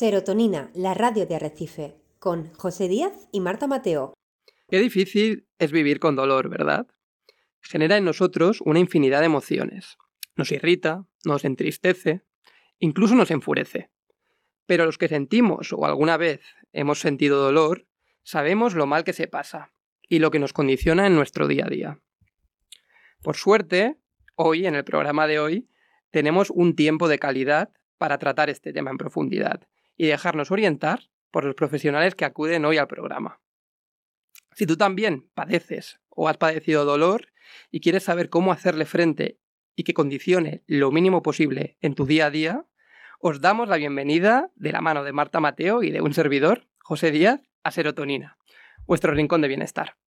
Serotonina, la radio de Arrecife, con José Díaz y Marta Mateo. Qué difícil es vivir con dolor, ¿verdad? Genera en nosotros una infinidad de emociones. Nos irrita, nos entristece, incluso nos enfurece. Pero los que sentimos o alguna vez hemos sentido dolor, sabemos lo mal que se pasa y lo que nos condiciona en nuestro día a día. Por suerte, hoy, en el programa de hoy, tenemos un tiempo de calidad para tratar este tema en profundidad y dejarnos orientar por los profesionales que acuden hoy al programa. Si tú también padeces o has padecido dolor y quieres saber cómo hacerle frente y que condicione lo mínimo posible en tu día a día, os damos la bienvenida de la mano de Marta Mateo y de un servidor, José Díaz, a Serotonina, vuestro rincón de bienestar.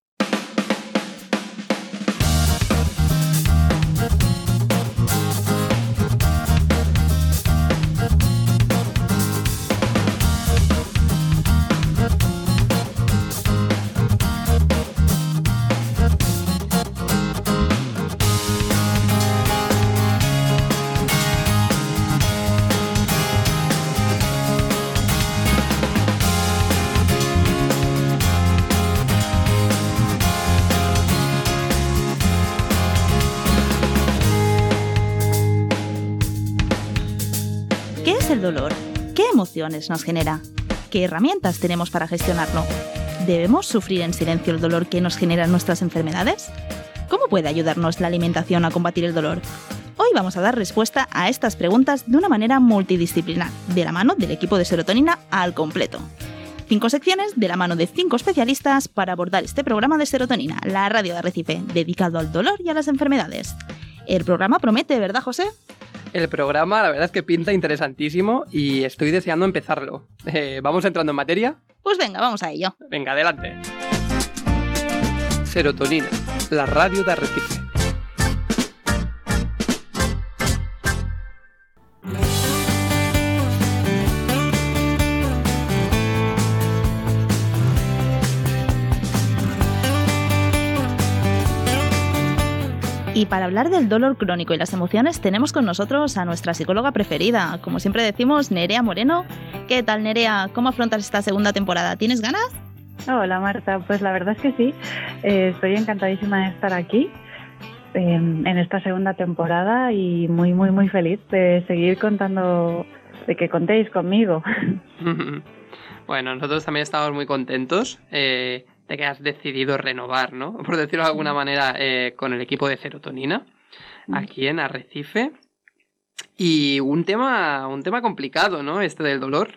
Emociones nos genera? ¿Qué herramientas tenemos para gestionarlo? ¿Debemos sufrir en silencio el dolor que nos generan nuestras enfermedades? ¿Cómo puede ayudarnos la alimentación a combatir el dolor? Hoy vamos a dar respuesta a estas preguntas de una manera multidisciplinar, de la mano del equipo de serotonina al completo. Cinco secciones de la mano de cinco especialistas para abordar este programa de serotonina, la radio de Arrecife, dedicado al dolor y a las enfermedades. El programa promete, ¿verdad, José? El programa, la verdad es que pinta interesantísimo y estoy deseando empezarlo. Eh, ¿Vamos entrando en materia? Pues venga, vamos a ello. Venga, adelante. Serotonina, la radio de Arrecife. Y para hablar del dolor crónico y las emociones tenemos con nosotros a nuestra psicóloga preferida, como siempre decimos, Nerea Moreno. ¿Qué tal Nerea? ¿Cómo afrontas esta segunda temporada? ¿Tienes ganas? Hola Marta, pues la verdad es que sí, eh, estoy encantadísima de estar aquí em, en esta segunda temporada y muy, muy, muy feliz de seguir contando, de que contéis conmigo. bueno, nosotros también estamos muy contentos. Eh, de que has decidido renovar, ¿no? Por decirlo de alguna manera, eh, con el equipo de serotonina aquí en Arrecife. Y un tema, un tema complicado, ¿no? Este del dolor.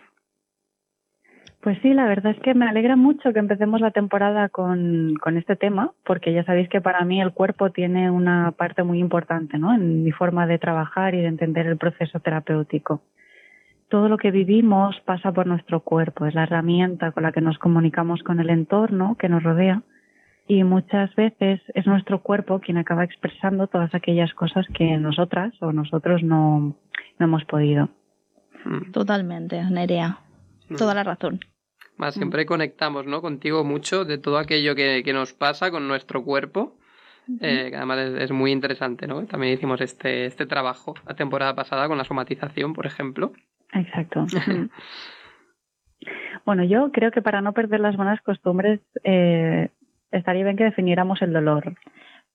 Pues sí, la verdad es que me alegra mucho que empecemos la temporada con, con, este tema, porque ya sabéis que para mí el cuerpo tiene una parte muy importante ¿no? en mi forma de trabajar y de entender el proceso terapéutico todo lo que vivimos pasa por nuestro cuerpo, es la herramienta con la que nos comunicamos con el entorno que nos rodea y muchas veces es nuestro cuerpo quien acaba expresando todas aquellas cosas que nosotras o nosotros no, hemos podido. Hmm. Totalmente, Nerea. Hmm. Toda la razón. Más siempre conectamos ¿no? contigo mucho de todo aquello que, nos pasa con nuestro cuerpo. Eh, que además es, muy interesante, ¿no? También hicimos este, este trabajo la temporada pasada con la somatización, por ejemplo. Exacto. bueno, yo creo que para no perder las buenas costumbres eh, estaría bien que definiéramos el dolor.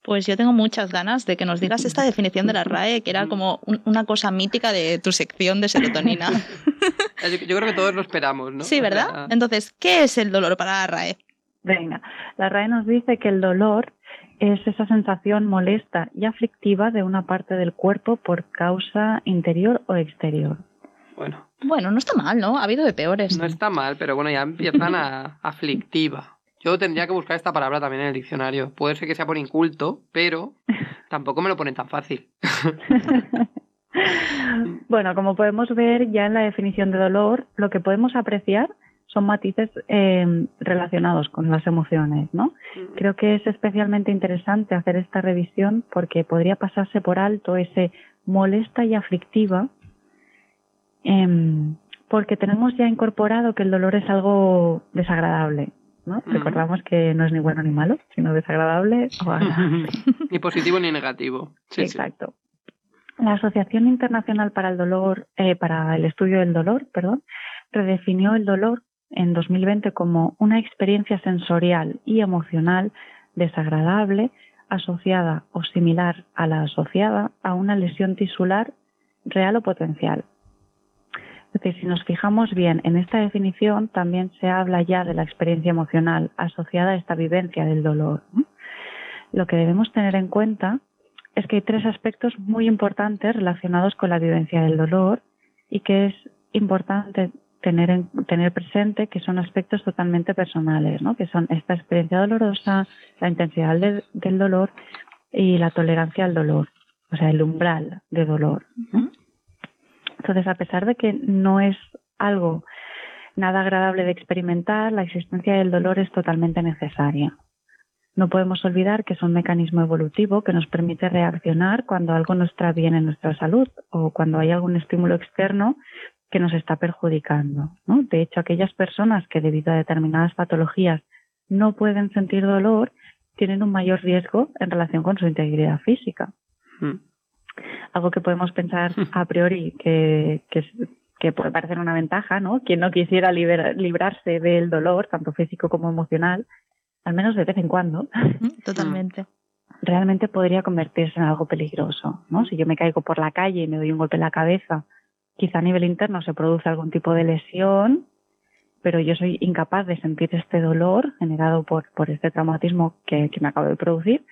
Pues yo tengo muchas ganas de que nos digas esta definición de la RAE, que era como una cosa mítica de tu sección de serotonina. yo, creo que todos lo esperamos, ¿no? Sí, ¿verdad? Entonces, ¿qué es el dolor para la RAE? Venga, la RAE nos dice que el dolor es esa sensación molesta y aflictiva de una parte del cuerpo por causa interior o exterior. Bueno. Bueno, no está mal, ¿no? Ha habido de peores. No está mal, pero bueno, ya empiezan a aflictiva. Yo tendría que buscar esta palabra también en el diccionario. Puede ser que sea por inculto, pero tampoco me lo ponen tan fácil. bueno, como podemos ver ya en la definición de dolor, lo que podemos apreciar son matices eh, relacionados con las emociones, ¿no? Creo que es especialmente interesante hacer esta revisión porque podría pasarse por alto ese molesta y aflictiva Em, porque tenemos ya incorporado que el dolor es algo desagradable. ¿no? Recordamos que no es ni bueno ni malo, sino desagradable o ni positivo ni negativo. Exacto. La Asociación Internacional para el Dolor, eh, para el Estudio del Dolor, perdón, redefinió el dolor en 2020 como una experiencia sensorial y emocional desagradable asociada o similar a la asociada a una lesión tisular real o potencial. Es decir, si nos fijamos bien en esta definición, también se habla ya de la experiencia emocional asociada a esta vivencia del dolor. Lo que debemos tener en cuenta es que hay tres aspectos muy importantes relacionados con la vivencia del dolor y que es importante tener, en, tener presente que son aspectos totalmente personales, ¿no? que son esta experiencia dolorosa, la intensidad del dolor y la tolerancia al dolor, o sea, el umbral de dolor. Entonces, a pesar de que no es algo nada agradable de experimentar, la existencia del dolor es totalmente necesaria. No podemos olvidar que es un mecanismo evolutivo que nos permite reaccionar cuando algo no está bien en nuestra salud o cuando hay algún estímulo externo que nos está perjudicando. De hecho, aquellas personas que debido a determinadas patologías no pueden sentir dolor tienen un mayor riesgo en relación con su integridad física. Hmm. Algo que podemos pensar hmm. a priori que, que, puede parecer una ventaja, ¿no? Quien no quisiera librarse del dolor, tanto físico como emocional, al menos de vez en cuando. Totalmente. Realmente podría convertirse en algo peligroso, ¿no? Si yo me caigo por la calle y me doy un golpe en la cabeza quizá a nivel interno se produce algún tipo de lesión, pero yo soy incapaz de sentir este dolor generado por, por este traumatismo que, me acabo de producir,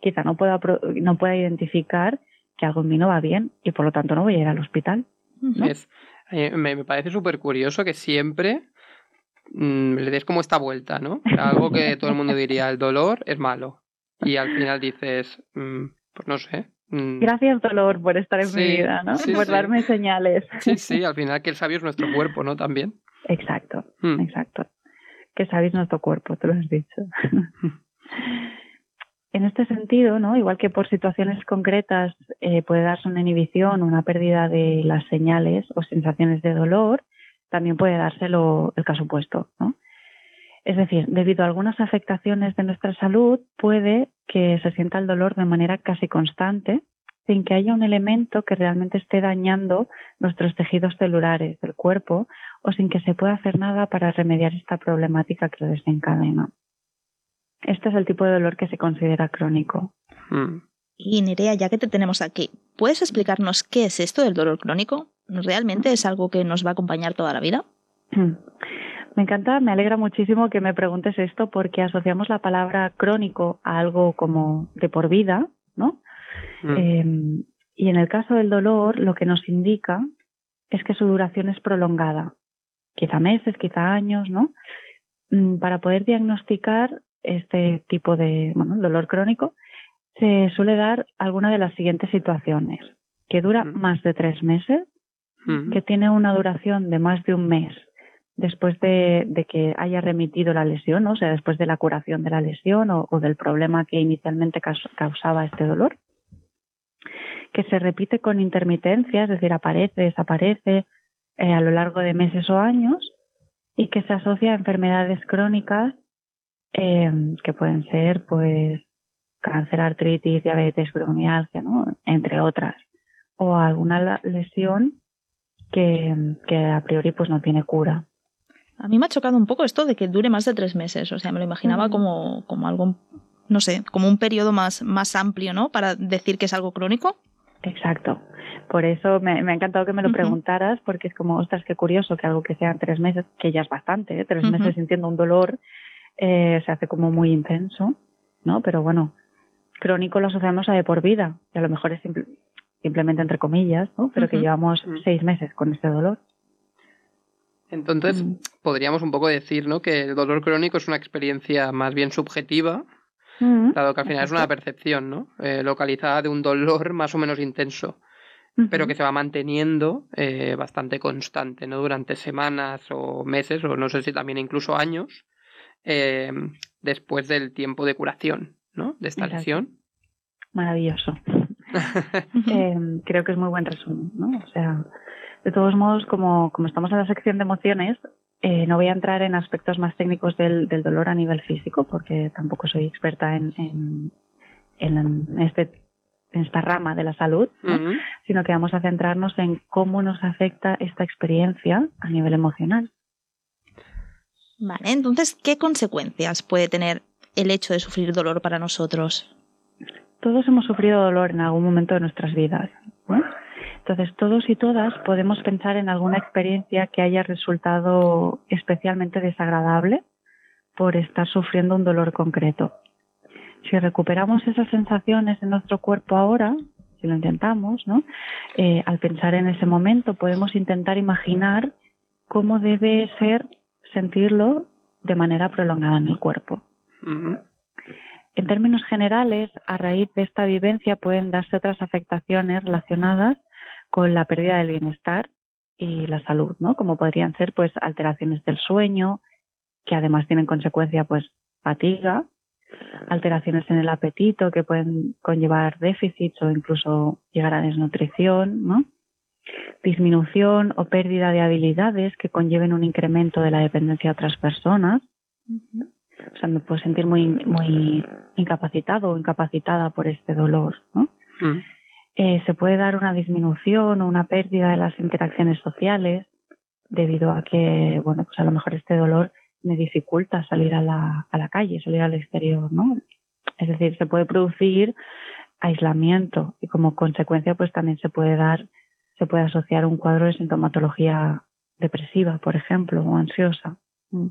quizá no pueda, no pueda identificar que algo en mí no va bien y por lo tanto no voy a ir al hospital. Eh, me, parece súper curioso que siempre mm, le des como esta vuelta, ¿no? Algo que todo el mundo diría, el dolor es malo. Y al final dices, mm, pues no sé, Mm. Gracias, dolor, por estar en mi vida, ¿no? por darme señales. Sí, sí, al final que el sabio es nuestro cuerpo, ¿no? También. Exacto, mm. exacto. Que sabéis nuestro cuerpo, te lo has dicho. En este sentido, ¿no? Igual que por situaciones concretas eh, puede darse una inhibición, una pérdida de las señales o sensaciones de dolor, también puede dárselo el caso opuesto. Es decir, debido a algunas afectaciones de nuestra salud, puede que se sienta el dolor de manera casi constante sin que haya un elemento que realmente esté dañando nuestros tejidos celulares del cuerpo o sin que se pueda hacer nada para remediar esta problemática que lo desencadena. Este es el tipo de dolor que se considera crónico. Hmm. Y Nerea, ya que te tenemos aquí, ¿puedes explicarnos qué es esto del dolor crónico? ¿Realmente es algo que nos va a acompañar toda la vida? Hmm. Me encanta, me alegra muchísimo que me preguntes esto porque asociamos la palabra crónico a algo como de por vida, ¿no? Mm. Em, y en el caso del dolor, lo que nos indica es que su duración es prolongada, quizá meses, quizá años, ¿no? Mm, para poder diagnosticar este tipo de bueno, dolor crónico, se suele dar alguna de las siguientes situaciones, que dura más de tres meses, que tiene una duración de más de un mes después de, que haya remitido la lesión, o sea, después de la curación de la lesión o, del problema que inicialmente causaba este dolor, que se repite con intermitencia, es decir, aparece, desaparece eh, a lo largo de meses o años y que se asocia a enfermedades crónicas eh, que pueden ser, pues, cáncer, artritis, diabetes, fibromialgia, ¿no? entre otras, o alguna lesión que, que a priori pues no tiene cura. A mí me ha chocado un poco esto de que dure más de tres meses. O sea, me lo imaginaba como, como algo, no sé, como un periodo más, más amplio, ¿no? Para decir que es algo crónico. Exacto. Por eso me, ha encantado que me lo preguntaras, porque es como, ostras, qué curioso que algo que sean tres meses, que ya es bastante, ¿eh? tres meses sintiendo un dolor, eh, se hace como muy intenso, ¿no? Pero bueno, crónico lo asociamos a de por vida, y a lo mejor es simplemente entre comillas, ¿no? Pero que llevamos seis meses con este dolor. Entonces, mm. podríamos un poco decir ¿no? que el dolor crónico es una experiencia más bien subjetiva, mm. dado que al final es una percepción ¿no? Eh, localizada de un dolor más o menos intenso, pero que se va manteniendo eh, bastante constante ¿no? durante semanas o meses, o no sé si también incluso años, eh, después del tiempo de curación ¿no? de esta lesión. Maravilloso. creo que es muy buen resumen, ¿no? O sea, de todos modos, como, como estamos en la sección de emociones, eh, no voy a entrar en aspectos más técnicos del, del, dolor a nivel físico, porque tampoco soy experta en, en, en este en esta rama de la salud, sino que vamos a centrarnos en cómo nos afecta esta experiencia a nivel emocional. Vale, entonces, ¿qué consecuencias puede tener el hecho de sufrir dolor para nosotros? Todos hemos sufrido dolor en algún momento de nuestras vidas. Entonces, todos y todas podemos pensar en alguna experiencia que haya resultado especialmente desagradable por estar sufriendo un dolor concreto. Si recuperamos esas sensaciones en nuestro cuerpo ahora, si lo intentamos, ¿no? Eh, al pensar en ese momento podemos intentar imaginar cómo debe ser sentirlo de manera prolongada en el cuerpo. En términos generales, a raíz de esta vivencia pueden darse otras afectaciones relacionadas con la pérdida del bienestar y la salud, ¿no? Como podrían ser pues alteraciones del sueño, que además tienen consecuencia pues fatiga, alteraciones en el apetito que pueden conllevar déficits o incluso llegar a desnutrición, ¿no? Disminución o pérdida de habilidades que conlleven un incremento de la dependencia de otras personas. O sea, me puedo sentir muy, muy incapacitado o incapacitada por este dolor. ¿no? Mm. Eh, se puede dar una disminución o una pérdida de las interacciones sociales debido a que, bueno, pues a lo mejor este dolor me dificulta salir a la, a la calle, salir al exterior, ¿no? Es decir, se puede producir aislamiento y como consecuencia pues también se puede dar se puede asociar un cuadro de sintomatología depresiva, por ejemplo, o ansiosa. Mm.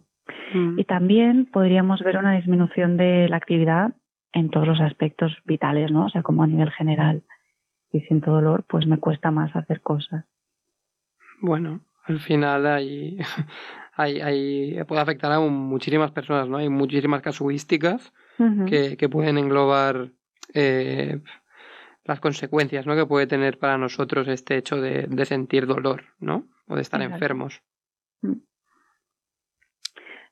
Mm. Y también podríamos ver una disminución de la actividad en todos los aspectos vitales, ¿no? O sea, como a nivel general. Y siento dolor, pues me cuesta más hacer cosas. Bueno, al final hay, hay, puede afectar a muchísimas personas, ¿no? Hay muchísimas casuísticas que, que, pueden englobar eh, las consecuencias ¿no? que puede tener para nosotros este hecho de, sentir dolor, ¿no? O de estar enfermos. Mm.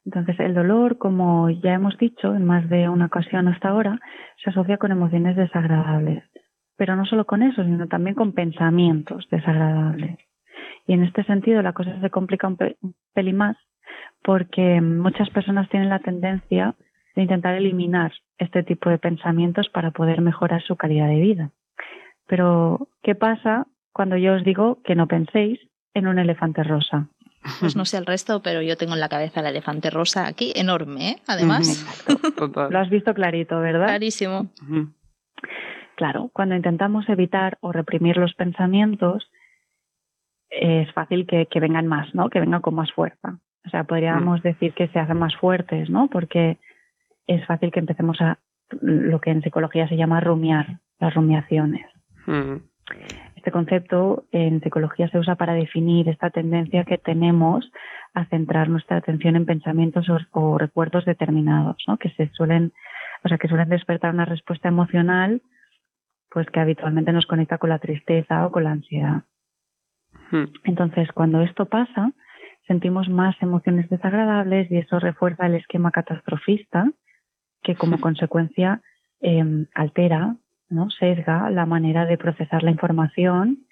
Entonces, el dolor, como ya hemos dicho en más de una ocasión hasta ahora, se asocia con emociones desagradables. Pero no solo con eso, sino también con pensamientos desagradables. Y en este sentido, la cosa se complica un, pelín más porque muchas personas tienen la tendencia de intentar eliminar este tipo de pensamientos para poder mejorar su calidad de vida. Pero, ¿qué pasa cuando yo os digo que no penséis en un elefante rosa? Pues no sé el resto, pero yo tengo en la cabeza el elefante rosa aquí, enorme, ¿eh? además. Lo has visto clarito, ¿verdad? Clarísimo. Claro, cuando intentamos evitar o reprimir los pensamientos, es fácil que, vengan más, ¿no? Que vengan con más fuerza. O sea, podríamos mm. decir que se hacen más fuertes, ¿no? Porque es fácil que empecemos a lo que en psicología se llama rumiar, las rumiaciones. Este concepto en psicología se usa para definir esta tendencia que tenemos a centrar nuestra atención en pensamientos o, recuerdos determinados, ¿no? que se suelen, o sea, que suelen despertar una respuesta emocional, pues que habitualmente nos conecta con la tristeza o con la ansiedad. Entonces, cuando esto pasa, sentimos más emociones desagradables y eso refuerza el esquema catastrofista que como consecuencia em, altera ¿no? sesga la manera de procesar la información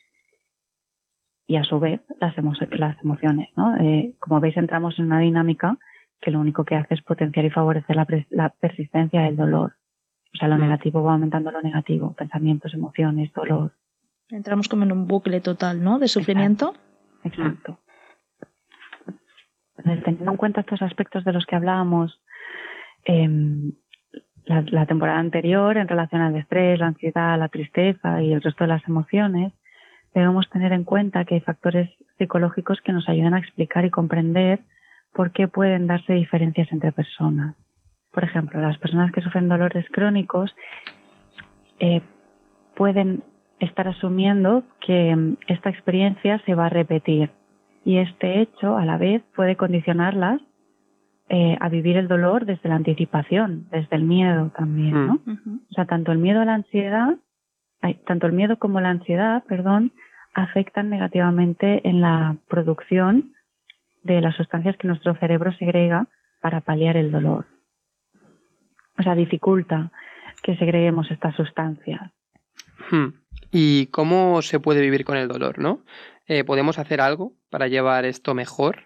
y a su vez las, las emociones. ¿no? Eh, como veis, entramos en una dinámica que lo único que hace es potenciar y favorecer la, persistencia del dolor. O sea, lo mm. negativo va aumentando lo negativo, pensamientos, emociones, dolor. Entramos como en un bucle total, ¿no? De sufrimiento. Exacto. teniendo en cuenta estos aspectos de los que hablábamos, eh, la, temporada anterior en relación al estrés, la ansiedad, la tristeza y el resto de las emociones, debemos tener en cuenta que hay factores psicológicos que nos ayudan a explicar y comprender por qué pueden darse diferencias entre personas. Por ejemplo, las personas que sufren dolores crónicos eh, pueden estar asumiendo que mm, esta experiencia se va a repetir y este hecho a la vez puede condicionarlas eh, a vivir el dolor desde la anticipación, desde el miedo también, ¿no? Mm. O sea, tanto el miedo a la ansiedad, tanto el miedo como la ansiedad, perdón, afectan negativamente en la producción de las sustancias que nuestro cerebro segrega para paliar el dolor. O sea, dificulta que segreguemos estas sustancias. Hmm. ¿Y cómo se puede vivir con el dolor, no? Eh, ¿Podemos hacer algo para llevar esto mejor?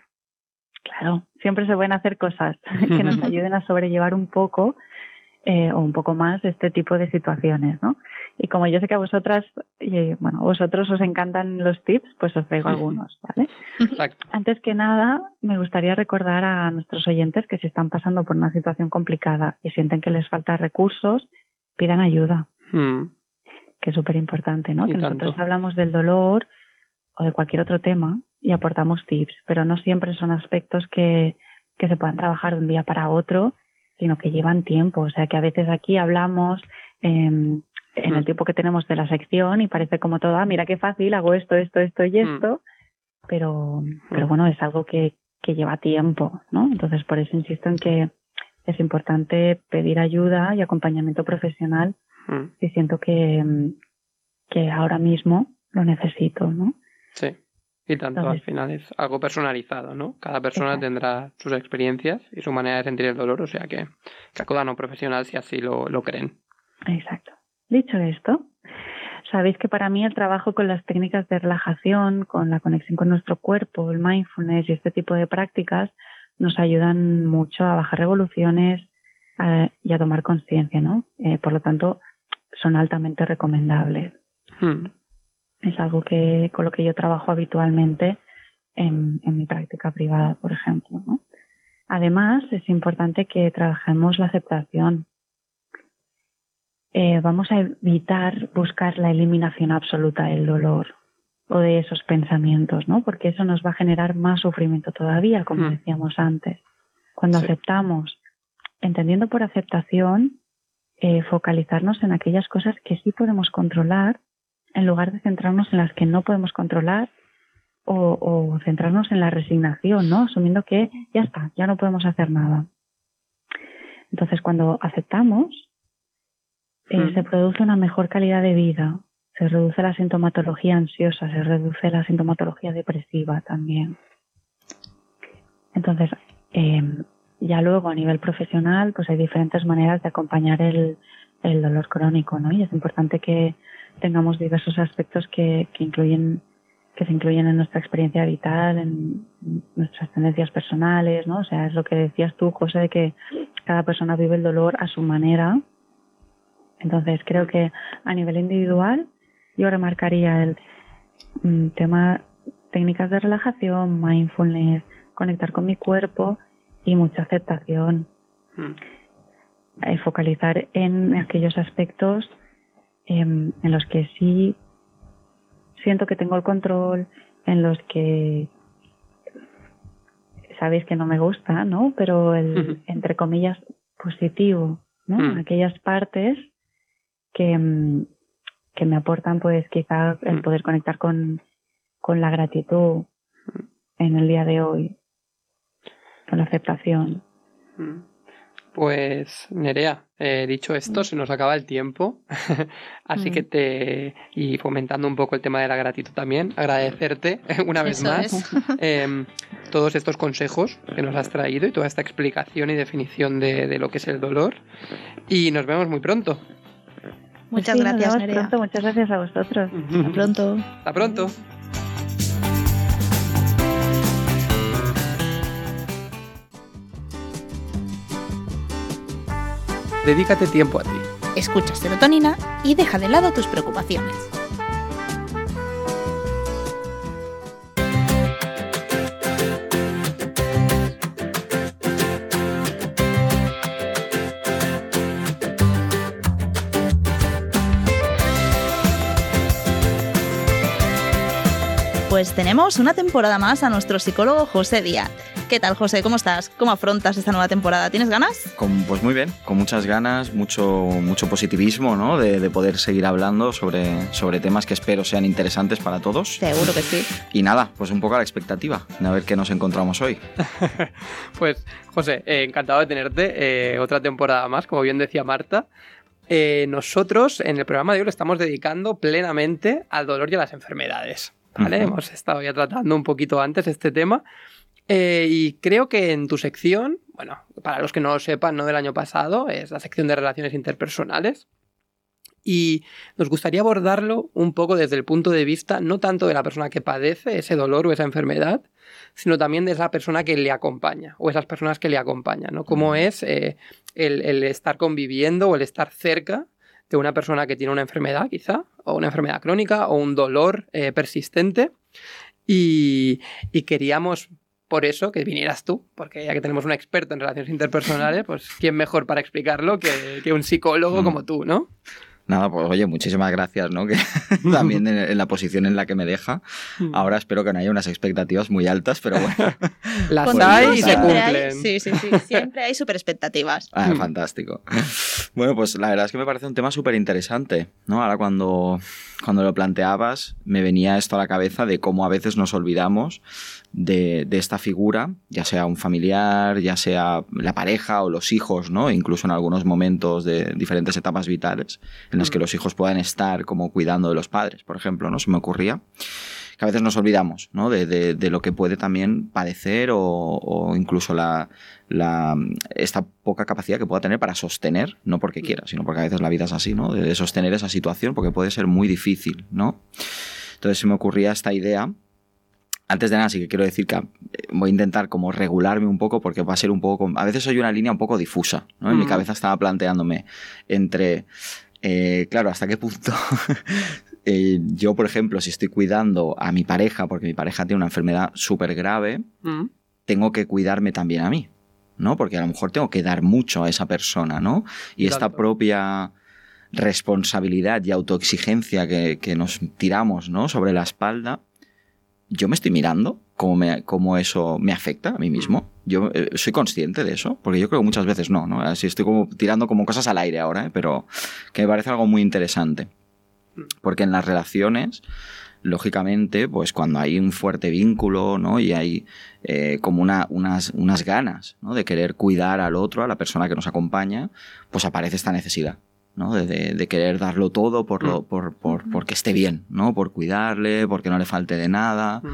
Claro, siempre se pueden hacer cosas que nos ayuden a sobrellevar un poco eh, o un poco más este tipo de situaciones, ¿no? Y como yo sé que a vosotras, y, bueno, a vosotros os encantan los tips, pues os traigo algunos, ¿vale? Exacto. Antes que nada, me gustaría recordar a nuestros oyentes que si están pasando por una situación complicada y sienten que les falta recursos, pidan ayuda, Mm, que es súper importante, ¿no? Y que tanto. nosotros hablamos del dolor o de cualquier otro tema y aportamos tips, pero no siempre son aspectos que, que se puedan trabajar de un día para otro, sino que llevan tiempo. O sea que a veces aquí hablamos em, en el Mm. tiempo que tenemos de la sección y parece como todo, ah, mira qué fácil, hago esto, esto, esto y Mm. esto, pero, pero bueno, es algo que, que lleva tiempo, ¿no? Entonces por eso insisto en que es importante pedir ayuda y acompañamiento profesional mm, si siento que, mm, que ahora mismo lo necesito, ¿no? Sí. Y tanto, al final es algo personalizado, ¿no? Cada persona Exacto. tendrá sus experiencias y su manera de sentir el dolor, o sea que, que acudan a un profesional si así lo, lo creen. Exacto. Dicho esto, sabéis que para mí el trabajo con las técnicas de relajación, con la conexión con nuestro cuerpo, el mindfulness y este tipo de prácticas nos ayudan mucho a bajar revoluciones y a tomar conciencia, ¿no? Eh, por lo tanto, son altamente recomendables. Mm, Es algo que con lo que yo trabajo habitualmente en, en mi práctica privada, por ejemplo. ¿no? Además, es importante que trabajemos la aceptación. Eh, vamos a evitar buscar la eliminación absoluta del dolor o de esos pensamientos, ¿no? Porque eso nos va a generar más sufrimiento todavía, como Hmm. decíamos antes. Cuando Sí. aceptamos, entendiendo por aceptación, eh, focalizarnos en aquellas cosas que sí podemos controlar en lugar de centrarnos en las que no podemos controlar o, o centrarnos en la resignación, ¿no? Asumiendo que ya está, ya no podemos hacer nada. Entonces, cuando aceptamos, eh, Mm. se produce una mejor calidad de vida, se reduce la sintomatología ansiosa, se reduce la sintomatología depresiva también. Entonces, eh, ya luego a nivel profesional, pues hay diferentes maneras de acompañar el, el dolor crónico, ¿no? Y es importante que tengamos diversos aspectos que, que incluyen que se incluyen en nuestra experiencia vital, en nuestras tendencias personales, ¿no? O sea, es lo que decías tú, José, de que cada persona vive el dolor a su manera. Entonces, creo que a nivel individual, yo remarcaría el mm, tema técnicas de relajación, mindfulness, conectar con mi cuerpo y mucha aceptación mm, eh, focalizar en aquellos aspectos em, en los que sí siento que tengo el control, en los que sabéis que no me gusta, ¿no? Pero el, entre comillas, positivo, ¿no? Mm. Aquellas partes que, mm, que me aportan, pues, quizá el Mm. poder conectar con, con la gratitud en el día de hoy, con la aceptación. Mm. Pues, Nerea, eh, dicho esto, se nos acaba el tiempo. Así Mm. que te. Y fomentando un poco el tema de la gratitud también, agradecerte una vez Eso más em, todos estos consejos que nos has traído y toda esta explicación y definición de, de lo que es el dolor. Y nos vemos muy pronto. Muchas Sí, nos gracias, vemos Nerea. pronto. Muchas gracias a vosotros. Hasta pronto. Hasta pronto. Dedícate tiempo a ti. Escucha serotonina y deja de lado tus preocupaciones. Pues tenemos una temporada más a nuestro psicólogo José Díaz. ¿Qué tal, José? ¿Cómo estás? ¿Cómo afrontas esta nueva temporada? ¿Tienes ganas? Con- pues muy bien, con muchas ganas, mucho, mucho positivismo, ¿no? De, de poder seguir hablando sobre, sobre temas que espero sean interesantes para todos. Seguro que sí. Y nada, pues un poco a la expectativa de a ver qué nos encontramos hoy. Pues, José, eh, encantado de tenerte eh, otra temporada más, como bien decía Marta. Eh, nosotros en el programa de hoy lo estamos dedicando plenamente al dolor y a las enfermedades. ¿vale? Hemos estado ya tratando un poquito antes este tema. Eh, y creo que en tu sección, bueno, para los que no lo sepan, no del año pasado, es la sección de relaciones interpersonales. Y nos gustaría abordarlo un poco desde el punto de vista no tanto de la persona que padece ese dolor o esa enfermedad, sino también de esa persona que le acompaña o esas personas que le acompañan, ¿no? Cómo es eh, el, el estar conviviendo o el estar cerca de una persona que tiene una enfermedad quizá, o una enfermedad crónica, o un dolor eh, persistente. Y, y queríamos por eso que vinieras tú, porque ya que tenemos un experto en relaciones interpersonales, pues quién mejor para explicarlo que, que un psicólogo como tú, ¿no? Nada, pues oye, muchísimas gracias, ¿no? Que también en, en la posición en la que me deja. Mm. Ahora espero que no haya unas expectativas muy altas, pero bueno. Las Contigo hay y se siempre hay- cumplen. sí, sí, sí. Siempre hay super expectativas. Ah, fantástico. Bueno, pues la verdad es que me parece un tema súper interesante, ¿no? Ahora cuando, cuando lo planteabas, me venía esto a la cabeza de cómo a veces nos olvidamos de, de esta figura, ya sea un familiar, ya sea la pareja o los hijos, ¿no? Incluso en algunos momentos de diferentes etapas vitales en las que Mm. los hijos puedan estar como cuidando de los padres, por ejemplo, ¿no? Se me ocurría que a veces nos olvidamos ¿no? de, de- de lo que puede también padecer o, o incluso la, la- esta poca capacidad que pueda tener para sostener, no porque quiera, sino porque a veces la vida es así, ¿no? de, de sostener esa situación porque puede ser muy difícil. ¿no? Entonces se me ocurría esta idea. Antes de nada, sí que quiero decir que eh, voy a intentar como regularme un poco porque va a ser un poco... A veces soy una línea un poco difusa. ¿no? En mi Mm. cabeza estaba planteándome entre... eh, claro, hasta qué punto eh, yo, por ejemplo, si estoy cuidando a mi pareja, porque mi pareja tiene una enfermedad súper grave, Mm. tengo que cuidarme también a mí, ¿no? Porque a lo mejor tengo que dar mucho a esa persona, ¿no? Y esta propia responsabilidad y autoexigencia que, que nos tiramos, ¿no? Sobre la espalda, yo me estoy mirando cómo, me, cómo eso me afecta a mí mismo. Yo eh, soy consciente de eso, porque yo creo que muchas veces no, ¿no? Así estoy como tirando como cosas al aire ahora, ¿eh? pero que me parece algo muy interesante. Porque en las relaciones, lógicamente, pues cuando hay un fuerte vínculo, ¿no? Y hay eh, como una- unas, unas ganas, ¿no? De querer cuidar al otro, a la persona que nos acompaña, pues aparece esta necesidad, ¿no? De, de- de querer darlo todo por lo, por, por, porque esté bien, ¿no? Por cuidarle, porque no le falte de nada. Mm.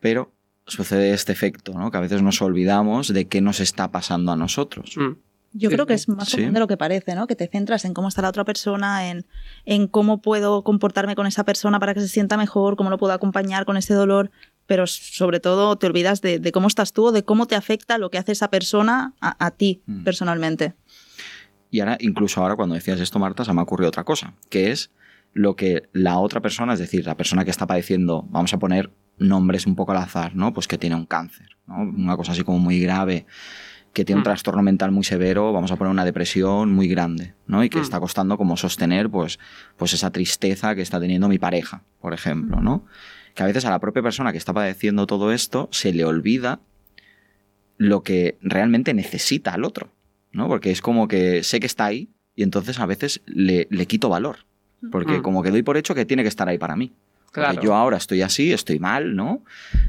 Pero sucede este efecto, ¿no? Que a veces nos olvidamos de qué nos está pasando a nosotros. Mm. Yo creo que es más Sí. común de lo que parece, ¿no? Que te centras en cómo está la otra persona, en, en cómo puedo comportarme con esa persona para que se sienta mejor, cómo lo puedo acompañar con ese dolor, pero sobre todo te olvidas de, de cómo estás tú o de cómo te afecta lo que hace esa persona a, a ti Mm. personalmente. Y ahora, incluso ahora cuando decías esto, Marta, se me ha ocurrido otra cosa, que es lo que la otra persona, es decir, la persona que está padeciendo, vamos a poner nombres un poco al azar, ¿no? Pues que tiene un cáncer, ¿no? Una cosa así como muy grave, que tiene un Mm. trastorno mental muy severo, vamos a poner una depresión muy grande, ¿no? Y que Mm. está costando como sostener, pues, pues esa tristeza que está teniendo mi pareja, por ejemplo, ¿no? Que a veces a la propia persona que está padeciendo todo esto se le olvida lo que realmente necesita al otro, ¿no? Porque es como que sé que está ahí y entonces a veces le, le quito valor. Porque Mm. como que doy por hecho que tiene que estar ahí para mí. Claro. yo ahora estoy así, estoy mal, ¿no?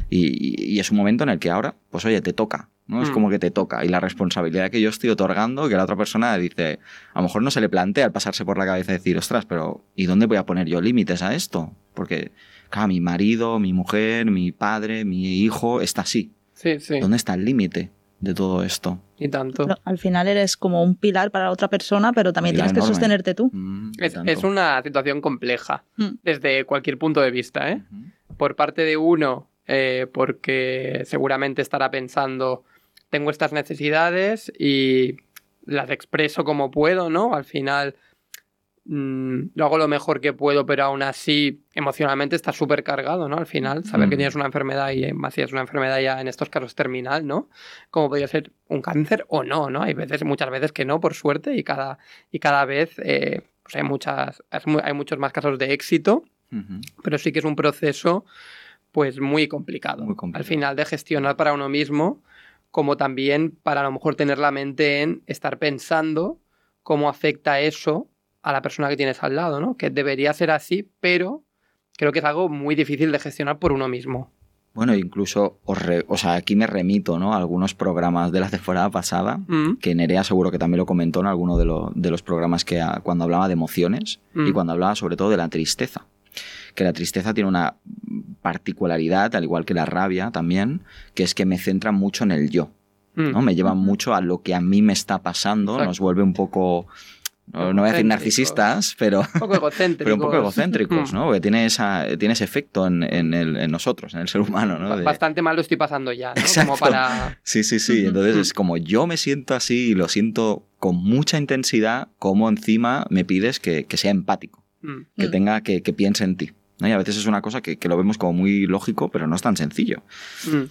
Y, y- y es un momento en el que ahora, pues oye, te toca, ¿no? Es Mm. como que te toca. Y la responsabilidad que yo estoy otorgando, que la otra persona dice, a lo mejor no se le plantea al pasarse por la cabeza decir, ostras, pero ¿y dónde voy a poner yo límites a esto? Porque, claro, mi marido, mi mujer, mi padre, mi hijo está así. Sí, sí. ¿Dónde está el límite de todo esto? Y tanto. Pero al final eres como un pilar para la otra persona, pero también Pilar tienes que sostenerte tú. Mm, Es, una situación compleja Mm. desde cualquier punto de vista, ¿eh? Por parte de uno, eh, porque seguramente estará pensando, tengo estas necesidades y las expreso como puedo, ¿no? Al final mm, lo hago lo mejor que puedo, pero aún así emocionalmente está súper cargado, ¿no? Al final, saber que Mm. tienes una enfermedad y más si es una enfermedad ya en estos casos terminal, ¿no? Como podría ser un cáncer o no, ¿no? Hay veces, muchas veces que no, por suerte, y cada, y cada vez eh, pues hay, muchas, hay muchos más casos de éxito, pero sí que es un proceso pues muy complicado. Muy complicado. Al final de gestionar para uno mismo, como también para a lo mejor tener la mente en estar pensando cómo afecta eso a la persona que tienes al lado, ¿no? Que debería ser así, pero creo que es algo muy difícil de gestionar por uno mismo. Bueno, incluso, os re- o sea, aquí me remito ¿no? a algunos programas de la temporada pasada, Mm, que Nerea seguro que también lo comentó en alguno de, lo- de los programas que cuando hablaba de emociones Mm. y cuando hablaba sobre todo de la tristeza. Que la tristeza tiene una particularidad, al igual que la rabia también, que es que me centra mucho en el yo. mm. ¿no? Me lleva mucho a lo que a mí me está pasando, Exacto. nos vuelve un poco, no, no voy a decir narcisistas, pero, Un poco egocéntricos. pero un poco egocéntricos. ¿no? Porque tiene, esa, tiene ese efecto en, en el- en nosotros, en el ser humano, ¿no? De- Bastante mal lo estoy pasando ya, ¿no? Exacto. Como para... Sí, sí, sí. Entonces es como yo me siento así y lo siento con mucha intensidad cómo encima me pides que, que sea empático, Mm. que tenga, que, que piense en ti. ¿no? Y a veces es una cosa que, que lo vemos como muy lógico, pero no es tan sencillo. Mm.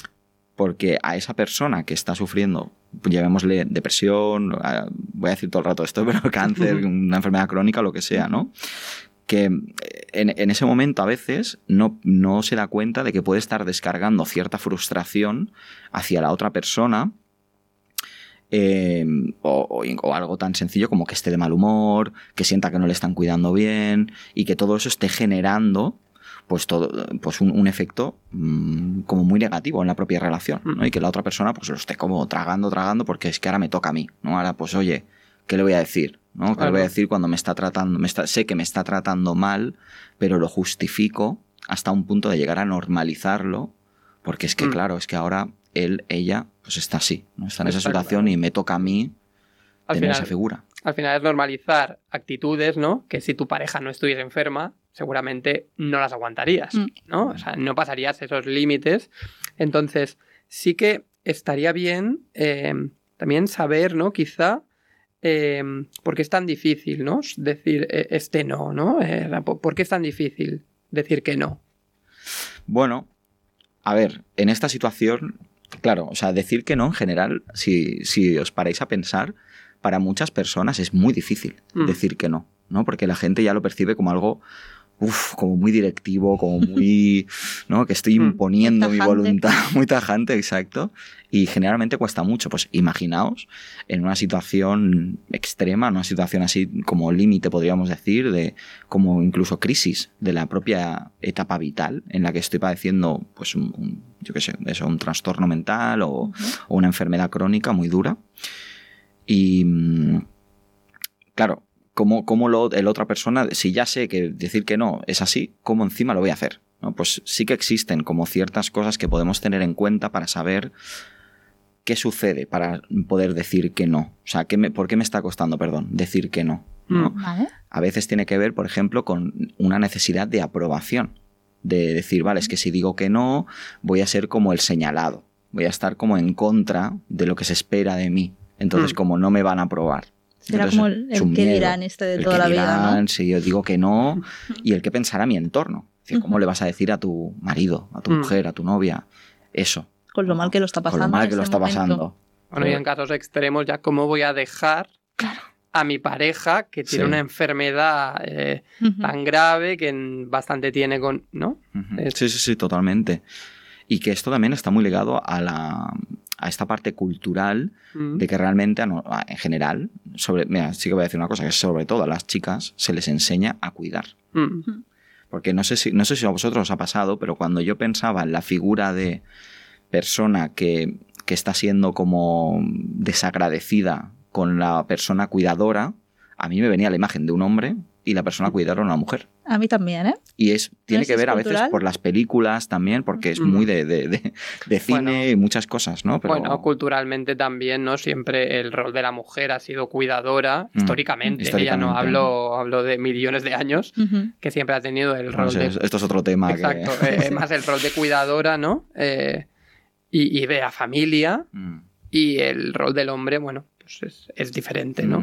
Porque a esa persona que está sufriendo, llamémosle depresión, voy a decir todo el rato esto, pero cáncer, una enfermedad crónica, lo que sea, ¿no? Que en, en ese momento a veces no, no se da cuenta de que puede estar descargando cierta frustración hacia la otra persona. eh, o, o- o algo tan sencillo como que esté de mal humor, que sienta que no le están cuidando bien y que todo eso esté generando pues todo pues un, un efecto mm, como muy negativo en la propia relación ¿no? y que la otra persona pues lo esté como tragando tragando porque es que ahora me toca a mí no ahora pues oye qué le voy a decir no qué le voy a decir cuando me está tratando me está, sé que me está tratando mal pero lo justifico hasta un punto de llegar a normalizarlo porque es que Mm. claro es que ahora él ella pues está así no está en esa situación y me toca a mí Al tener final, esa figura. al final es normalizar actitudes, ¿no? Que si tu pareja no estuviese enferma, seguramente no las aguantarías, Mm. ¿no? O sea, no pasarías esos límites. Entonces, sí que estaría bien eh, también saber, ¿no? Quizá eh, por qué es tan difícil, ¿no? Decir eh, este no, ¿no? Eh, ¿por- ¿Por qué es tan difícil decir que no? Bueno, a ver, en esta situación, claro, o sea, decir que no en general, si, si os paráis a pensar, para muchas personas es muy difícil Mm. decir que no, ¿no? Porque la gente ya lo percibe como algo, uf, como muy directivo, como muy, ¿no? Que estoy Mm. imponiendo mi voluntad, muy tajante, exacto. Y generalmente cuesta mucho. Pues imaginaos en una situación extrema, una situación así como límite, podríamos decir, de como incluso crisis de la propia etapa vital en la que estoy padeciendo, pues, un, un- yo qué sé, eso, un trastorno mental o una enfermedad crónica muy dura. Y mm, claro, ¿cómo, cómo lo, el otra persona, si ya sé que decir que no es así, ¿cómo encima lo voy a hacer? ¿No? Pues sí que existen como ciertas cosas que podemos tener en cuenta para saber qué sucede para poder decir que no. O sea, ¿qué me- ¿por qué me está costando, perdón, decir que no? ¿no? Mm. Vale. a veces tiene que ver, por ejemplo, con una necesidad de aprobación. De decir, vale, es que si digo que no, voy a ser como el señalado. Voy a estar como en contra de lo que se espera de mí. Entonces, Mm. como no me van a aprobar. Será Entonces, como el, que miedo. dirán este de El toda que la vida, dirán, ¿no? Si yo digo que no, y el que pensará mi entorno. Es decir, ¿Cómo le vas a decir a tu marido, a tu Mm. mujer, a tu novia? Eso. Con lo mal que lo está pasando. Con lo mal en que lo este está momento. pasando. Bueno, y en casos extremos, ya cómo voy a dejar a mi pareja que tiene Sí. una enfermedad eh, tan grave que en- bastante tiene con. ¿No? Es- Sí, sí, sí, totalmente. Y que esto también está muy ligado a, la, a esta parte cultural Mm. de que realmente, en general, sobre, mira, sí que voy a decir una cosa, que sobre todo a las chicas se les enseña a cuidar. Mm. Porque no sé si, no sé si a vosotros os ha pasado, pero cuando yo pensaba en la figura de persona que, que está siendo como desagradecida con la persona cuidadora, a mí me venía la imagen de un hombre y la persona cuidadora una mujer. A mí también, ¿eh? Y es, tiene que ver a veces cultural. por las películas también, porque es muy de, de- de- de cine Bueno. y muchas cosas, ¿no? Pero, Bueno, culturalmente también, ¿no? Siempre el rol de la mujer ha sido cuidadora, Mm. históricamente. Históricamente. Ya no hablo, hablo de millones de años, que siempre ha tenido el no rol sé, de. esto es otro tema Exacto, que... eh, más el rol de cuidadora, ¿no? Eh, y, y de la familia. Mm, Y el rol del hombre, bueno, pues es, es diferente, ¿no?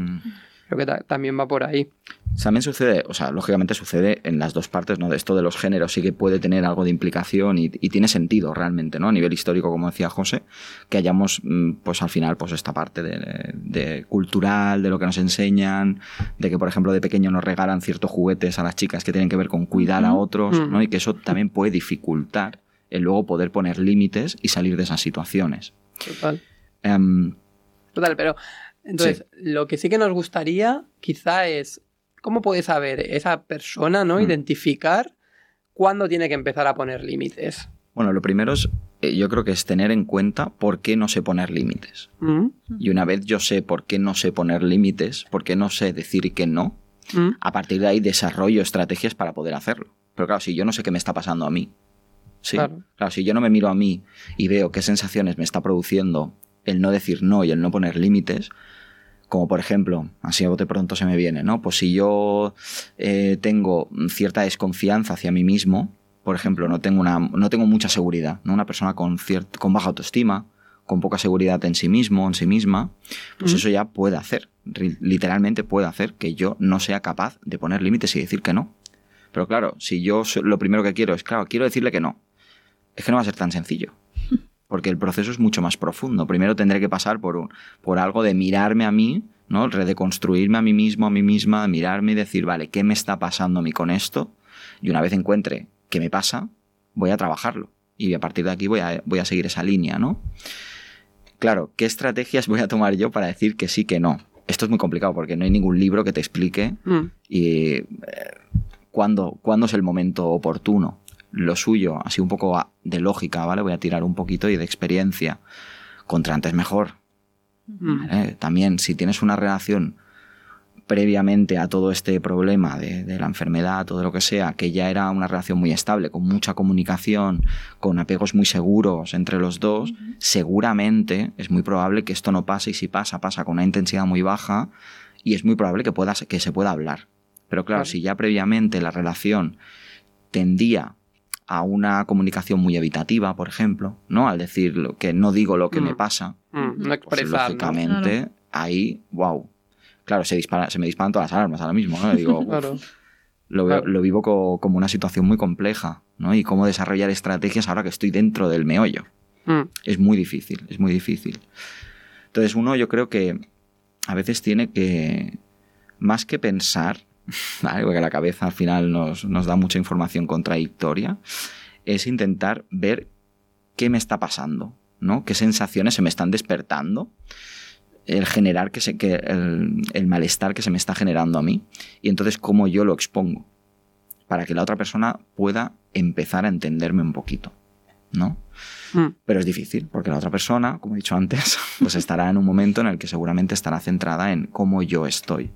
Mm. Creo que ta- también va por ahí. También sucede, o sea, lógicamente sucede en las dos partes, ¿no? De esto de los géneros sí que puede tener algo de implicación y, y tiene sentido realmente, ¿no? A nivel histórico, como decía José, que hayamos, mm, pues al final, pues esta parte de, de cultural, de lo que nos enseñan, de que, por ejemplo, de pequeño nos regalan ciertos juguetes a las chicas que tienen que ver con cuidar a otros, ¿no? Ujú. Y que eso también puede dificultar el luego poder poner límites y salir de esas situaciones. Total. Em, Total, pero entonces, lo que sí que nos gustaría quizá es cómo puede saber esa persona, ¿no? Mm. Identificar cuándo tiene que empezar a poner límites. bueno, lo primero es, eh, yo creo que es tener en cuenta por qué no sé poner límites. ¿Mm? Y una vez yo sé por qué no sé poner límites, por qué no sé decir que no, ¿Mm? a partir de ahí desarrollo estrategias para poder hacerlo. Pero claro, si yo no sé qué me está pasando a mí, sí, Claro. claro. si yo no me miro a mí y veo qué sensaciones me está produciendo el no decir no y el no poner límites, como por ejemplo, así a bote pronto se me viene, ¿no? Pues si yo eh, tengo cierta desconfianza hacia mí mismo, por ejemplo, no tengo, una, no tengo mucha seguridad, ¿no? Una persona con, ciert- con baja autoestima, con poca seguridad en sí mismo, en sí misma, pues eso ya puede hacer, literalmente puede hacer que yo no sea capaz de poner límites y decir que no. Pero claro, si yo lo primero que quiero es, claro, quiero decirle que no, es que no va a ser tan sencillo. Porque el proceso es mucho más profundo. Primero tendré que pasar por, un, por algo de mirarme a mí, ¿no? Redeconstruirme a mí mismo, a mí misma, mirarme y decir, vale, ¿qué me está pasando a mí con esto? Y una vez encuentre qué me pasa, voy a trabajarlo. Y a partir de aquí voy a, voy a seguir esa línea, ¿no? Claro, ¿qué estrategias voy a tomar yo para decir que sí, que no? Esto es muy complicado porque no hay ningún libro que te explique Mm, y eh, cuándo, cuándo es el momento oportuno. Lo suyo, así un poco de lógica, ¿vale? Voy a tirar un poquito y de experiencia. Contra antes mejor. ¿vale? También, si tienes una relación previamente a todo este problema de, de la enfermedad o de lo que sea, que ya era una relación muy estable, con mucha comunicación, con apegos muy seguros entre los dos, seguramente es muy probable que esto no pase y si pasa, pasa con una intensidad muy baja y es muy probable que, pueda, que se pueda hablar. Pero claro, Claro. si ya previamente la relación tendía a una comunicación muy evitativa, por ejemplo, ¿no? Al decir lo que no digo lo que Mm. me pasa, mm, no pues expresar, ¿no? lógicamente ahí, wow. Claro, se, dispara, se me disparan todas las alarmas ahora mismo, ¿no? Digo, Claro. lo, veo- claro. lo vivo co- como una situación muy compleja, ¿no? Y cómo desarrollar estrategias ahora que estoy dentro del meollo. Mm, Es muy difícil, es muy difícil. Entonces uno yo creo que a veces tiene que, más que pensar, ¿vale? porque la cabeza al final nos, nos da mucha información contradictoria, es intentar ver qué me está pasando, ¿no? qué sensaciones se me están despertando, el generar que se, que el, el malestar que se me está generando a mí, y entonces cómo yo lo expongo, para que la otra persona pueda empezar a entenderme un poquito, ¿no? mm, Pero es difícil, porque la otra persona, como he dicho antes, pues estará en un momento en el que seguramente estará centrada en cómo yo estoy.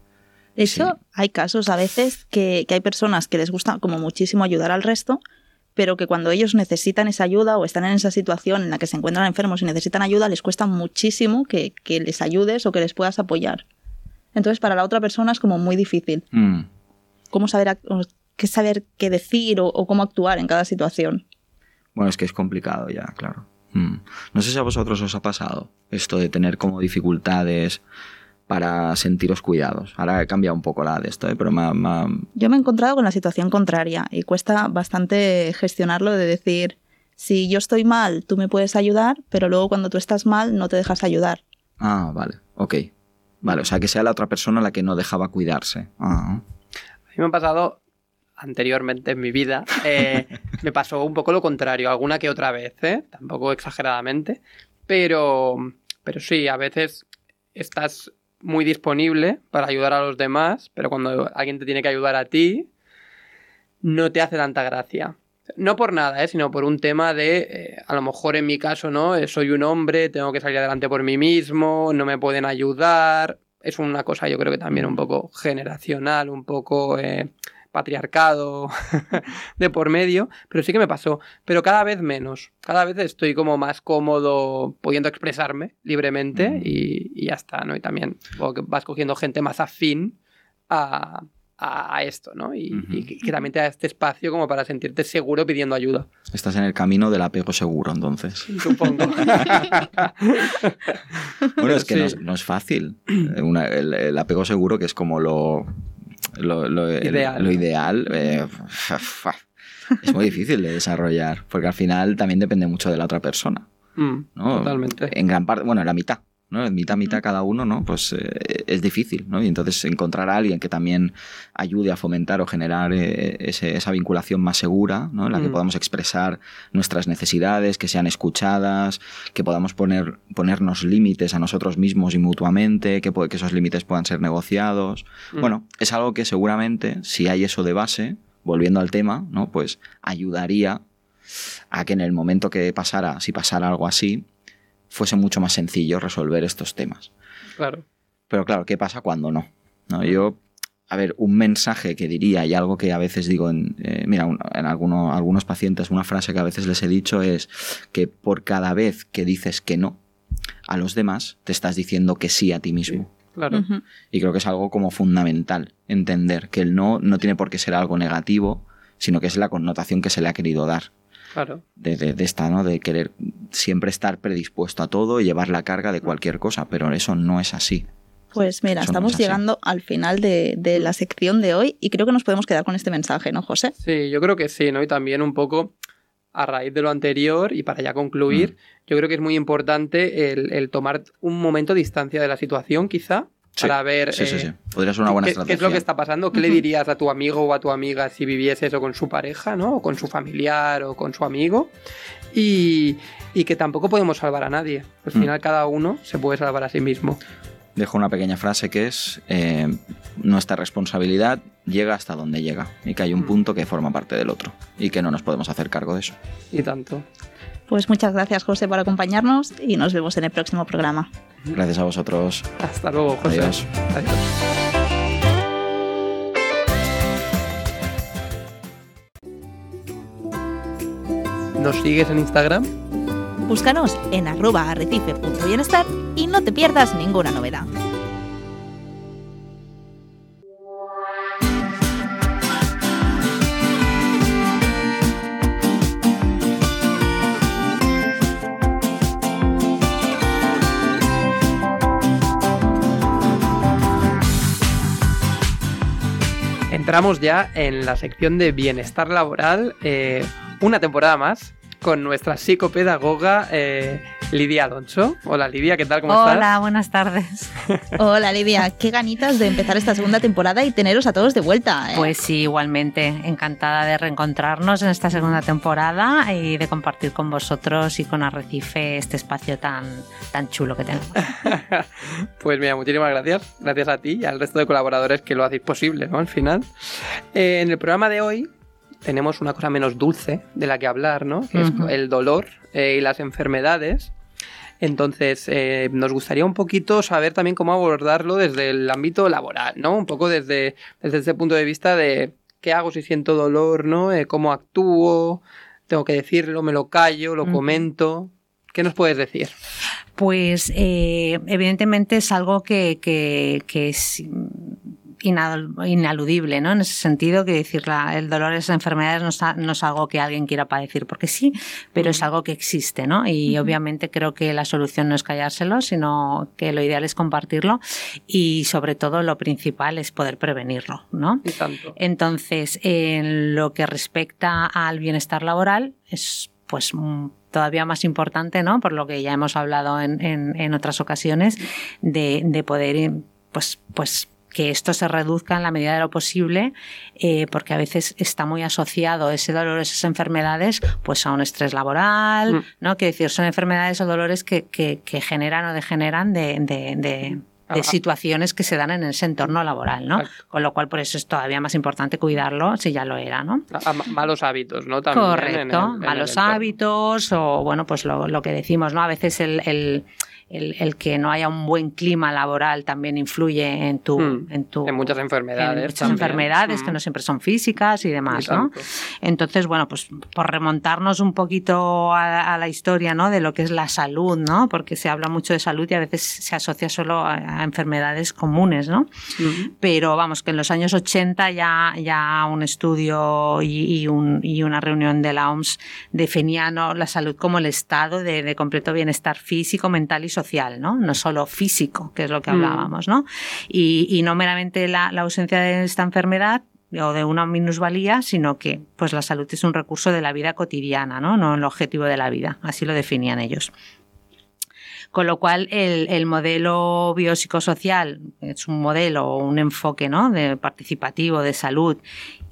De hecho, Sí. hay casos a veces que, que hay personas que les gusta como muchísimo ayudar al resto, pero que cuando ellos necesitan esa ayuda o están en esa situación en la que se encuentran enfermos y necesitan ayuda, les cuesta muchísimo que, que les ayudes o que les puedas apoyar. Entonces, para la otra persona es como muy difícil. Mm. ¿Cómo saber, qué saber qué decir o, o cómo actuar en cada situación? Bueno, es que es complicado ya, claro. Mm. No sé si a vosotros os ha pasado esto de tener como dificultades para sentiros cuidados. Ahora he cambiado un poco la de esto, ¿eh? pero me ha- me ha- Yo me he encontrado con la situación contraria y cuesta bastante gestionarlo de decir, si yo estoy mal, tú me puedes ayudar, pero luego cuando tú estás mal no te dejas ayudar. Ah, vale, ok. Vale, o sea, que sea la otra persona la que no dejaba cuidarse. Ah. A mí me ha pasado anteriormente en mi vida, eh, me pasó un poco lo contrario, alguna que otra vez, ¿eh? tampoco exageradamente, pero, pero sí, a veces estás muy disponible para ayudar a los demás, pero cuando alguien te tiene que ayudar a ti, no te hace tanta gracia. No por nada, ¿eh? sino por un tema de, eh, a lo mejor en mi caso, ¿no? Eh, soy un hombre, tengo que salir adelante por mí mismo, no me pueden ayudar. Es una cosa, yo creo que también un poco generacional, un poco eh, patriarcado de por medio, pero sí que me pasó. Pero cada vez menos. Cada vez estoy como más cómodo pudiendo expresarme libremente Mm. y, y ya está, ¿no? Y también que vas cogiendo gente más afín a, esto, ¿no? Y, que, que también te da este espacio como para sentirte seguro pidiendo ayuda, Estás en el camino del apego seguro, entonces. supongo. Bueno, es que no, Sí. es, no es fácil. Eh, una- el, el apego seguro, que es como lo, lo, Ideal. lo ideal, eh, es muy difícil de desarrollar, porque al final también depende mucho de la otra persona. Mm, ¿no? Totalmente. En gran parte, bueno, en la mitad. ¿No? Mitad, mitad cada uno, ¿no? Pues eh, es difícil, ¿no? Y entonces encontrar a alguien que también ayude a fomentar o generar eh, ese- esa vinculación más segura, ¿no? En la que Mm. podamos expresar nuestras necesidades, que sean escuchadas, que podamos poner, ponernos límites a nosotros mismos y mutuamente, que, que esos límites puedan ser negociados. Mm. Bueno, es algo que seguramente, si hay eso de base, volviendo al tema, ¿no? Pues ayudaría a que en el momento que pasara, si pasara algo así, fuese mucho más sencillo resolver estos temas. Claro. Pero claro, ¿qué pasa cuando no? ¿No? Yo, a ver, un mensaje que diría y algo que a veces digo en, eh, mira, un- en alguno- algunos pacientes, una frase que a veces les he dicho es que por cada vez que dices que no a los demás, te estás diciendo que sí a ti mismo. Claro. Y creo que es algo como fundamental entender que el no no tiene por qué ser algo negativo, sino que es la connotación que se le ha querido dar. Claro. De, de, de esta, ¿no? De querer siempre estar predispuesto a todo y llevar la carga de cualquier cosa, pero eso no es así. Pues mira, Eso no estamos es llegando al final de, de la sección de hoy y creo que nos podemos quedar con este mensaje, ¿no, José? Sí, yo creo que sí, ¿no? Y también un poco a raíz de lo anterior y para ya concluir, Mm. yo creo que es muy importante el, el tomar un momento de distancia de la situación, quizá, para ver Sí, sí, eh, sí. Podría ser una buena qué, es lo que está pasando, qué le dirías a tu amigo o a tu amiga si viviese eso con su pareja, ¿no? O con su familiar o con su amigo. Y, y que tampoco podemos salvar a nadie. Al Mm. final cada uno se puede salvar a sí mismo. Dejo una pequeña frase que es eh, nuestra responsabilidad llega hasta donde llega y que hay un Mm. punto que forma parte del otro y que no nos podemos hacer cargo de eso. Y tanto. Pues muchas gracias, José, por acompañarnos y nos vemos en el próximo programa. Gracias a vosotros. Hasta luego, José. Adiós. Adiós. ¿Nos sigues en Instagram? Búscanos en arroba arrecife.bienestar y no te pierdas ninguna novedad. Entramos ya en la sección de bienestar laboral, eh, una temporada más, con nuestra psicopedagoga eh, Lidia Alonso. Hola Lidia, ¿qué tal? ¿Cómo Hola, estás? buenas tardes. Hola Lidia, qué ganitas de empezar esta segunda temporada y teneros a todos de vuelta. ¿eh? Pues sí, igualmente, encantada de reencontrarnos en esta segunda temporada y de compartir con vosotros y con Arrecife este espacio tan, tan chulo que tenemos. pues mira, muchísimas gracias. Gracias a ti y al resto de colaboradores que lo hacéis posible, ¿no? Al final. Eh, en el programa de hoy tenemos una cosa menos dulce de la que hablar, ¿no? Que es el dolor eh, y las enfermedades. Entonces, eh, nos gustaría un poquito saber también cómo abordarlo desde el ámbito laboral, ¿no? Un poco desde, desde ese punto de vista de qué hago si siento dolor, ¿no? Eh, ¿Cómo actúo? ¿Tengo que decirlo? ¿Me lo callo? ¿Lo comento? ¿Qué nos puedes decir? Pues eh, evidentemente es algo que, que- que es inal- inaludible, ¿no? En ese sentido, que decir, la- el dolor, esas enfermedades no, está- no es algo que alguien quiera padecer porque sí, pero es algo que existe, ¿no? Y obviamente creo que la solución no es callárselo, sino que lo ideal es compartirlo y sobre todo lo principal es poder prevenirlo, ¿no? Y tanto. Entonces, en lo que respecta al bienestar laboral, es pues mm, todavía más importante, ¿no? Por lo que ya hemos hablado en, en- en otras ocasiones, de, de poder, pues, pues que esto se reduzca en la medida de lo posible, eh, porque a veces está muy asociado ese dolor, esas enfermedades, pues a un estrés laboral, Mm. ¿no? Que decir, son enfermedades o dolores que, que- que generan o degeneran de, de- de- de Ah, situaciones que se dan en ese entorno laboral, ¿no? Con lo cual, por eso es todavía más importante cuidarlo, si ya lo era, ¿no? A- a ma- malos hábitos, ¿no? También en Correcto, el- en el malos hábitos o, bueno, pues lo, lo que decimos, ¿no? A veces el, el- el- el que no haya un buen clima laboral también influye en tu... Mm, en, tu En muchas enfermedades. en muchas también. enfermedades que Mm. no siempre son físicas y demás, ¿no? Entonces, bueno, pues por remontarnos un poquito a, a la historia, ¿no? De lo que es la salud, ¿no? Porque se habla mucho de salud y a veces se asocia solo a, a enfermedades comunes, ¿no? Mm. pero vamos, que en los años 80 ya, ya un estudio y, y un- y una reunión de la OMS definía ¿no? la salud como el estado de, de completo bienestar físico, mental y social, ¿no? No solo físico, que es lo que Mm. hablábamos, ¿no? Y, y no meramente la, la ausencia de esta enfermedad o de una minusvalía, sino que pues la salud es un recurso de la vida cotidiana, ¿no? No el objetivo de la vida, así lo definían ellos. Con lo cual, el, el modelo biopsicosocial es un modelo o un enfoque ¿no? de participativo de salud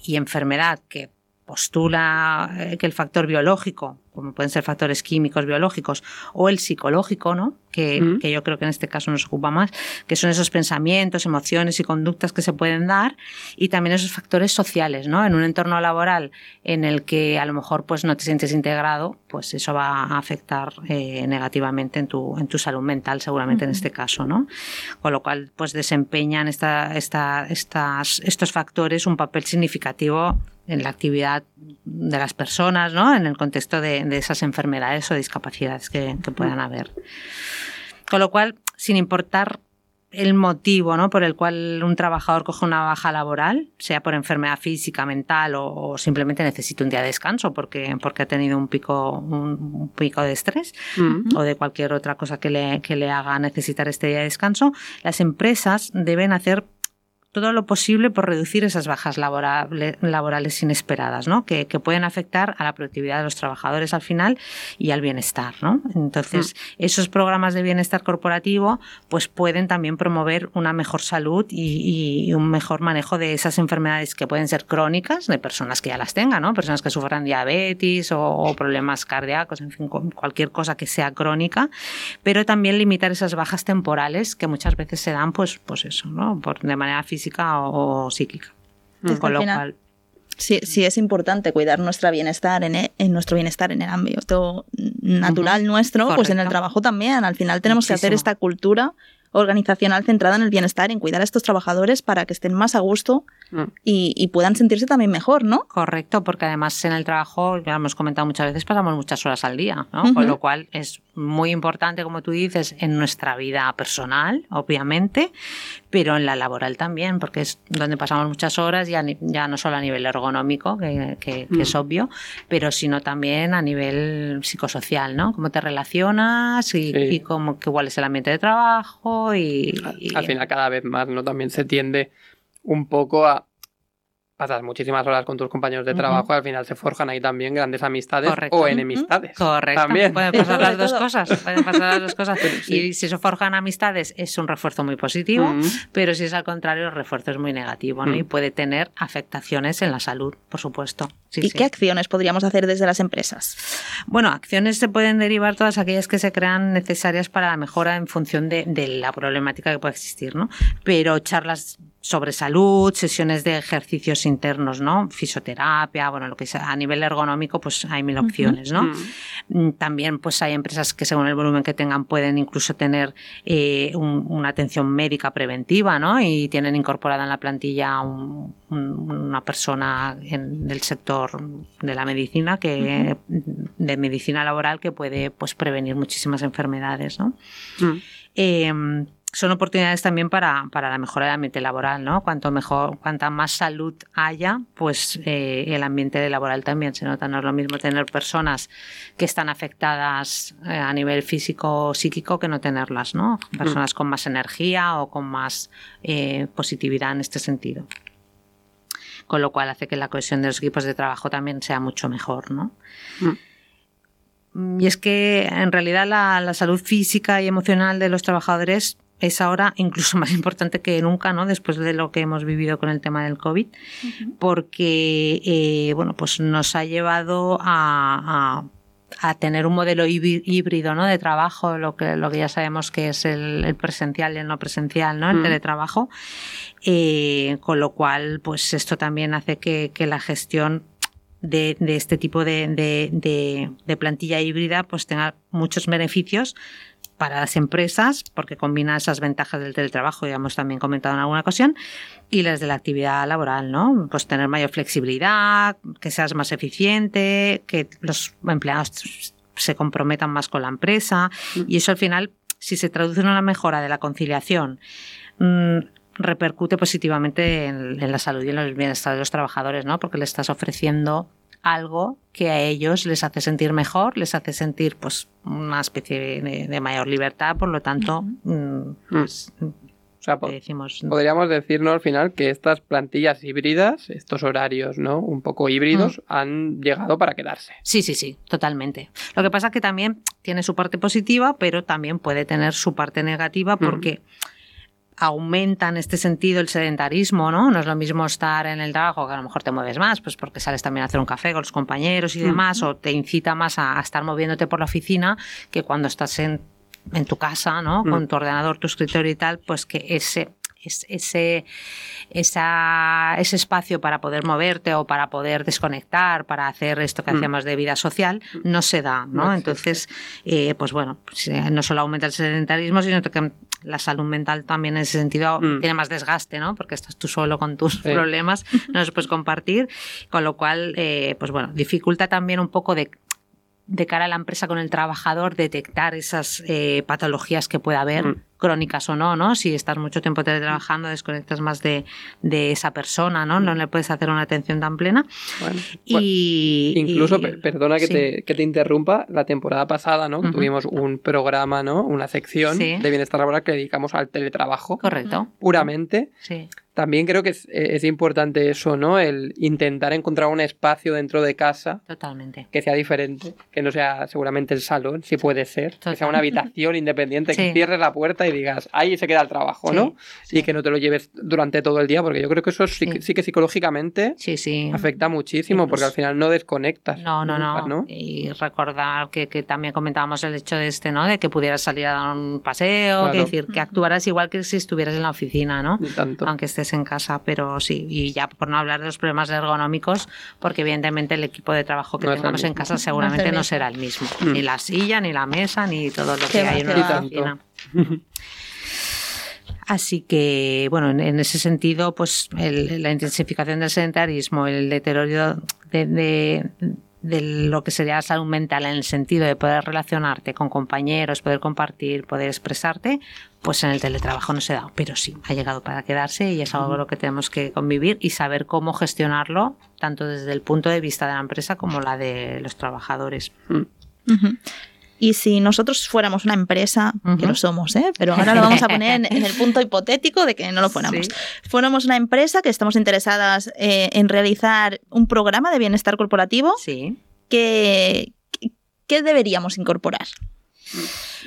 y enfermedad que postula eh, que el factor biológico, como pueden ser factores químicos biológicos, o el psicológico, ¿no? Que, Mm. que yo creo que en este caso nos ocupa más, que son esos pensamientos, emociones y conductas que se pueden dar, y también esos factores sociales, ¿no? En un entorno laboral en el que a lo mejor pues, no te sientes integrado, pues eso va a afectar eh, negativamente en tu, en tu salud mental, seguramente en este caso, ¿no? Con lo cual, pues desempeñan esta, esta, estas, estos factores un papel significativo en la actividad de las personas, ¿no? En el contexto de, de esas enfermedades o discapacidades que, que puedan haber. Con lo cual, sin importar el motivo ¿no? por el cual un trabajador coge una baja laboral, sea por enfermedad física, mental o, simplemente necesita un día de descanso porque, porque ha tenido un pico, un, pico de estrés o de cualquier otra cosa que le, que le haga necesitar este día de descanso, las empresas deben hacer todo lo posible por reducir esas bajas laborales inesperadas, ¿no? Que, pueden afectar a la productividad de los trabajadores al final y al bienestar. ¿no? Entonces, mm. esos programas de bienestar corporativo pues pueden también promover una mejor salud y, un mejor manejo de esas enfermedades que pueden ser crónicas, de personas que ya las tengan, ¿no? personas que sufran diabetes o, problemas cardíacos, en fin, cualquier cosa que sea crónica, pero también limitar esas bajas temporales que muchas veces se dan, pues, pues eso, ¿no? por, de manera física o, psíquica. Con lo cual, sí, sí, es importante cuidar nuestro bienestar en, e, en, nuestro bienestar en el ámbito natural nuestro, pues en el trabajo también. Al final tenemos que hacer esta cultura organizacional centrada en el bienestar, en cuidar a estos trabajadores para que estén más a gusto mm. y, puedan sentirse también mejor, ¿no? Correcto, porque además en el trabajo, ya hemos comentado muchas veces, pasamos muchas horas al día, ¿no? Con lo cual es muy importante, como tú dices, en nuestra vida personal, obviamente, pero en la laboral también, porque es donde pasamos muchas horas, ya, ya no solo a nivel ergonómico, que, es mm. obvio, pero sino también a nivel psicosocial, ¿no? Cómo te relacionas y, y cómo, cuál es el ambiente de trabajo y, y... Al final cada vez más, ¿no? También se tiende un poco a pasas muchísimas horas con tus compañeros de trabajo, al final se forjan ahí también grandes amistades o enemistades. Correcto. También. Pueden pasar las dos cosas. Pueden pasar las dos cosas. Y si se forjan amistades es un refuerzo muy positivo, pero si es al contrario, el refuerzo es muy negativo ¿no? y puede tener afectaciones en la salud, por supuesto. ¿Y qué acciones podríamos hacer desde las empresas? Bueno, acciones se pueden derivar todas aquellas que se crean necesarias para la mejora en función de, de la problemática que pueda existir, ¿no? Pero charlas sobre salud, sesiones de ejercicios internos, ¿no? Fisioterapia, bueno, lo que sea, a nivel ergonómico, pues hay mil opciones, ¿no? Mm, también, pues hay empresas que según el volumen que tengan pueden incluso tener eh, una atención médica preventiva, ¿no? Y tienen incorporada en la plantilla una persona en, del sector de la medicina que, de medicina laboral que puede, pues, prevenir muchísimas enfermedades, ¿no? Mm. Em, son oportunidades también para, para, la mejora del ambiente laboral, ¿no? Cuanto mejor, cuanta más salud haya, pues eh, el ambiente laboral también se nota. No es lo mismo tener personas que están afectadas eh, a nivel físico o psíquico que no tenerlas, ¿no? Personas con más energía o con más eh, positividad en este sentido. Con lo cual hace que la cohesión de los equipos de trabajo también sea mucho mejor, ¿no? Mm. Y es que en realidad la, la salud física y emocional de los trabajadores es ahora incluso más importante que nunca, ¿no? Después de lo que hemos vivido con el tema del COVID, porque eh, bueno, pues nos ha llevado a, tener un modelo híbrido ¿no? de trabajo, lo que, lo que ya sabemos que es el, presencial y el no presencial, ¿no? el mm. teletrabajo, eh, con lo cual pues esto también hace que, la gestión de, este tipo de, de, plantilla híbrida pues tenga muchos beneficios para las empresas, porque combina esas ventajas del teletrabajo, ya hemos también comentado en alguna ocasión, y las de la actividad laboral, ¿no? Pues tener mayor flexibilidad, que seas más eficiente, que los empleados se comprometan más con la empresa, mm. y eso al final, si se traduce en una mejora de la conciliación, mm, repercute positivamente en, en, la salud y en el bienestar de los trabajadores, ¿no? Porque le estás ofreciendo algo que a ellos les hace sentir mejor, les hace sentir pues una especie de, mayor libertad, por lo tanto, mm, pues, o sea, podríamos decirnos al final que estas plantillas híbridas, estos horarios, ¿no? Un poco híbridos, han llegado para quedarse. Sí, sí, sí, totalmente. Lo que pasa es que también tiene su parte positiva, pero también puede tener su parte negativa porque aumenta en este sentido el sedentarismo, ¿no? No es lo mismo estar en el trabajo que a lo mejor te mueves más, pues porque sales también a hacer un café con los compañeros y demás, o te incita más a, estar moviéndote por la oficina que cuando estás en, en tu casa, ¿no? Con tu ordenador, tu escritorio y tal, pues que ese ese, esa, ese espacio para poder moverte o para poder desconectar, para hacer esto que mm. hacemos de vida social, no se da, ¿no? Entonces, eh, pues bueno, pues, eh, no solo aumenta el sedentarismo, sino que la salud mental también en ese sentido mm. tiene más desgaste, ¿no? Porque estás tú solo con tus problemas, no los puedes compartir, con lo cual, eh, pues bueno, dificulta también un poco de de cara a la empresa con el trabajador detectar esas eh, patologías que pueda haber. Mm. crónicas o no, ¿no? Si estás mucho tiempo teletrabajando, desconectas más de, de esa persona, ¿no? No le puedes hacer una atención tan plena. Bueno, Y, Incluso, y- perdona que, sí. te, que te interrumpa, la temporada pasada, ¿no? Tuvimos un programa, ¿no? Una sección Sí. de bienestar laboral que dedicamos al teletrabajo Correcto. puramente. Sí. También creo que es, eh, es importante eso, ¿no? El intentar encontrar un espacio dentro de casa Totalmente. que sea diferente, que no sea seguramente el salón, si puede ser, que sea una habitación independiente, que cierres la puerta y digas, ahí se queda el trabajo, Sí, ¿no? sí. Y que no te lo lleves durante todo el día, porque yo creo que eso sí, que- Sí. sí que psicológicamente Sí, sí. afecta muchísimo, porque al Incluso- final no desconectas. No, no, nunca, no. Y recordar que, que también comentábamos el hecho de este, ¿no? De que pudieras salir a dar un paseo, Claro. que decir, que actuaras igual que si estuvieras en la oficina, ¿no? Tanto. Aunque estés en casa, pero sí. Y ya por no hablar de los problemas ergonómicos, porque evidentemente el equipo de trabajo que No tengamos en casa seguramente no será el mismo. Mm. Ni la silla, ni la mesa, ni todo lo que hay en una va. oficina. Así que, bueno, en, en ese sentido, pues el- la intensificación del sedentarismo, el deterioro de, de- de lo que sería la salud mental en el sentido de poder relacionarte con compañeros, poder compartir, poder expresarte, pues en el teletrabajo no se da, pero sí, ha llegado para quedarse y es algo con lo que tenemos que convivir y saber cómo gestionarlo, tanto desde el punto de vista de la empresa como la de los trabajadores. Y si nosotros fuéramos una empresa, que lo somos, ¿eh? pero ahora lo vamos a poner en, en el punto hipotético de que no lo fuéramos. Sí. Fuéramos una empresa que estamos interesadas eh, en realizar un programa de bienestar corporativo, Sí. que, ¿qué deberíamos incorporar?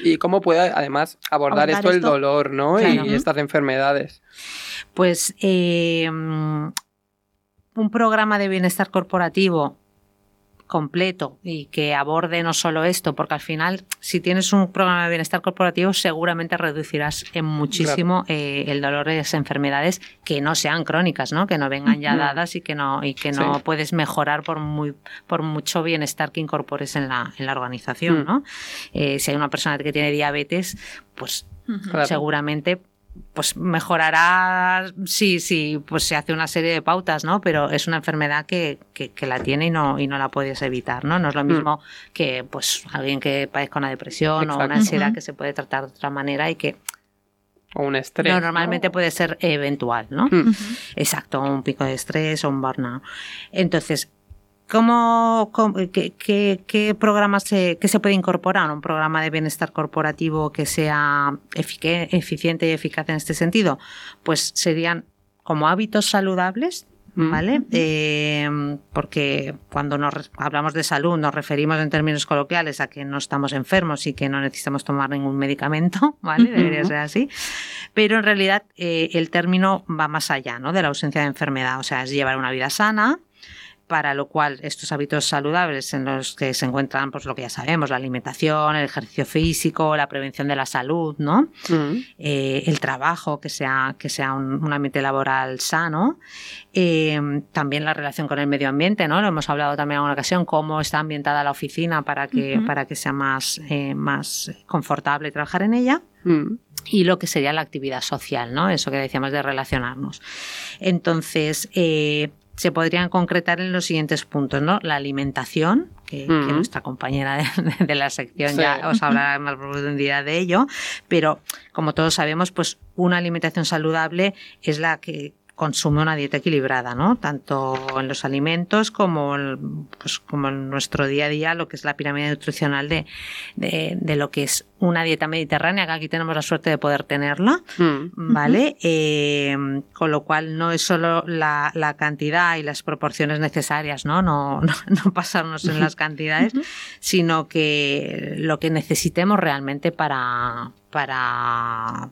Y cómo puede además abordar, Abordar esto, el dolor, ¿no? Claro. Y estas enfermedades. Pues eh, un programa de bienestar corporativo completo y que aborde no solo esto, porque al final, si tienes un programa de bienestar corporativo, seguramente reducirás en muchísimo eh, el dolor de esas enfermedades que no sean crónicas, ¿no? Que no vengan ya dadas y que no, y que no Sí. puedes mejorar por muy, por mucho bienestar que incorpores en la, en la organización, Mm. ¿no? Eh, si hay una persona que tiene diabetes, pues Claro. seguramente pues mejorará sí, sí, pues se hace una serie de pautas, ¿no? Pero es una enfermedad que, que, que la tiene y no, y no la puedes evitar, ¿no? No es lo mismo que pues alguien que padezca una depresión o una ansiedad que se puede tratar de otra manera y que O un estrés. no, normalmente ¿no? puede ser eventual, ¿no? Mm. Exacto, un pico de estrés o un burnout. Entonces, ¿cómo, cómo- qué, qué- qué programa se, qué se puede incorporar? ¿Un programa de bienestar corporativo que sea eficiente y eficaz en este sentido? Pues serían como hábitos saludables. ¿Vale? Eh, porque cuando nos hablamos de salud nos referimos en términos coloquiales a que no estamos enfermos y que no necesitamos tomar ningún medicamento, ¿vale? Debería ser así. Pero en realidad eh, el término va más allá ¿no? de la ausencia de enfermedad. O sea, es llevar una vida sana, para lo cual estos hábitos saludables en los que se encuentran, pues lo que ya sabemos, la alimentación, el ejercicio físico, la prevención de la salud, ¿no? Mm. Eh, el trabajo, que sea, que sea un, un ambiente laboral sano, Eh, también la relación con el medio ambiente, ¿no? Lo hemos hablado también en una ocasión, cómo está ambientada la oficina para que, para que sea más, eh, más confortable trabajar en ella Mm. y lo que sería la actividad social, ¿no? Eso que decíamos de relacionarnos. Entonces, eh, se podrían concretar en los siguientes puntos, ¿no? La alimentación, que, que nuestra compañera de, de la sección Sí. ya os hablará más profundidad de ello, pero como todos sabemos, pues una alimentación saludable es la que consume una dieta equilibrada, ¿no? Tanto en los alimentos como, en- pues, como en nuestro día a día, lo que es la pirámide nutricional de, de, de lo que es una dieta mediterránea, que aquí tenemos la suerte de poder tenerla, Mm. ¿vale? Eh, con lo cual no es solo la, la cantidad y las proporciones necesarias, ¿no? No, no, no pasarnos en las cantidades, sino que lo que necesitemos realmente para, para,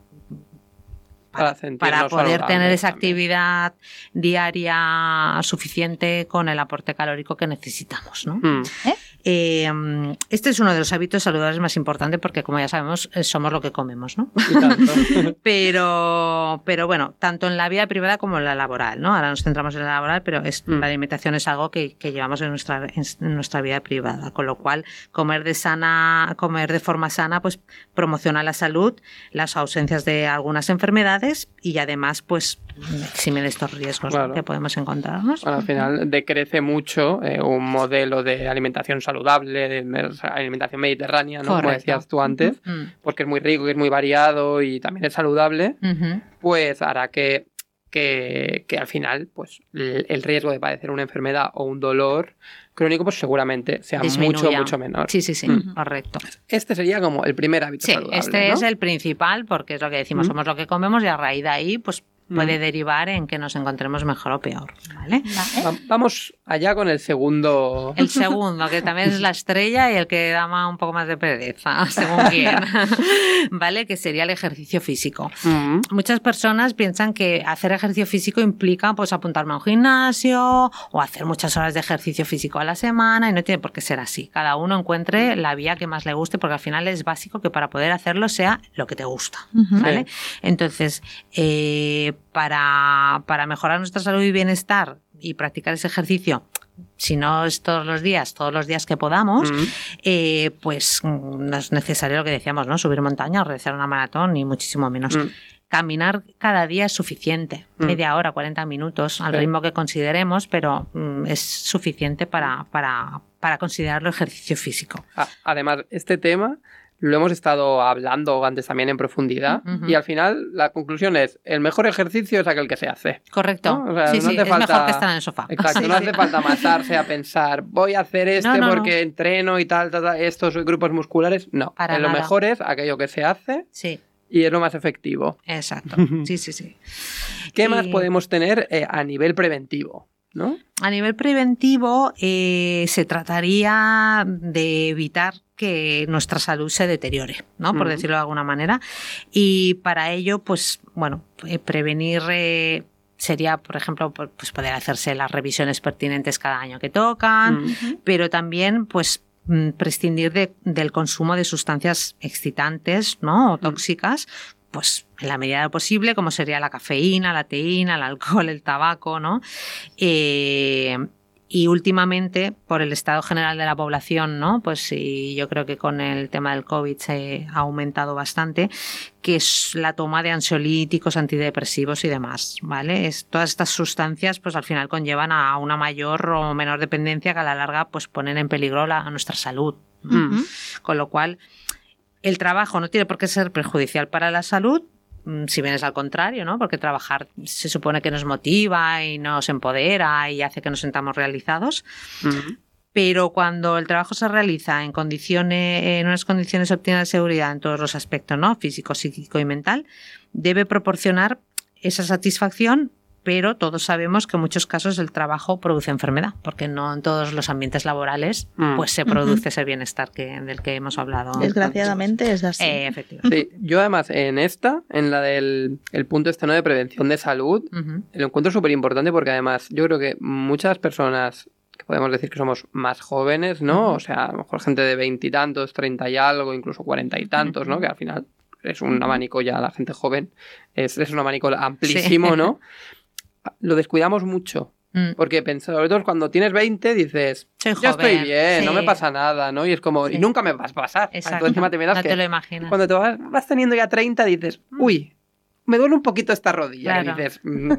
Para, poder tener esa también. actividad diaria suficiente con el aporte calórico que necesitamos, ¿no? Mm. Eh, este es uno de los hábitos saludables más importantes porque, como ya sabemos, eh, somos lo que comemos, ¿no? Pero, pero bueno, tanto en la vida privada como en la laboral, ¿no? Ahora nos centramos en la laboral, pero es, Mm. la alimentación es algo que, que llevamos en nuestra, en nuestra vida privada, con lo cual comer de sana, comer de forma sana, pues promociona la salud, las ausencias de algunas enfermedades y además, pues exime de estos riesgos. Claro. que podemos encontrarnos. Bueno, al final decrece mucho eh, un modelo de alimentación saludable, de alimentación mediterránea, ¿no? como decías tú antes, Mm, porque es muy rico, que es muy variado y también es saludable, pues hará que, que, que al final pues, el, riesgo de padecer una enfermedad o un dolor crónico pues seguramente sea mucho, Disminuya. mucho menor. Sí, sí, sí, Mm. correcto. Este sería como el primer hábito Sí, saludable. este ¿no? es el principal porque es lo que decimos, Mm. somos lo que comemos y a raíz de ahí pues. Puede derivar en que nos encontremos mejor o peor, ¿vale? Va- Vamos allá con el segundo. El segundo, que también es la estrella y el que da más- un poco más de pereza, según quién, ¿vale? Que sería el ejercicio físico. Mm. Muchas personas piensan que hacer ejercicio físico implica pues apuntarme a un gimnasio o hacer muchas horas de ejercicio físico a la semana y no tiene por qué ser así. Cada uno encuentre la vía que más le guste porque al final es básico que para poder hacerlo sea lo que te gusta. ¿vale? Entonces, eh, para, para mejorar nuestra salud y bienestar y practicar ese ejercicio, si no es todos los días, todos los días que podamos, eh, pues mm, no es necesario lo que decíamos, ¿no? Subir montaña o realizar una maratón, ni muchísimo menos. Mm. Caminar cada día es suficiente, Mm. media hora, 40 minutos, al ritmo que consideremos, pero mm, es suficiente para, para, para considerarlo ejercicio físico. Además, este tema lo hemos estado hablando antes también en profundidad y al final la conclusión es el mejor ejercicio es aquel que se hace. Correcto. ¿no? O sea, sí, no sí, hace es falta- mejor que estar en el sofá. Exacto, Sí, no hace falta matarse a pensar voy a hacer este No, porque entreno y tal, tal, tal, estos grupos musculares. No, Para lo nada. mejor es aquello que se hace Sí, y es lo más efectivo. exacto. Sí, sí, sí. ¿Qué más podemos tener eh, a nivel preventivo? ¿No? A nivel preventivo, eh, se trataría de evitar que nuestra salud se deteriore, ¿no? Por decirlo de alguna manera. Y para ello, pues, bueno, eh, prevenir eh, sería, por ejemplo, pues poder hacerse las revisiones pertinentes cada año que tocan, pero también, pues, mm, prescindir de- del consumo de sustancias excitantes, ¿no? O tóxicas, pues en la medida de lo posible, como sería la cafeína, la teína, el alcohol, el tabaco, ¿no? Eh, y últimamente, por el estado general de la población, ¿no? Pues sí, yo creo que con el tema del COVID se ha aumentado bastante, que es la toma de ansiolíticos, antidepresivos y demás, ¿vale? Es, todas estas sustancias, pues al final conllevan a una mayor o menor dependencia que a la larga, pues ponen en peligro la- a nuestra salud. Mm. Con lo cual, el trabajo no tiene por qué ser perjudicial para la salud, mm, si bien es al contrario, ¿no? Porque trabajar se supone que nos motiva y nos empodera y hace que nos sentamos realizados. Pero cuando el trabajo se realiza en condiciones, en unas condiciones óptimas de seguridad en todos los aspectos, ¿no? Físico, psíquico y mental, debe proporcionar esa satisfacción, pero todos sabemos que en muchos casos el trabajo produce enfermedad, porque no en todos los ambientes laborales Mm. pues se produce ese bienestar que, del que hemos hablado. Desgraciadamente es así. Eh, efectivamente. Sí, yo además en esta, en la del el punto este ¿no? de prevención de salud, lo encuentro súper importante porque además yo creo que muchas personas que podemos decir que somos más jóvenes, ¿no? O sea, a lo mejor gente de veintitantos, treinta y algo, incluso cuarenta y tantos, ¿no? Que al final es un abanico ya, la gente joven, es, es un abanico amplísimo, Sí. ¿no? Lo descuidamos mucho. Mm. Porque sobre todo cuando tienes 20 dices, Soy ya joven, estoy bien, no me pasa nada, ¿no? Y es como, y nunca me vas a pasar. Exacto. Encima te miras no que te lo imaginas. cuando te vas, vas teniendo ya 30 dices, uy, me duele un poquito esta rodilla. Claro. Y dices, "Mm,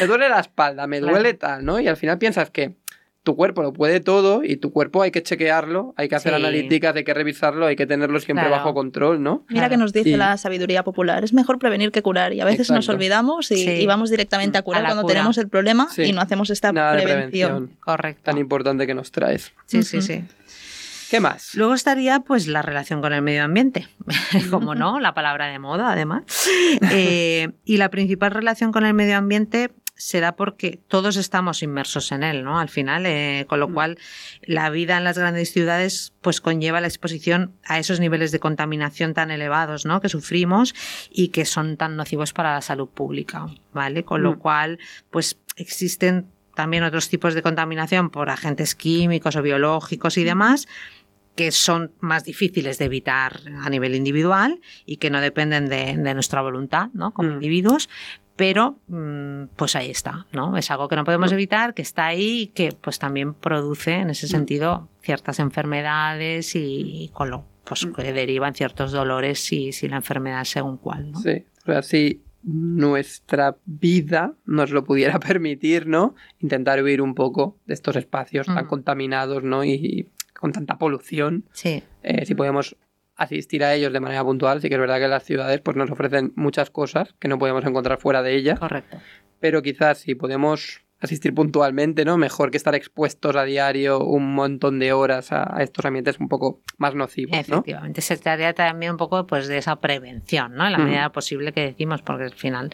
me duele la espalda, me Claro. duele tal, ¿no? Y al final piensas que tu cuerpo lo puede todo y tu cuerpo hay que chequearlo, hay que hacer Sí. analíticas, hay que revisarlo, hay que tenerlo siempre Claro. bajo control, ¿no? Mira Claro. que nos dice Y- la sabiduría popular, es mejor prevenir que curar y a veces nos olvidamos y, Sí. y vamos directamente a curar A cuando cura. tenemos el problema Sí. y no hacemos esta Nada prevención. prevención Correcto. tan importante que nos traes. Sí, sí, sí. ¿Qué más? Luego estaría pues la relación con el medio ambiente, como no, la palabra de moda además. Eh, y la principal relación con el medio ambiente se da porque todos estamos inmersos en él, ¿no? Al final, eh, con lo Mm. cual la vida en las grandes ciudades pues conlleva la exposición a esos niveles de contaminación tan elevados, ¿no? Que sufrimos y que son tan nocivos para la salud pública, ¿vale? Con lo Mm. cual, pues existen también otros tipos de contaminación por agentes químicos o biológicos y demás que son más difíciles de evitar a nivel individual y que no dependen de, de nuestra voluntad, ¿no? Como Mm. individuos, pero mm, pues ahí está, ¿no? Es algo que no podemos evitar, que está ahí y que pues también produce en ese Mm. sentido ciertas enfermedades y, con lo pues Mm. que derivan ciertos dolores si, si la enfermedad según cuál, ¿no? Sí, o sea, si nuestra vida nos lo pudiera permitir, ¿no? Intentar huir un poco de estos espacios tan contaminados, ¿no? Y con tanta polución. Sí. Eh, si podemos asistir a ellos de manera puntual, sí que es verdad que las ciudades pues, nos ofrecen muchas cosas que no podemos encontrar fuera de ellas, Correcto. pero quizás si podemos asistir puntualmente, ¿no? Mejor que estar expuestos a diario un montón de horas a, a estos ambientes un poco más nocivos, ¿no? Efectivamente, se trataría también un poco pues, de esa prevención, ¿no? En la Ujú. medida posible que decimos, porque al final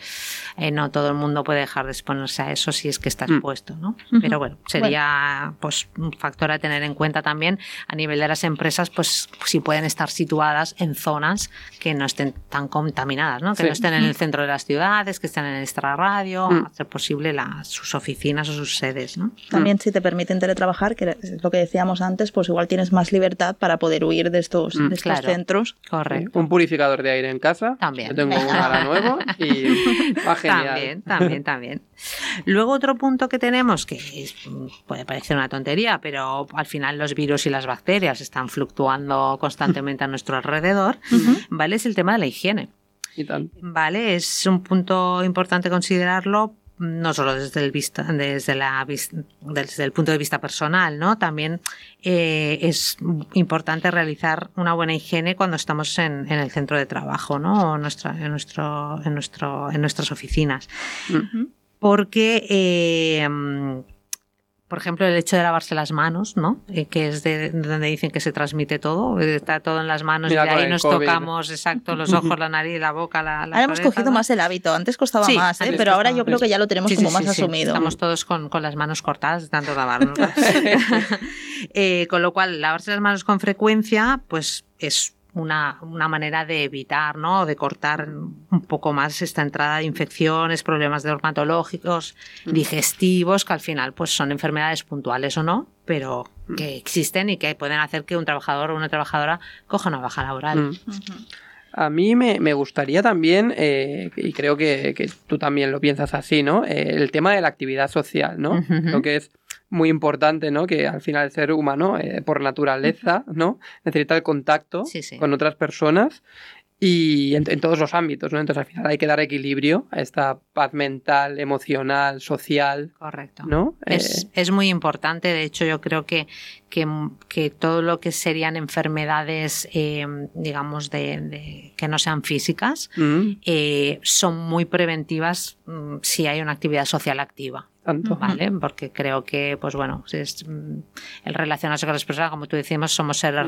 eh, no todo el mundo puede dejar de exponerse a eso si es que está Mm. expuesto, ¿no? Ujú. Pero bueno, sería pues un factor a tener en cuenta también a nivel de las empresas, pues si pueden estar situadas en zonas que no estén tan contaminadas, ¿no? Que Sí. no estén en el centro de las ciudades, que estén en el extrarradio, Mm. hacer posible la- sus oficinas o sus sedes, ¿no? También si te permiten teletrabajar, que es lo que decíamos antes, pues igual tienes más libertad para poder huir de estos, Mm, de estos claro. centros. Correcto. Un purificador de aire en casa. También. Yo tengo uno ahora nuevo y va genial. También, también, también. Luego otro punto que tenemos, que es- puede parecer una tontería, pero al final los virus y las bacterias están fluctuando constantemente a nuestro alrededor, ¿vale? Es el tema de la higiene. Y tal. ¿Vale? Es un punto importante considerarlo no solo desde el vista, desde la vis- desde el punto de vista personal, ¿no? También eh, es importante realizar una buena higiene cuando estamos en, en el centro de trabajo, ¿no? O en nuestra, en nuestro, en nuestro, en nuestras oficinas. Porque eh, por ejemplo, el hecho de lavarse las manos, ¿no? Eh, que es de donde dicen que se transmite todo, eh, está todo en las manos Mira y con ahí nos COVID. tocamos, exacto, los ojos, la nariz, la boca, la, las Ahora hemos cogido ¿no? más el hábito. Antes costaba Sí, más, ¿eh? pero ahora yo creo que ya lo tenemos Sí, sí, como sí, más sí. asumido. Estamos todos con, con las manos cortadas de tanto lavarnos. Eh, con lo cual, lavarse las manos con frecuencia, pues es una, una manera de evitar, ¿no? De cortar un poco más esta entrada de infecciones, problemas dermatológicos, digestivos, que al final pues son enfermedades puntuales o no, pero que existen y que pueden hacer que un trabajador o una trabajadora coja una baja laboral. Mm. A mí me, me gustaría también, eh, y creo que, que tú también lo piensas así, ¿no? Eh, el tema de la actividad social, ¿no? Creo que es muy importante, ¿no? Que al final el ser humano, eh, por naturaleza, ¿no? Necesita el contacto Sí, sí. con otras personas y en, en todos los ámbitos, ¿no? Entonces al final hay que dar equilibrio a esta paz mental, emocional, social, Correcto. ¿no? Es, Eh, es muy importante, de hecho yo creo que, que, que todo lo que serían enfermedades, eh, digamos, de, de- que no sean físicas, mm, eh, son muy preventivas mm, si hay una actividad social activa. Tanto. ¿Vale? Porque creo que, pues bueno, si es, mm, el relacionarse con las personas, como tú decíamos, somos seres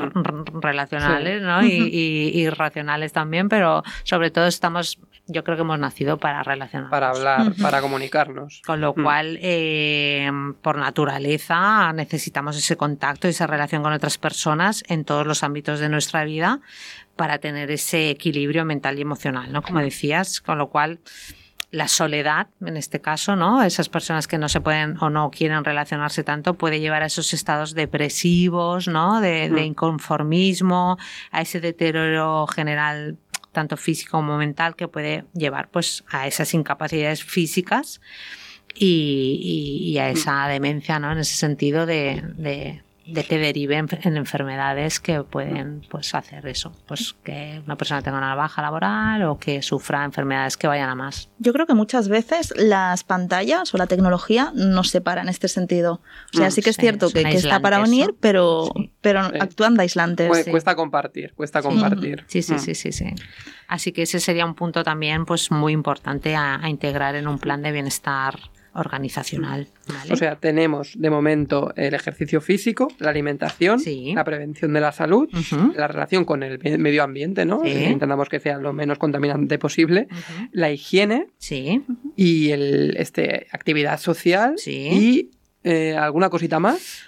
relacionales, ¿no? Y, y- y racionales también, pero sobre todo estamos, yo creo que hemos nacido para relacionarnos. Para hablar, para comunicarnos. Con lo Mm. cual, eh, por naturaleza, necesitamos ese contacto y esa relación con otras personas en todos los ámbitos de nuestra vida para tener ese equilibrio mental y emocional, ¿no? Como decías, con lo cual la soledad, en este caso, ¿no? Esas personas que no se pueden o no quieren relacionarse tanto puede llevar a esos estados depresivos, ¿no? De, de inconformismo, a ese deterioro general tanto físico como mental que puede llevar pues a esas incapacidades físicas y, y- y a esa demencia, ¿no? En ese sentido de, de- de que deriven en enfermedades que pueden pues hacer eso, pues que una persona tenga una baja laboral o que sufra enfermedades que vayan a más. Yo creo que muchas veces las pantallas o la tecnología nos separa en este sentido. O sea, Mm, sí que es sí, cierto que, que está para unir, pero, Sí. pero Sí. actúan de aislantes. Cuesta compartir, cuesta compartir. Sí, sí, Mm. sí, sí, sí. Así que ese sería un punto también pues muy importante a, a integrar en un plan de bienestar organizacional. ¿vale? O sea, tenemos de momento el ejercicio físico, la alimentación, Sí. la prevención de la salud, la relación con el me- medio ambiente, ¿no? Sí. Intentamos que sea lo menos contaminante posible, la higiene Sí, y el, este, actividad social Sí. y eh, alguna cosita más.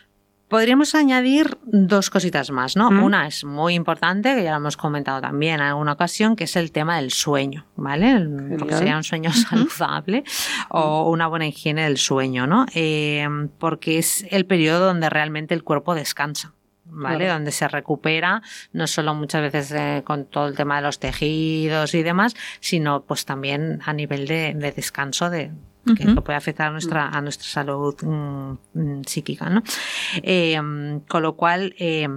Podríamos añadir dos cositas más, ¿no? Mm. Una es muy importante, que ya lo hemos comentado también en alguna ocasión, que es el tema del sueño, ¿vale? Porque Genial. sería un sueño saludable o una buena higiene del sueño, ¿no? Eh, porque es el periodo donde realmente el cuerpo descansa. ¿Vale? Claro. Donde se recupera, no solo muchas veces eh, con todo el tema de los tejidos y demás, sino pues también a nivel de, de descanso de, que, puede afectar a nuestra, a nuestra salud mm, mm, psíquica. ¿no? Eh, con lo cual, eh,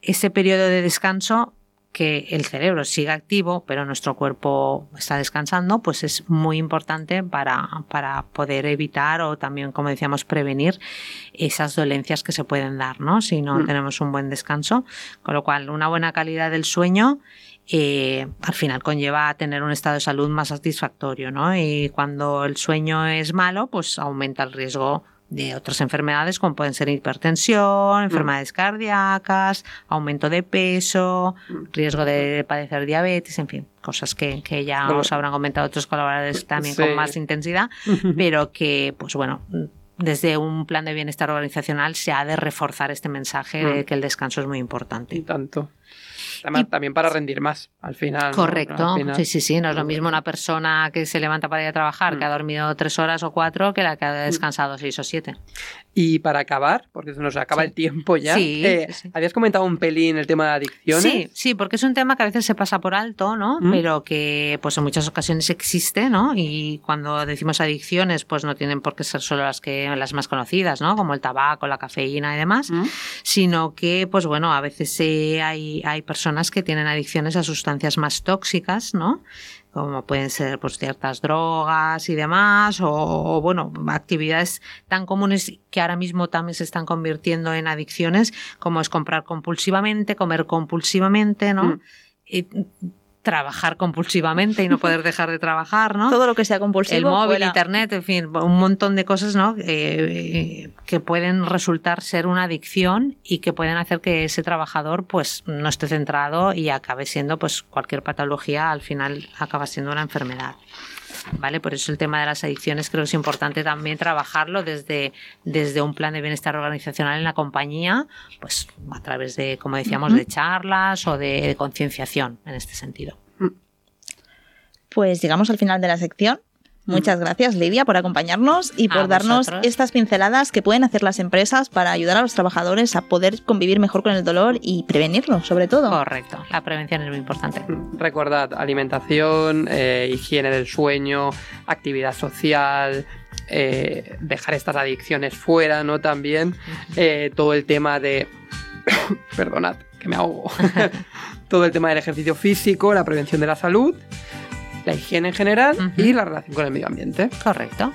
ese periodo de descanso que el cerebro siga activo, pero nuestro cuerpo está descansando, pues es muy importante para, para poder evitar o también, como decíamos, prevenir esas dolencias que se pueden dar, ¿no? Si no Mm. tenemos un buen descanso. Con lo cual, una buena calidad del sueño eh, al final conlleva a tener un estado de salud más satisfactorio, ¿no? Y cuando el sueño es malo, pues aumenta el riesgo de otras enfermedades como pueden ser hipertensión, enfermedades cardíacas, aumento de peso, riesgo de padecer diabetes, en fin, cosas que, que ya os habrán comentado otros colaboradores también Sí. con más intensidad, pero que, pues bueno, desde un plan de bienestar organizacional se ha de reforzar este mensaje de Mm. que el descanso es muy Y importante. tanto. Además, Y- también para rendir más al final. ¿no? Correcto, Al final. sí, sí, sí, no es lo mismo una persona que se levanta para ir a trabajar, que ha Mm. dormido tres horas o cuatro, que la que ha descansado seis o siete. Y para acabar, porque se nos acaba Sí. el tiempo ya, Sí, eh, sí. habías comentado un pelín el tema de adicciones. Sí, sí, porque es un tema que a veces se pasa por alto, ¿no? Mm. Pero que pues en muchas ocasiones existe, ¿no? Y cuando decimos adicciones, pues no tienen por qué ser solo las que las más conocidas, ¿no? Como el tabaco, la cafeína y demás, Mm. sino que pues bueno, a veces eh, hay, hay personas que tienen adicciones a sustancias más tóxicas, ¿no? Como pueden ser pues, ciertas drogas y demás, o, o, bueno, actividades tan comunes que ahora mismo también se están convirtiendo en adicciones, como es comprar compulsivamente, comer compulsivamente, ¿no? Mm. Y trabajar compulsivamente y no poder dejar de trabajar, ¿no? Todo lo que sea compulsivo. el móvil, fuera. internet, en fin, un montón de cosas, ¿no? Eh, que pueden resultar ser una adicción y que pueden hacer que ese trabajador, pues, no esté centrado y acabe siendo, pues, cualquier patología, al final acaba siendo una enfermedad. ¿Vale? Por eso el tema de las adicciones creo que es importante también trabajarlo desde, desde un plan de bienestar organizacional en la compañía, pues a través de, como decíamos, de charlas o de, de concienciación en este sentido. Pues llegamos al final de la sección. Muchas gracias, Lidia, por acompañarnos y por darnos vosotros. estas pinceladas que pueden hacer las empresas para ayudar a los trabajadores a poder convivir mejor con el dolor y prevenirlo, sobre todo. Correcto, la prevención es muy importante. Recordad, alimentación, eh, higiene del sueño, actividad social, eh, dejar estas adicciones fuera, ¿no? También eh, todo el tema de... Perdonad, que me ahogo. todo el tema del ejercicio físico, la prevención de la salud, la higiene en general y la relación con el medio ambiente. Correcto.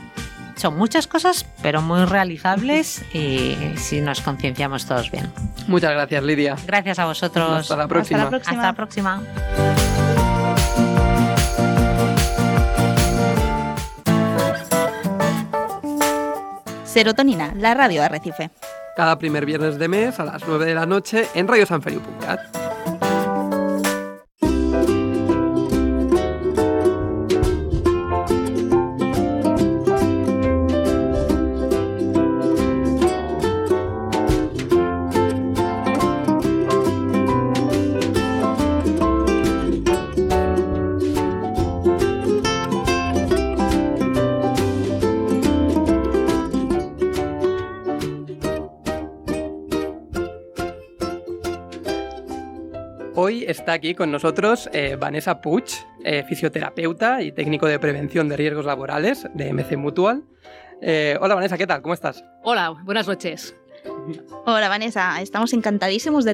Son muchas cosas, pero muy realizables y si nos concienciamos todos bien. Muchas gracias, Lidia. Gracias a vosotros. Hasta la próxima. Hasta la próxima. Hasta la próxima. Serotonina, la radio de Arrecife. Cada primer viernes de mes a las 9 de la noche en radiosanfeliu.cat. está aquí con nosotros eh, Vanessa Puig, eh, fisioterapeuta y técnico de prevención de riesgos laborales de MC Mutual. Eh, hola Vanessa, ¿qué tal? ¿Cómo estás? Hola, buenas noches. Hola Vanessa, estamos encantadísimos de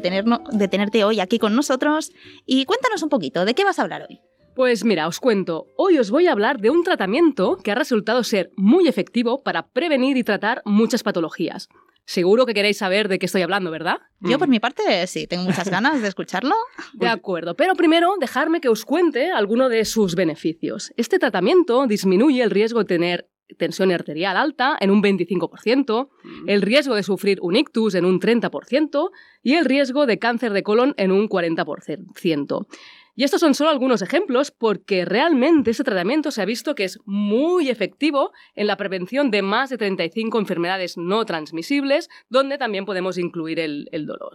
tenerte hoy aquí con nosotros y cuéntanos un poquito, ¿de qué vas a hablar hoy? Pues mira, os cuento, hoy os voy a hablar de un tratamiento que ha resultado ser muy efectivo para prevenir y tratar muchas patologías. Seguro que queréis saber de qué estoy hablando, ¿verdad? Yo Mm. por mi parte sí, tengo muchas ganas de escucharlo. De acuerdo, pero primero dejadme que os cuente alguno de sus beneficios. Este tratamiento disminuye el riesgo de tener tensión arterial alta en un 25%, el riesgo de sufrir un ictus en un 30% y el riesgo de cáncer de colon en un 40%. Y estos son solo algunos ejemplos porque realmente este tratamiento se ha visto que es muy efectivo en la prevención de más de 35 enfermedades no transmisibles, donde también podemos incluir el, el dolor.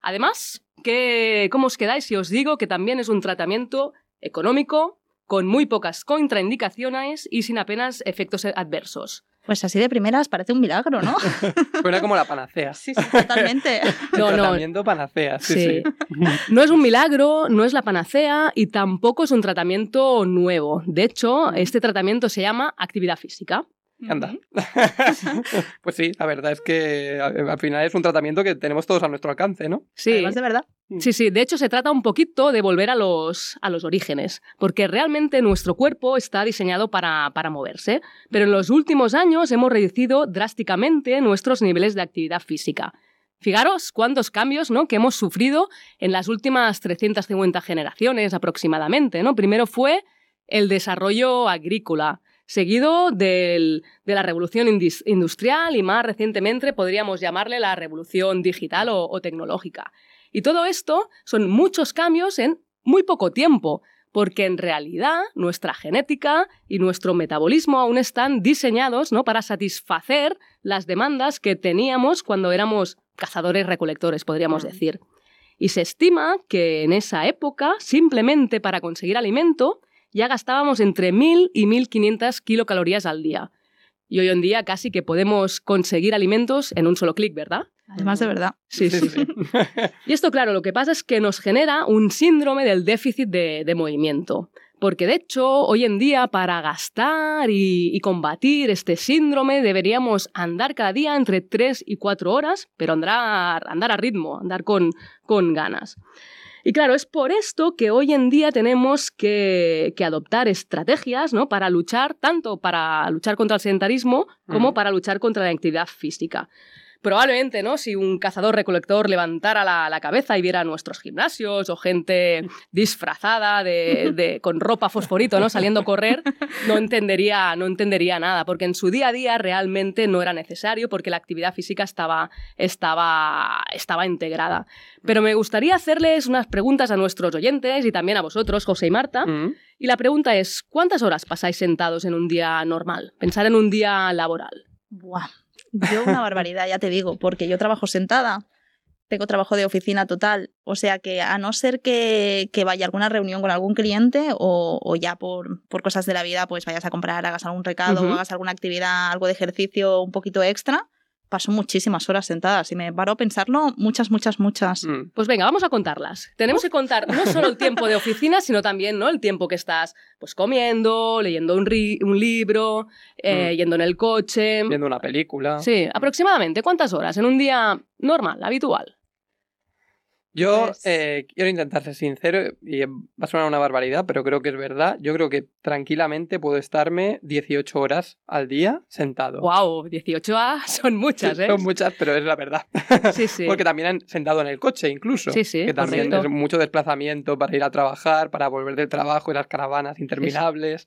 Además, ¿qué- ¿cómo os quedáis si os digo que también es un tratamiento económico, con muy pocas contraindicaciones y sin apenas efectos adversos? Pues así de primeras parece un milagro, ¿no? Suena como la panacea. sí, sí, totalmente. No, no, Tratamiento panacea, sí, sí. Sí. No es un milagro, no es la panacea y tampoco es un tratamiento nuevo. De hecho, este tratamiento se llama actividad física. Anda. pues sí, la verdad es que al final es un tratamiento que tenemos todos a nuestro alcance, ¿no? Sí. Además, de verdad. Sí, sí, de hecho se trata un poquito de volver a los, a los orígenes, porque realmente nuestro cuerpo está diseñado para, para moverse, pero en los últimos años hemos reducido drásticamente nuestros niveles de actividad física. Fijaros cuántos cambios ¿no? que hemos sufrido en las últimas 350 generaciones aproximadamente. ¿no? Primero fue el desarrollo agrícola, seguido del- de la revolución industrial y más recientemente podríamos llamarle la revolución digital o, o tecnológica. Y todo esto son muchos cambios en muy poco tiempo, porque en realidad nuestra genética y nuestro metabolismo aún están diseñados ¿no? para satisfacer las demandas que teníamos cuando éramos cazadores-recolectores, podríamos Mm. decir. Y se estima que en esa época, simplemente para conseguir alimento, ya gastábamos entre 1.000 y 1.500 kilocalorías al día. Y hoy en día casi que podemos conseguir alimentos en un solo clic, ¿verdad? Además, de verdad. Sí, sí, sí. Y esto, claro, lo que pasa es que nos genera un síndrome del déficit de, de movimiento. Porque de hecho, hoy en día, para gastar y, y combatir este síndrome, deberíamos andar cada día entre 3 y 4 horas, pero andar, andar a ritmo, andar con, con ganas. Y claro, es por esto que hoy en día tenemos que, que adoptar estrategias ¿no? para luchar, tanto para luchar contra el sedentarismo como para luchar contra la actividad física. Probablemente, ¿no? Si un cazador-recolector levantara la, la cabeza y viera nuestros gimnasios o gente disfrazada de, de- con ropa fosforito, ¿no? Saliendo a correr, no entendería, no entendería nada, porque en su día a día realmente no era necesario porque la actividad física estaba, estaba, estaba integrada. Pero me gustaría hacerles unas preguntas a nuestros oyentes y también a vosotros, José y Marta. Mm. Y la pregunta es, ¿cuántas horas pasáis sentados en un día normal? Pensar en un día laboral. Buah. Yo una barbaridad, ya te digo, porque yo trabajo sentada, tengo trabajo de oficina total, o sea que a no ser que, que vaya a alguna reunión con algún cliente o, o ya por, por cosas de la vida, pues vayas a comprar, hagas algún recado, Ujú. hagas alguna actividad, algo de ejercicio un poquito extra, paso muchísimas horas sentadas y me paro a pensarlo muchas, muchas, muchas. Mm. Pues venga, vamos a contarlas. Tenemos que contar no solo el tiempo de oficina, sino también ¿no? el tiempo que estás pues, comiendo, leyendo un, ri- un libro, eh, Mm. yendo en el coche. Viendo una película. Sí, aproximadamente. ¿Cuántas horas en un día normal, habitual? Yo Pues- eh, quiero intentar ser sincero y va a sonar una barbaridad, pero creo que es verdad. Yo creo que tranquilamente puedo estarme 18 horas al día sentado. ¡Wow! 18 A son muchas, ¿eh? Son muchas, pero es la verdad. Sí, sí. Porque también han sentado en el coche incluso. Sí, sí, Que también correcto. es mucho desplazamiento para ir a trabajar, para volver del trabajo y las caravanas interminables.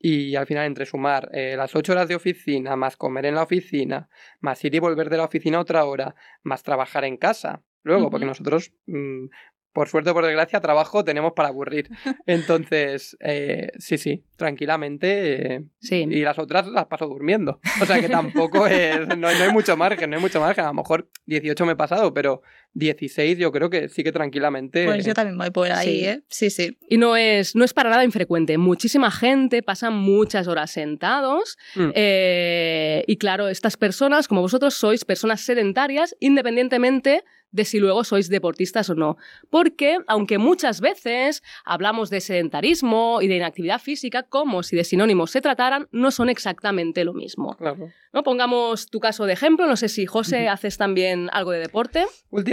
Y al final, entre sumar eh, las ocho horas de oficina, más comer en la oficina, más ir y volver de la oficina otra hora, más trabajar en casa. Luego, porque nosotros, mm, por suerte o por desgracia, trabajo tenemos para aburrir. Entonces, eh, sí, sí, tranquilamente. eh, Sí. y las otras las paso durmiendo. O sea que tampoco es. No, no hay mucho margen, no hay mucho margen. A lo mejor 18 me he pasado, pero 16 yo creo que sí que tranquilamente. Pues yo también voy por ahí, Sí. ¿eh? Sí, sí. Y no es, no es para nada infrecuente. Muchísima gente pasa muchas horas sentados. Mm. eh, y claro, estas personas, como vosotros, sois personas sedentarias, independientemente de si luego sois deportistas o no. Porque, aunque muchas veces hablamos de sedentarismo y de inactividad física como si de sinónimos se trataran, no son exactamente lo mismo. Claro. ¿no? Pongamos tu caso de ejemplo. No sé si, José, haces también algo de deporte.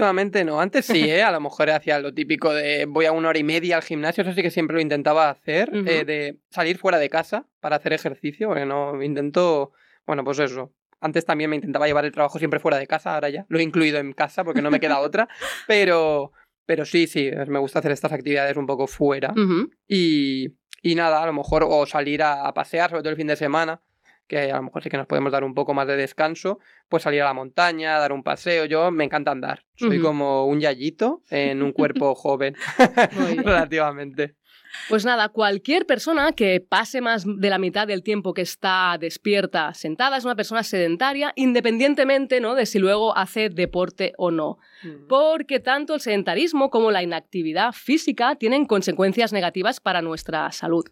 Últimamente no, antes sí, ¿eh? A lo mejor hacía lo típico de voy a una hora y media al gimnasio, eso sí que siempre lo intentaba hacer, eh, de salir fuera de casa para hacer ejercicio, porque no intento, bueno, pues eso. Antes también me intentaba llevar el trabajo siempre fuera de casa, ahora ya lo he incluido en casa porque no me queda otra, pero, pero sí, sí, me gusta hacer estas actividades un poco fuera. Y, y nada, a lo mejor o salir a, a pasear, sobre todo el fin de semana, que a lo mejor sí que nos podemos dar un poco más de descanso, pues salir a la montaña, dar un paseo. Yo me encanta andar. Soy como un yayito en un cuerpo joven, relativamente. Pues nada, cualquier persona que pase más de la mitad del tiempo que está despierta sentada es una persona sedentaria, independientemente ¿no? de si luego hace deporte o no. Porque tanto el sedentarismo como la inactividad física tienen consecuencias negativas para nuestra salud.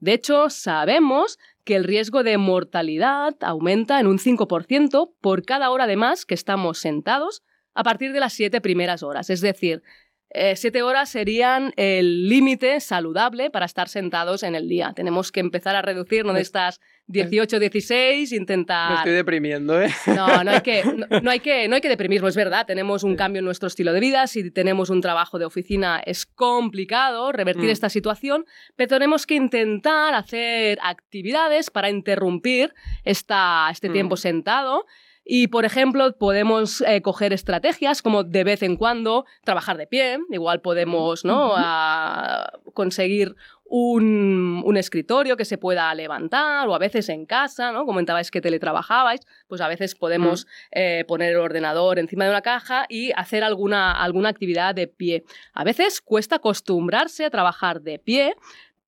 De hecho, sabemos que el riesgo de mortalidad aumenta en un 5% por cada hora de más que estamos sentados a partir de las siete primeras horas. Es decir, eh, siete horas serían el límite saludable para estar sentados en el día. Tenemos que empezar a reducir, ¿no? De estas 18, 16, intentar... Me estoy deprimiendo, ¿eh? No, no hay, que, no, no hay que, no hay que deprimirnos, es verdad. Tenemos un cambio en nuestro estilo de vida. Si tenemos un trabajo de oficina es complicado revertir Mm. esta situación, pero tenemos que intentar hacer actividades para interrumpir esta, este Mm. tiempo sentado. Y, por ejemplo, podemos eh, coger estrategias como de vez en cuando trabajar de pie. Igual podemos ¿no? A conseguir un, un escritorio que se pueda levantar o a veces en casa, ¿no? Comentabais que teletrabajabais, pues a veces podemos eh, poner el ordenador encima de una caja y hacer alguna, alguna actividad de pie. A veces cuesta acostumbrarse a trabajar de pie,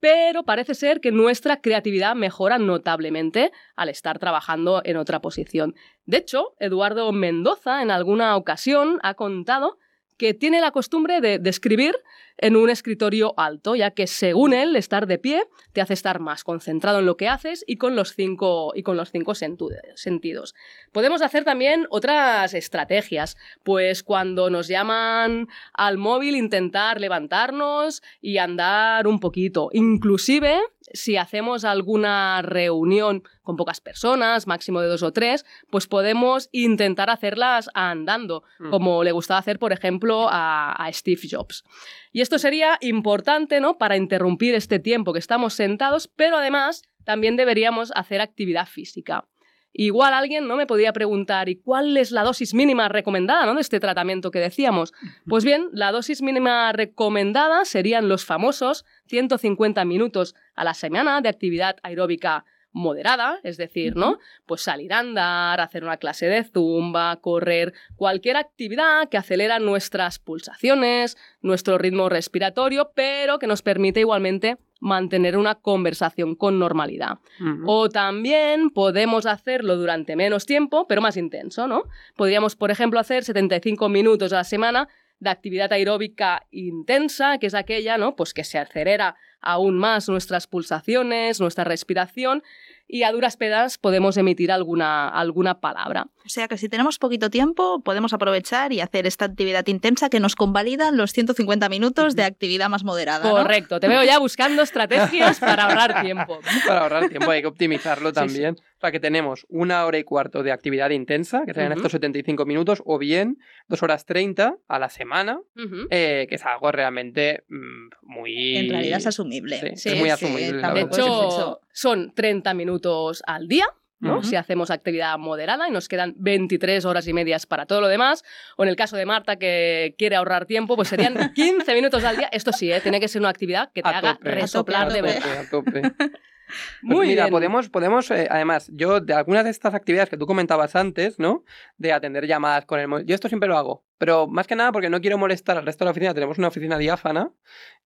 pero parece ser que nuestra creatividad mejora notablemente al estar trabajando en otra posición. De hecho, Eduardo Mendoza en alguna ocasión ha contado que tiene la costumbre de, de escribir en un escritorio alto, ya que según él, estar de pie te hace estar más concentrado en lo que haces y con los cinco, y con los cinco sentidos. Podemos hacer también otras estrategias, pues cuando nos llaman al móvil intentar levantarnos y andar un poquito. Inclusive si hacemos alguna reunión con pocas personas, máximo de dos o tres, pues podemos intentar hacerlas andando, Mm. como le gustaba hacer, por ejemplo, a, a Steve Jobs. Y esto sería importante, ¿no? Para interrumpir este tiempo que estamos sentados, pero además también deberíamos hacer actividad física. Igual alguien no me podría preguntar, ¿y cuál es la dosis mínima recomendada ¿no? de este tratamiento que decíamos? Pues bien, la dosis mínima recomendada serían los famosos 150 minutos a la semana de actividad aeróbica moderada, es decir, ¿no? Pues salir a andar, hacer una clase de zumba, correr, cualquier actividad que acelera nuestras pulsaciones, nuestro ritmo respiratorio, pero que nos permite igualmente mantener una conversación con normalidad. O también podemos hacerlo durante menos tiempo, pero más intenso, ¿no? Podríamos, por ejemplo, hacer 75 minutos a la semana de actividad aeróbica intensa, que es aquella, ¿no? Pues que se acelera aún más nuestras pulsaciones, nuestra respiración y a duras penas podemos emitir alguna, alguna palabra. O sea que si tenemos poquito tiempo, podemos aprovechar y hacer esta actividad intensa que nos convalidan los 150 minutos de actividad más moderada. ¿no? Correcto, te veo ya buscando estrategias para ahorrar tiempo. Para ahorrar tiempo hay que optimizarlo Sí, también. O sea, que tenemos una hora y cuarto de actividad intensa, que serían Ujú. estos 75 minutos, o bien dos horas 30 a la semana, Ujú. eh, que es algo realmente mm, muy... En realidad es asumible. Sí, Sí, es muy sí, asumible. De hecho, son 30 minutos al día. ¿no? Ujú. Si hacemos actividad moderada y nos quedan 23 horas y medias para todo lo demás, o en el caso de Marta que quiere ahorrar tiempo, pues serían 15 minutos al día. Esto sí, ¿eh? tiene que ser una actividad que te A haga tope, resoplar a de tope, verdad. Pues Muy mira, bien. podemos, podemos eh, además, yo de algunas de estas actividades que tú comentabas antes, ¿no? De atender llamadas con el. Yo esto siempre lo hago, pero más que nada porque no quiero molestar al resto de la oficina. Tenemos una oficina diáfana,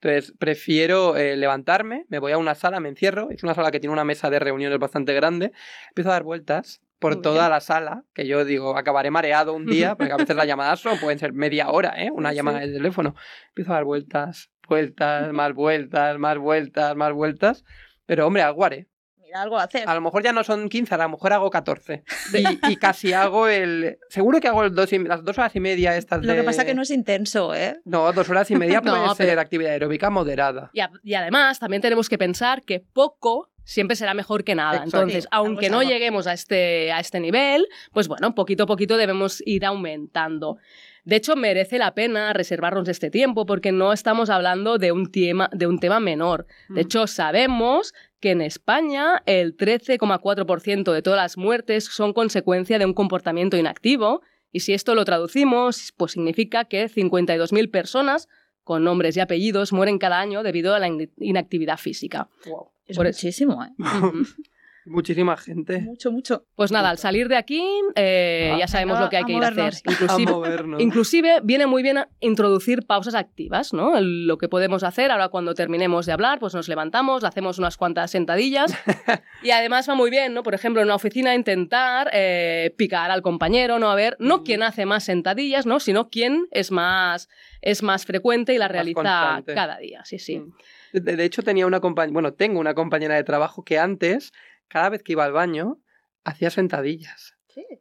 entonces prefiero eh, levantarme, me voy a una sala, me encierro. Es una sala que tiene una mesa de reuniones bastante grande. Empiezo a dar vueltas por Muy toda bien. la sala, que yo digo, acabaré mareado un día, porque a veces las llamadas son, pueden ser media hora, ¿eh? Una Sí. llamada de teléfono. Empiezo a dar vueltas, vueltas, más vueltas, más vueltas, más vueltas. Pero hombre, algo haré. Mira, algo a hacer. A lo mejor ya no son 15, a lo mejor hago 14. Y, y casi hago el. Seguro que hago el dos y- las dos horas y media estas de. Lo que pasa es que no es intenso, ¿eh? No, dos horas y media No, puede ser pero- actividad aeróbica moderada. Y, a- y además también tenemos que pensar que poco siempre será mejor que nada. Exacto. Entonces, Sí, aunque no lleguemos a este, a este nivel, pues bueno, poquito a poquito debemos ir aumentando. De hecho, merece la pena reservarnos este tiempo porque no estamos hablando de un tema, de un tema menor. De Mm. hecho, sabemos que en España el 13,4% de todas las muertes son consecuencia de un comportamiento inactivo. Y si esto lo traducimos, pues significa que 52.000 personas con nombres y apellidos mueren cada año debido a la in- inactividad física. Wow. Es Por eso- muchísimo, ¿eh? Muchísima gente. Mucho, mucho. Pues nada, al salir de aquí eh, Ah. ya sabemos Venga, lo que hay a que ir a hacer. A Inclusive, movernos. Inclusive viene muy bien a introducir pausas activas, ¿no? El- Lo que podemos hacer ahora cuando terminemos de hablar, pues nos levantamos, hacemos unas cuantas sentadillas y además va muy bien, ¿no? Por ejemplo, en una oficina intentar eh, picar al compañero, ¿no? A ver, no Mm. quién hace más sentadillas, ¿no? Sino quién es más, es más frecuente y la Más realiza constante. cada día, sí, sí. Mm. De, de hecho, tenía una compañera. Bueno, tengo una compañera de trabajo que antes, cada vez que iba al baño, hacía sentadillas.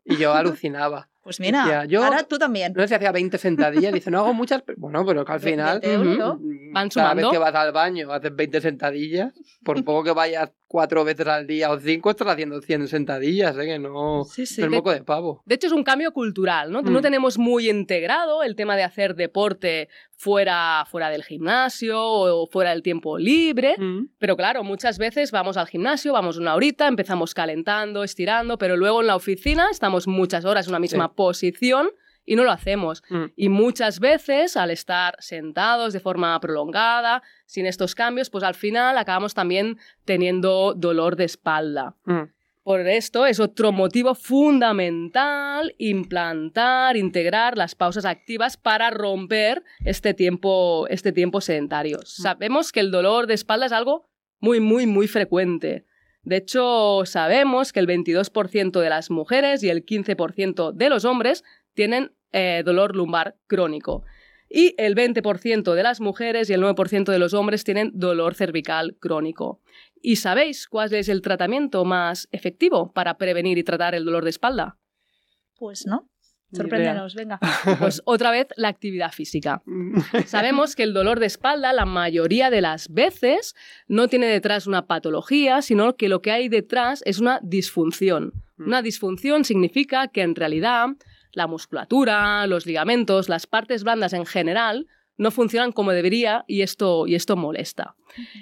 Y yo alucinaba. Pues mira, yo- ahora tú también. No sé si hacía 20 sentadillas, dice, no hago muchas, pero bueno, pero que al final... mm, Cada vez que vas al baño haces 20 sentadillas, por poco que vayas cuatro veces al día o cinco, estás haciendo 100 sentadillas, ¿eh? que no, Sí, sí. no es moco de pavo. De hecho, es un cambio cultural, ¿no? Mm. No tenemos muy integrado el tema de hacer deporte fuera, fuera del gimnasio o fuera del tiempo libre. Mm. Pero claro, muchas veces vamos al gimnasio, vamos una horita, empezamos calentando, estirando, pero luego en la oficina estamos muchas horas en una misma Sí. posición y no lo hacemos. Mm. Y muchas veces, al estar sentados de forma prolongada, sin estos cambios, pues al final acabamos también teniendo dolor de espalda. Mm. Por esto es otro motivo fundamental implantar, integrar las pausas activas para romper este tiempo, este tiempo sedentario. Sabemos que el dolor de espalda es algo muy, muy, muy frecuente. De hecho, sabemos que el 22% de las mujeres y el 15% de los hombres tienen eh, dolor lumbar crónico. Y el 20% de las mujeres y el 9% de los hombres tienen dolor cervical crónico. ¿Y sabéis cuál es el tratamiento más efectivo para prevenir y tratar el dolor de espalda? Pues no. Ni Sorpréndenos, venga. Pues otra vez la actividad física. Sabemos que el dolor de espalda la mayoría de las veces no tiene detrás una patología, sino que lo que hay detrás es una disfunción. Mm. Una disfunción significa que en realidad la musculatura, los ligamentos, las partes blandas en general no funcionan como debería y esto, y esto molesta.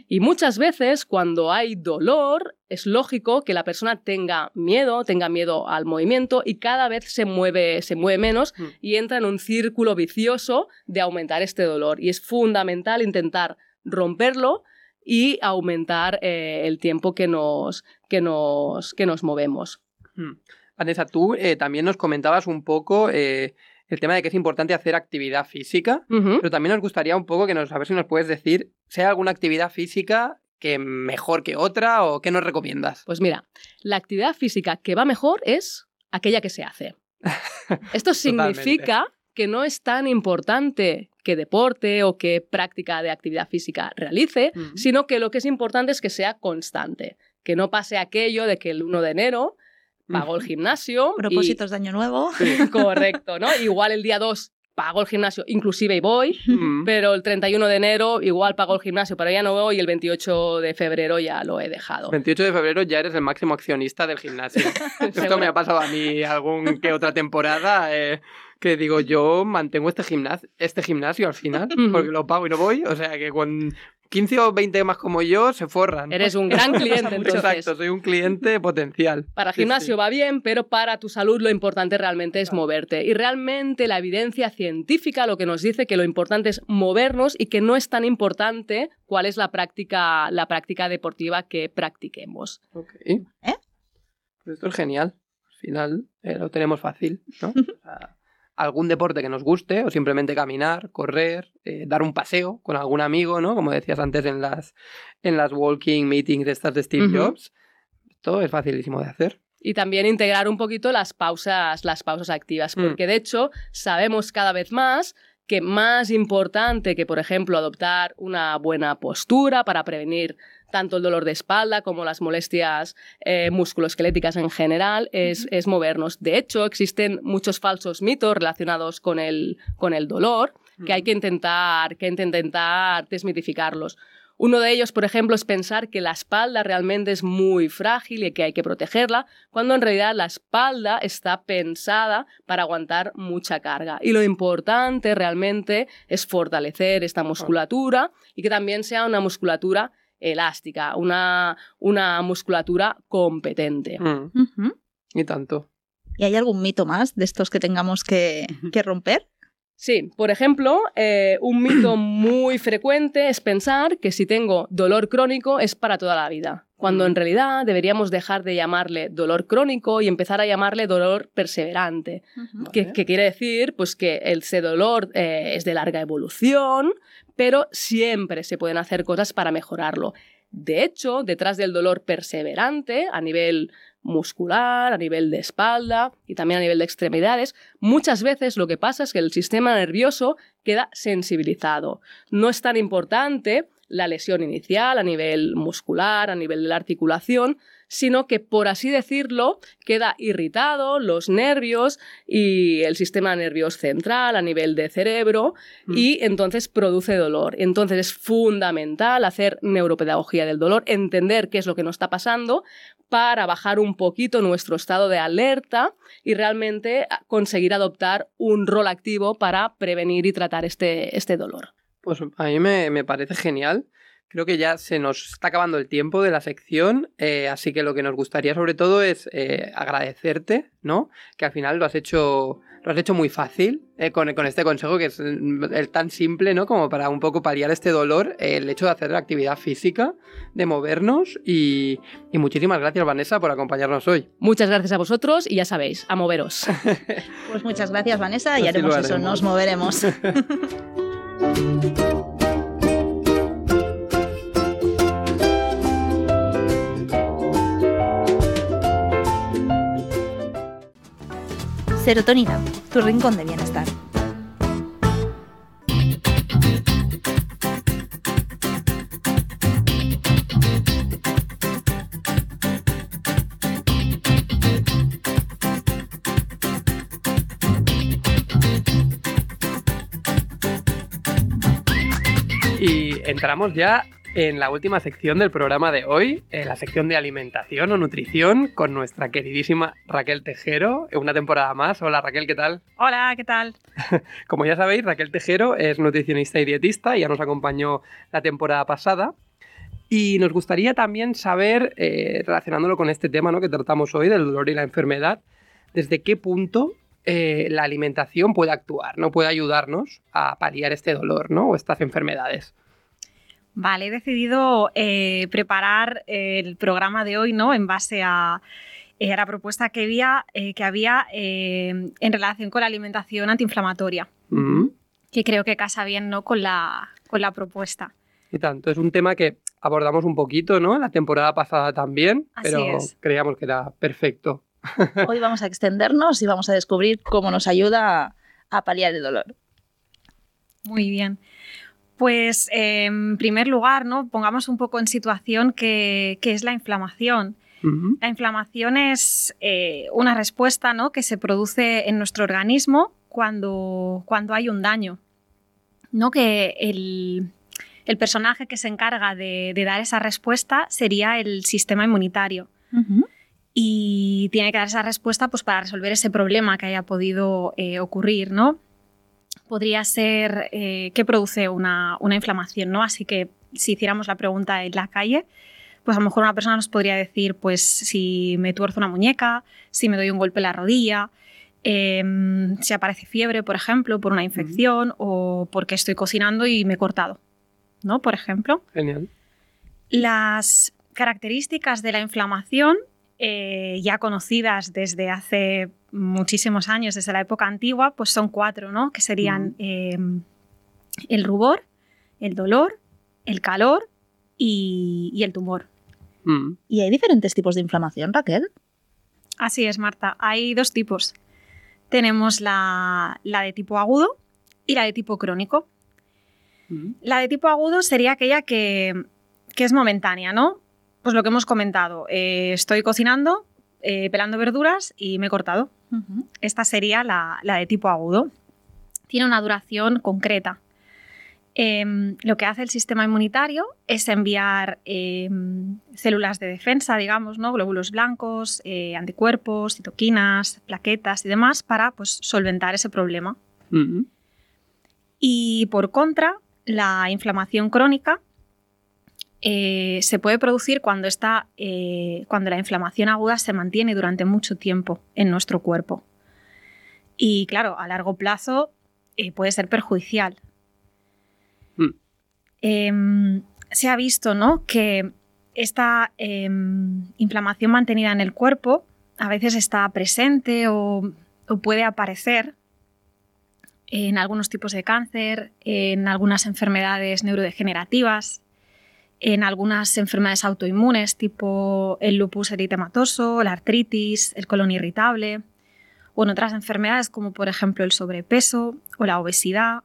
Y muchas veces cuando hay dolor es lógico que la persona tenga miedo, tenga miedo al movimiento y cada vez se mueve, se mueve menos Mm. y entra en un círculo vicioso de aumentar este dolor. Y es fundamental intentar romperlo y aumentar eh, el tiempo que nos, que nos, que nos movemos. Mm. Vanessa, tú eh, también nos comentabas un poco eh, el tema de que es importante hacer actividad física, pero también nos gustaría un poco que nos, a ver si nos puedes decir si hay alguna actividad física que mejor que otra o qué nos recomiendas. Pues mira, la actividad física que va mejor es aquella que se hace. Esto significa que no es tan importante que deporte o que práctica de actividad física realice, sino que lo que es importante es que sea constante, que no pase aquello de que el 1 de enero pago el gimnasio. y- Propósitos de año nuevo. Correcto, ¿no? Igual el día 2 pago el gimnasio, inclusive y voy, Mm. pero el 31 de enero igual pago el gimnasio, pero ya no voy y el 28 de febrero ya lo he dejado. 28 de febrero ya eres el máximo accionista del gimnasio. Esto me ha pasado a mí algún que otra temporada eh, que digo, yo mantengo este gimnasio, este gimnasio al final, porque lo pago y no voy. O sea que con 15 o 20 más como yo se forran. Eres un gran cliente, entonces. Exacto, soy un cliente potencial. Para Sí, gimnasio sí. va bien, pero para tu salud lo importante realmente es moverte. Y realmente la evidencia científica lo que nos dice que lo importante es movernos y que no es tan importante cuál es la práctica, la práctica deportiva que practiquemos. Ok. Pues esto es genial. Al final eh, lo tenemos fácil, ¿no? O sea, algún deporte que nos guste, o simplemente caminar, correr, eh, dar un paseo con algún amigo, ¿no? Como decías antes en las, en las walking meetings de estas de Steve. Jobs. Esto es facilísimo de hacer. Y también integrar un poquito las pausas, las pausas activas, Mm. porque de hecho sabemos cada vez más que más importante que, por ejemplo, adoptar una buena postura para prevenir tanto el dolor de espalda como las molestias eh, musculoesqueléticas en general, es, es movernos. De hecho, existen muchos falsos mitos relacionados con el, con el dolor que hay que intentar, que intentar desmitificarlos. Uno de ellos, por ejemplo, es pensar que la espalda realmente es muy frágil y que hay que protegerla, cuando en realidad la espalda está pensada para aguantar mucha carga. Y lo importante realmente es fortalecer esta musculatura y que también sea una musculatura elástica, una, una musculatura competente. Mm, y tanto. ¿Y hay algún mito más de estos que tengamos que, que romper? Sí, por ejemplo, eh, un mito muy frecuente es pensar que si tengo dolor crónico es para toda la vida, cuando en realidad deberíamos dejar de llamarle dolor crónico y empezar a llamarle dolor perseverante, que, que quiere decir pues, que ese dolor eh, es de larga evolución, pero siempre se pueden hacer cosas para mejorarlo. De hecho, detrás del dolor perseverante, a nivel muscular, a nivel de espalda y también a nivel de extremidades, muchas veces lo que pasa es que el sistema nervioso queda sensibilizado. No es tan importante la lesión inicial a nivel muscular, a nivel de la articulación, sino que, por así decirlo, queda irritado los nervios y el sistema nervioso central a nivel de cerebro Mm. y entonces produce dolor. Entonces es fundamental hacer neuropedagogía del dolor, entender qué es lo que nos está pasando para bajar un poquito nuestro estado de alerta y realmente conseguir adoptar un rol activo para prevenir y tratar este, este dolor. Pues a mí me, me parece genial. Creo que ya se nos está acabando el tiempo de la sección, eh, así que lo que nos gustaría sobre todo es eh, agradecerte, ¿no? Que al final lo has hecho, lo has hecho muy fácil eh, con, con este consejo que es el tan simple, ¿no? Como para un poco paliar este dolor, eh, el hecho de hacer actividad física, de movernos y, y muchísimas gracias Vanessa por acompañarnos hoy. Muchas gracias a vosotros y ya sabéis, a moveros. Pues muchas gracias, Vanessa, y Así haremos lo eso, haremos. nos moveremos. Serotonina, tu rincón de bienestar. Entramos ya en la última sección del programa de hoy, en la sección de alimentación o nutrición, con nuestra queridísima Raquel Tejero, una temporada más. Hola Raquel, ¿qué tal? Hola, ¿qué tal? Como ya sabéis, Raquel Tejero es nutricionista y dietista, ya nos acompañó la temporada pasada. Y nos gustaría también saber, eh, relacionándolo con este tema ¿no? que tratamos hoy, del dolor y la enfermedad, desde qué punto eh, la alimentación puede actuar, ¿no? Puede ayudarnos a paliar este dolor, ¿no? O estas enfermedades. Vale, he decidido eh, preparar el programa de hoy ¿no? en base a, eh, a la propuesta que había, eh, que había eh, en relación con la alimentación antiinflamatoria, Mm, que creo que casa bien ¿no? con, la, con la propuesta. Y tanto, es un tema que abordamos un poquito, ¿no? La temporada pasada también, Así pero es. creíamos que era perfecto. Hoy vamos a extendernos y vamos a descubrir cómo nos ayuda a paliar el dolor. Muy bien. Pues eh, en primer lugar, ¿no? pongamos un poco en situación qué qué es la inflamación. La inflamación es eh, una respuesta ¿no? que se produce en nuestro organismo cuando, cuando hay un daño. ¿no? Que el, el personaje que se encarga de, de dar esa respuesta sería el sistema inmunitario. Y tiene que dar esa respuesta pues, para resolver ese problema que haya podido eh, ocurrir. ¿no? Podría ser eh, qué produce una, una inflamación. ¿no? Así que si hiciéramos la pregunta en la calle, pues a lo mejor una persona nos podría decir, pues si me tuerzo una muñeca, si me doy un golpe en la rodilla, eh, si aparece fiebre, por ejemplo, por una infección o porque estoy cocinando y me he cortado, ¿no? Por ejemplo. Genial. Las características de la inflamación, eh, ya conocidas desde hace muchísimos años, desde la época antigua, pues son cuatro, ¿no? Que serían eh, el rubor, el dolor, el calor y, y el tumor. Mm, ¿Y hay diferentes tipos de inflamación, Raquel? Así es, Marta. Hay dos tipos. Tenemos la, la de tipo agudo y la de tipo crónico. mm, La de tipo agudo sería aquella que, que es momentánea, ¿no? Pues lo que hemos comentado. eh, estoy cocinando, eh, pelando verduras y me he cortado. Esta sería la, la de tipo agudo. Tiene una duración concreta. Em, lo que hace el sistema inmunitario es enviar em, células de defensa, digamos, ¿no? glóbulos blancos, eh, anticuerpos, citoquinas, plaquetas y demás para pues, solventar ese problema. Y por contra, la inflamación crónica eh, se puede producir cuando, está, eh, cuando la inflamación aguda se mantiene durante mucho tiempo en nuestro cuerpo. Y claro, a largo plazo eh, puede ser perjudicial. Mm. Em, se ha visto ¿no? que esta em, inflamación mantenida en el cuerpo a veces está presente o, o puede aparecer en algunos tipos de cáncer, en algunas enfermedades neurodegenerativas, en algunas enfermedades autoinmunes tipo el lupus eritematoso, la artritis, el colon irritable, o en otras enfermedades como por ejemplo el sobrepeso o la obesidad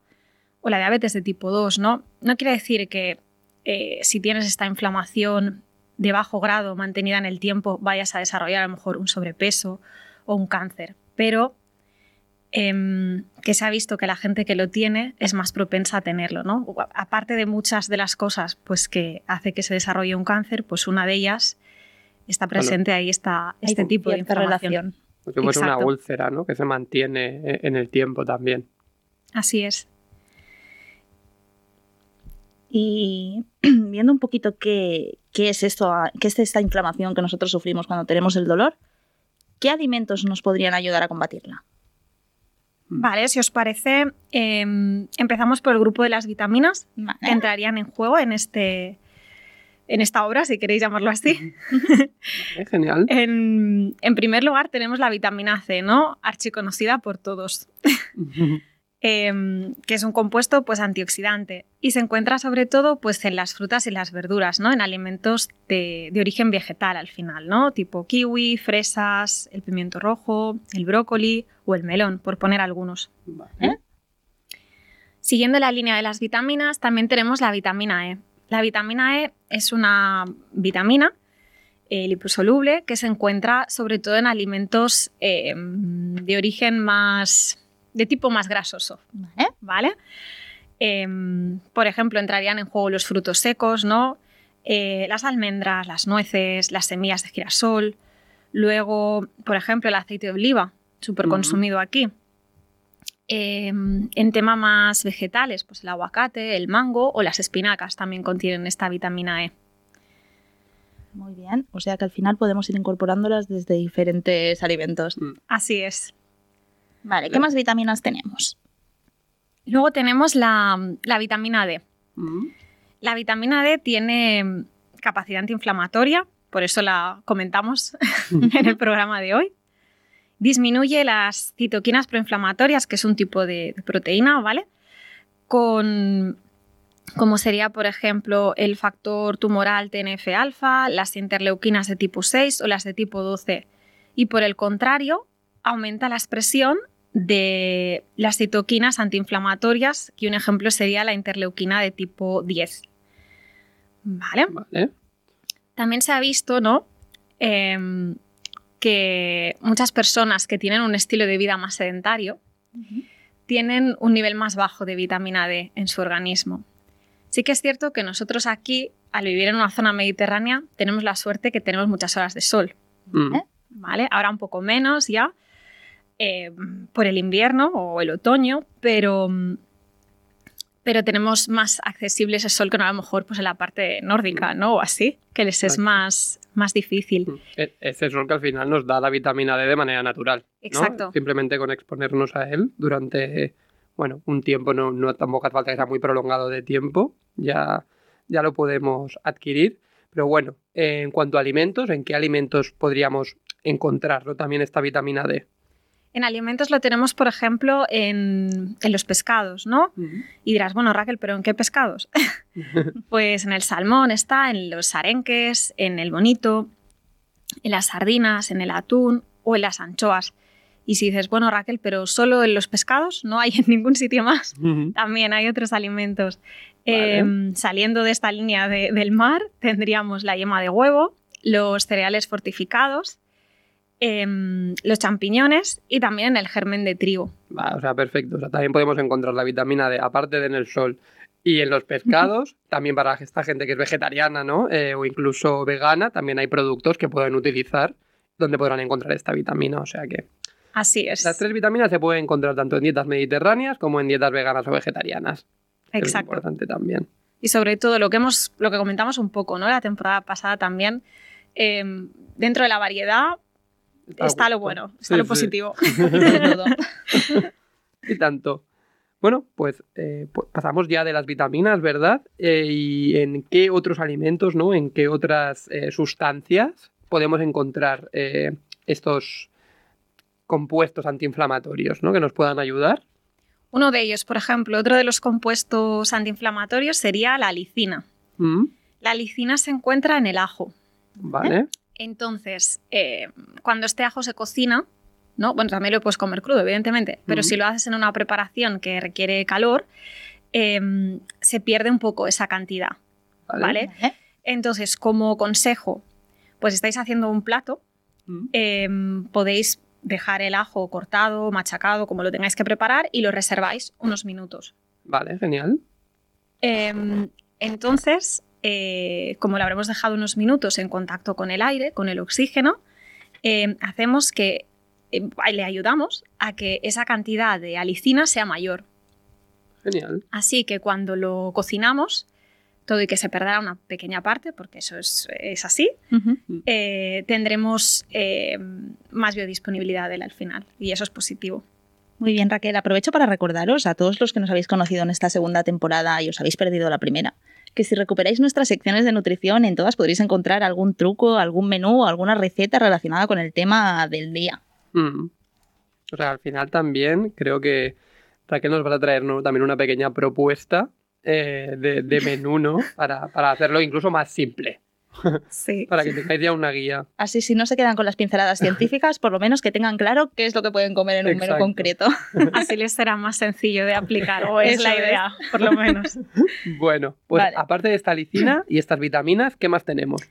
o la diabetes de tipo 2. No, no quiere decir que eh, si tienes esta inflamación de bajo grado mantenida en el tiempo, vayas a desarrollar a lo mejor un sobrepeso o un cáncer. Pero em, que se ha visto que la gente que lo tiene es más propensa a tenerlo, ¿no? Aparte de muchas de las cosas pues, que hace que se desarrolle un cáncer, pues una de ellas está presente ahí está este tipo de relación. Como es una úlcera, ¿no? Que se mantiene e, en el tiempo también. Así es. Y viendo un poquito qué, es esto, qué es esta inflamación que nosotros sufrimos cuando tenemos el dolor, ¿qué alimentos nos podrían ayudar a combatirla? Hmm. Vale, si os parece, em, empezamos por el grupo de las vitaminas que entrarían en juego en, este, en esta obra, si queréis llamarlo así. genial. en, en, primer lugar tenemos la vitamina C, ¿no? Archiconocida por todos. Em, que es un compuesto pues, antioxidante y se encuentra sobre todo pues, en las frutas y las verduras, ¿no? en alimentos de, origen vegetal al final, ¿no? tipo kiwi, fresas, el pimiento rojo, el brócoli o el melón, por poner algunos. Siguiendo la línea de las vitaminas, también tenemos la vitamina E. La vitamina E es una vitamina eh, liposoluble que se encuentra sobre todo en alimentos em, de origen más de tipo más grasoso. ¿Vale? Em, por ejemplo, entrarían en juego los frutos secos, ¿no? Eh, las almendras, las nueces, las semillas de girasol. Luego, por ejemplo, el aceite de oliva, súper consumido aquí. Em, en tema más vegetales, pues el aguacate, el mango o las espinacas también contienen esta vitamina E. Muy bien, o sea que al final podemos ir incorporándolas desde diferentes alimentos. Mm. Así es. Vale, ¿qué más vitaminas tenemos? Luego tenemos la, vitamina D. Mm. La vitamina D tiene capacidad antiinflamatoria, por eso la comentamos en el programa de hoy. Disminuye las citoquinas proinflamatorias, que es un tipo de, proteína, ¿vale? Con como sería, por ejemplo, el factor tumoral TNF-alfa, las interleuquinas de tipo 6 o las de tipo 12. Y por el contrario, aumenta la expresión de las citoquinas antiinflamatorias, que un ejemplo sería la interleuquina de tipo 10. ¿Vale? También se ha visto, ¿no? Em, que muchas personas que tienen un estilo de vida más sedentario tienen un nivel más bajo de vitamina D en su organismo. Sí que es cierto que nosotros aquí, al vivir en una zona mediterránea, tenemos la suerte que tenemos muchas horas de sol. Mm. ¿Vale? Ahora un poco menos ya, eh, por el invierno o el otoño, pero, pero tenemos más accesible ese sol que a lo mejor pues, en la parte nórdica, ¿no? O así, que les es más, más difícil. Mm. E-, ese sol que al final nos da la vitamina D de manera natural. Exacto. Simplemente con exponernos a él durante, bueno, un tiempo, no, no tampoco hace falta que sea muy prolongado de tiempo, ya, ya lo podemos adquirir. Pero bueno, en cuanto a alimentos, ¿en qué alimentos podríamos encontrarlo también esta vitamina D? En alimentos lo tenemos, por ejemplo, en, los pescados, ¿no? Y dirás, bueno, Raquel, ¿pero en qué pescados? pues en el salmón está, en los arenques, en el bonito, en las sardinas, en el atún o en las anchoas. Y si dices, bueno, Raquel, pero solo en los pescados, no hay en ningún sitio más. También hay otros alimentos. Em, saliendo de esta línea del mar, tendríamos la yema de huevo, los cereales fortificados, Em, los champiñones y también en el germen de trigo. o sea, perfecto. O sea, también podemos encontrar la vitamina D, aparte de en el sol y en los pescados, también para esta gente que es vegetariana, ¿no? Eh, o incluso vegana, también hay productos que pueden utilizar donde podrán encontrar esta vitamina. O sea que. Así es. Las tres vitaminas se pueden encontrar tanto en dietas mediterráneas como en dietas veganas o vegetarianas. Exacto. Es importante también. Y sobre todo lo que hemos, lo que comentamos un poco, ¿no? La temporada pasada también. Em, dentro de la variedad, está, lo bueno, está lo positivo. y tanto. Bueno, pues, eh, pues, pasamos ya de las vitaminas, ¿verdad? Eh, ¿Y en qué otros alimentos, ¿no? En qué otras eh, sustancias podemos encontrar estos compuestos antiinflamatorios, ¿no? Que nos puedan ayudar. Uno de ellos, por ejemplo, otro de los compuestos antiinflamatorios sería la alicina. Mm. La alicina se encuentra en el ajo. Vale. Entonces, eh, cuando este ajo se cocina, ¿no? Bueno, también lo puedes comer crudo, evidentemente, pero si lo haces en una preparación que requiere calor, em, se pierde un poco esa cantidad. ¿vale? Entonces, como consejo, pues estáis haciendo un plato, Mm. em, podéis dejar el ajo cortado, machacado, como lo tengáis que preparar, y lo reserváis unos minutos. Vale, genial. Em, entonces, eh, como lo habremos dejado unos minutos en contacto con el aire, con el oxígeno, em, hacemos que em, le ayudamos a que esa cantidad de alicina sea mayor. Genial. Así que cuando lo cocinamos, todo y que se perderá una pequeña parte, porque eso es, es así, eh, tendremos eh, más biodisponibilidad de él al final. Y eso es positivo. Muy bien, Raquel. Aprovecho para recordaros a todos los que nos habéis conocido en esta segunda temporada y os habéis perdido la primera, que si recuperáis nuestras secciones de nutrición, en todas podréis encontrar algún truco, algún menú o alguna receta relacionada con el tema del día. Mm. O sea, al final también creo que Raquel nos va a traer ¿no? también una pequeña propuesta eh, de, de menú, ¿no? Para, para hacerlo incluso más simple, Sí. para que tengáis ya una guía. Así, si no se quedan con las pinceladas científicas, por lo menos que tengan claro qué es lo que pueden comer en un menú Exacto. concreto. Así les será más sencillo de aplicar, o es Eso la es. idea, por lo menos. Bueno, pues Vale. aparte de esta licina y estas vitaminas, ¿qué más tenemos?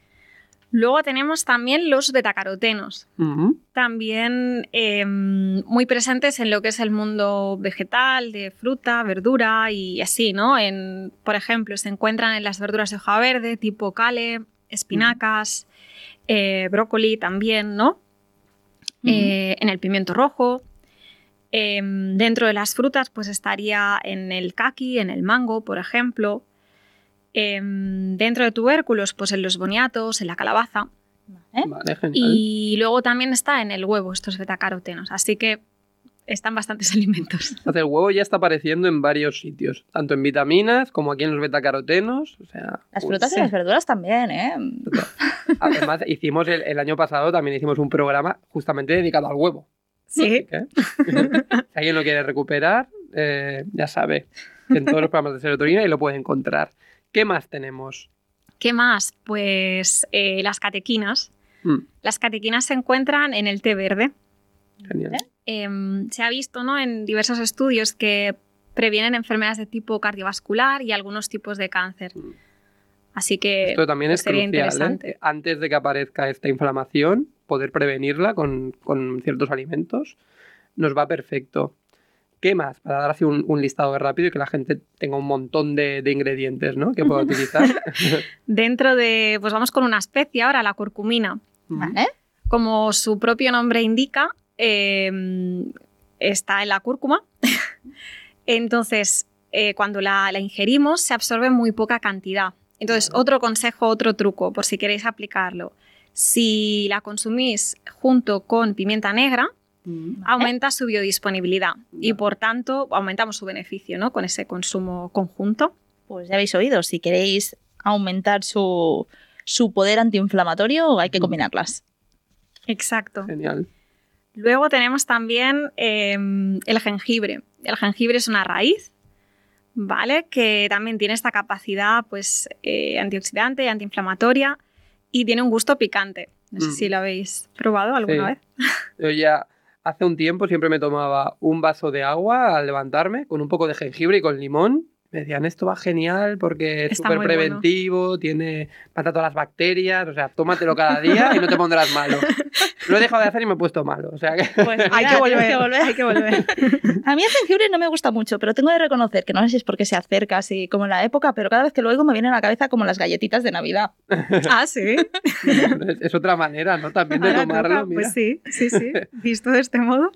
Luego tenemos también los betacarotenos, Ujú. también eh, muy presentes en lo que es el mundo vegetal, de fruta, verdura y así, ¿no? En, por ejemplo, se encuentran en las verduras de hoja verde, tipo cale, espinacas, eh, brócoli también, ¿no? Eh, en el pimiento rojo. Em, dentro de las frutas, pues estaría en el kaki, en el mango, por ejemplo. Em, dentro de tubérculos, pues en los boniatos, en la calabaza. ¿Eh? Vale. Y luego también está en el huevo estos betacarotenos. Así que están bastantes alimentos. El huevo ya está apareciendo en varios sitios, tanto en vitaminas como aquí en los betacarotenos. O sea, Las uy, frutas y Sí. las verduras también, ¿eh? Además, hicimos el, el año pasado, también hicimos un programa justamente dedicado al huevo. Sí. ¿eh? si alguien lo quiere recuperar, eh, ya sabe en todos los programas de serotonina y lo puede encontrar. ¿Qué más tenemos? ¿Qué más? Pues eh, las catequinas. Mm, Las catequinas se encuentran en el té verde. Genial. Em, se ha visto ¿no? en diversos estudios que previenen enfermedades de tipo cardiovascular y algunos tipos de cáncer. Mm. Así que Esto también pues es sería crucial. ¿eh? interesante. Antes de que aparezca esta inflamación, poder prevenirla con, con ciertos alimentos nos va perfecto. ¿Qué más? Para dar así un, un listado rápido y que la gente tenga un montón de, de ingredientes ¿no? que pueda utilizar. Dentro de, pues vamos con una especie ahora, la curcumina. ¿Vale? Como su propio nombre indica, em, está en la cúrcuma. Entonces, eh, cuando la, la ingerimos, se absorbe muy poca cantidad. Entonces, otro consejo, otro truco, por si queréis aplicarlo. Si la consumís junto con pimienta negra, aumenta su biodisponibilidad y por tanto aumentamos su beneficio ¿no? con ese consumo conjunto. Pues ya habéis oído, si queréis aumentar su, su poder antiinflamatorio, hay que combinarlas. Exacto. Genial. Luego tenemos también eh, el jengibre. El jengibre es una raíz, ¿vale? Que también tiene esta capacidad pues, eh, antioxidante antiinflamatoria y tiene un gusto picante. No sé Mm. si lo habéis probado alguna Sí. vez. Yo ya hace un tiempo siempre me tomaba un vaso de agua al levantarme con un poco de jengibre y con limón. Me decían, esto va genial porque es súper bueno. preventivo, tiene mata todas las bacterias, o sea, tómatelo cada día y no te pondrás malo. Lo he dejado de hacer y me he puesto malo. O sea que Pues Hay que volver, hay que volver. A mí el jengibre no me gusta mucho, pero tengo de reconocer que no sé si es porque se acerca así como en la época, pero cada vez que lo oigo me vienen a la cabeza como las galletitas de Navidad. ah, sí. es, es otra manera, ¿no? También de Ahora tomarlo. toca. mira. Pues sí, sí, sí. Visto de este modo.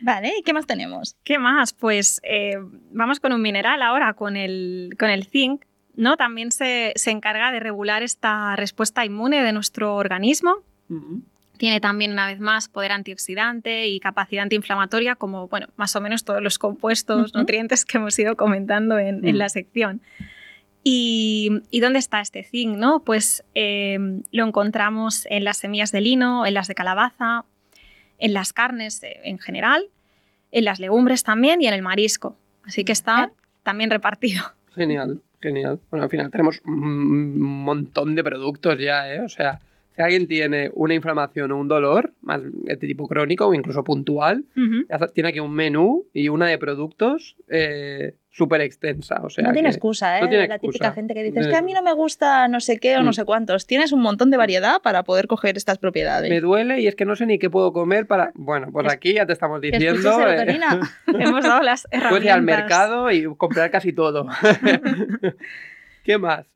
Vale, ¿y qué más tenemos? ¿Qué más? Pues eh, vamos con un mineral ahora, con el, con el zinc. ¿no? También se, se encarga de regular esta respuesta inmune de nuestro organismo. Ujú. Tiene también, una vez más, poder antioxidante y capacidad antiinflamatoria, como, bueno, más o menos todos los compuestos, nutrientes que hemos ido comentando en, en Mm. la sección. ¿Y, y dónde está este zinc? ¿no? Pues eh, lo encontramos en las semillas de lino, en las de calabaza, en las carnes eh, en general, en las legumbres también y en el marisco. Así que está también repartido. Genial, genial. Bueno, al final tenemos un montón de productos ya, ¿eh? O sea, si alguien tiene una inflamación o un dolor, más de tipo crónico o incluso puntual, tiene aquí un menú y una de productos eh, súper extensa. O sea no tiene excusa, ¿eh? no tiene la excusa. típica gente que dice, es que a mí no me gusta no sé qué o no Mm. sé cuántos. Tienes un montón de variedad para poder coger estas propiedades. Me duele y es que no sé ni qué puedo comer para... Bueno, pues Es- aquí ya te estamos diciendo... eh. Hemos dado las herramientas. Puedes ir al mercado y comprar casi todo. ¿Qué más?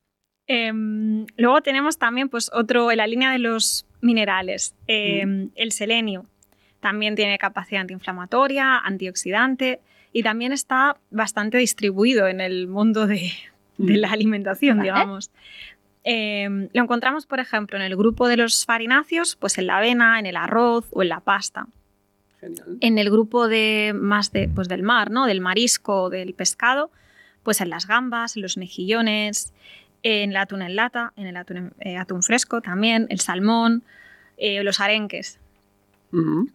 Em, luego tenemos también pues otro en la línea de los minerales, em, el selenio. También tiene capacidad antiinflamatoria, antioxidante y también está bastante distribuido en el mundo de, de la alimentación, Vale. digamos. Em, lo encontramos, por ejemplo, en el grupo de los farináceos, pues en la avena, en el arroz o en la pasta. Genial. En el grupo de más de, pues del mar, ¿no? Del marisco, del pescado, pues en las gambas, en los mejillones, en el atún en lata, en el atún, eh, atún fresco también, el salmón, eh, los arenques.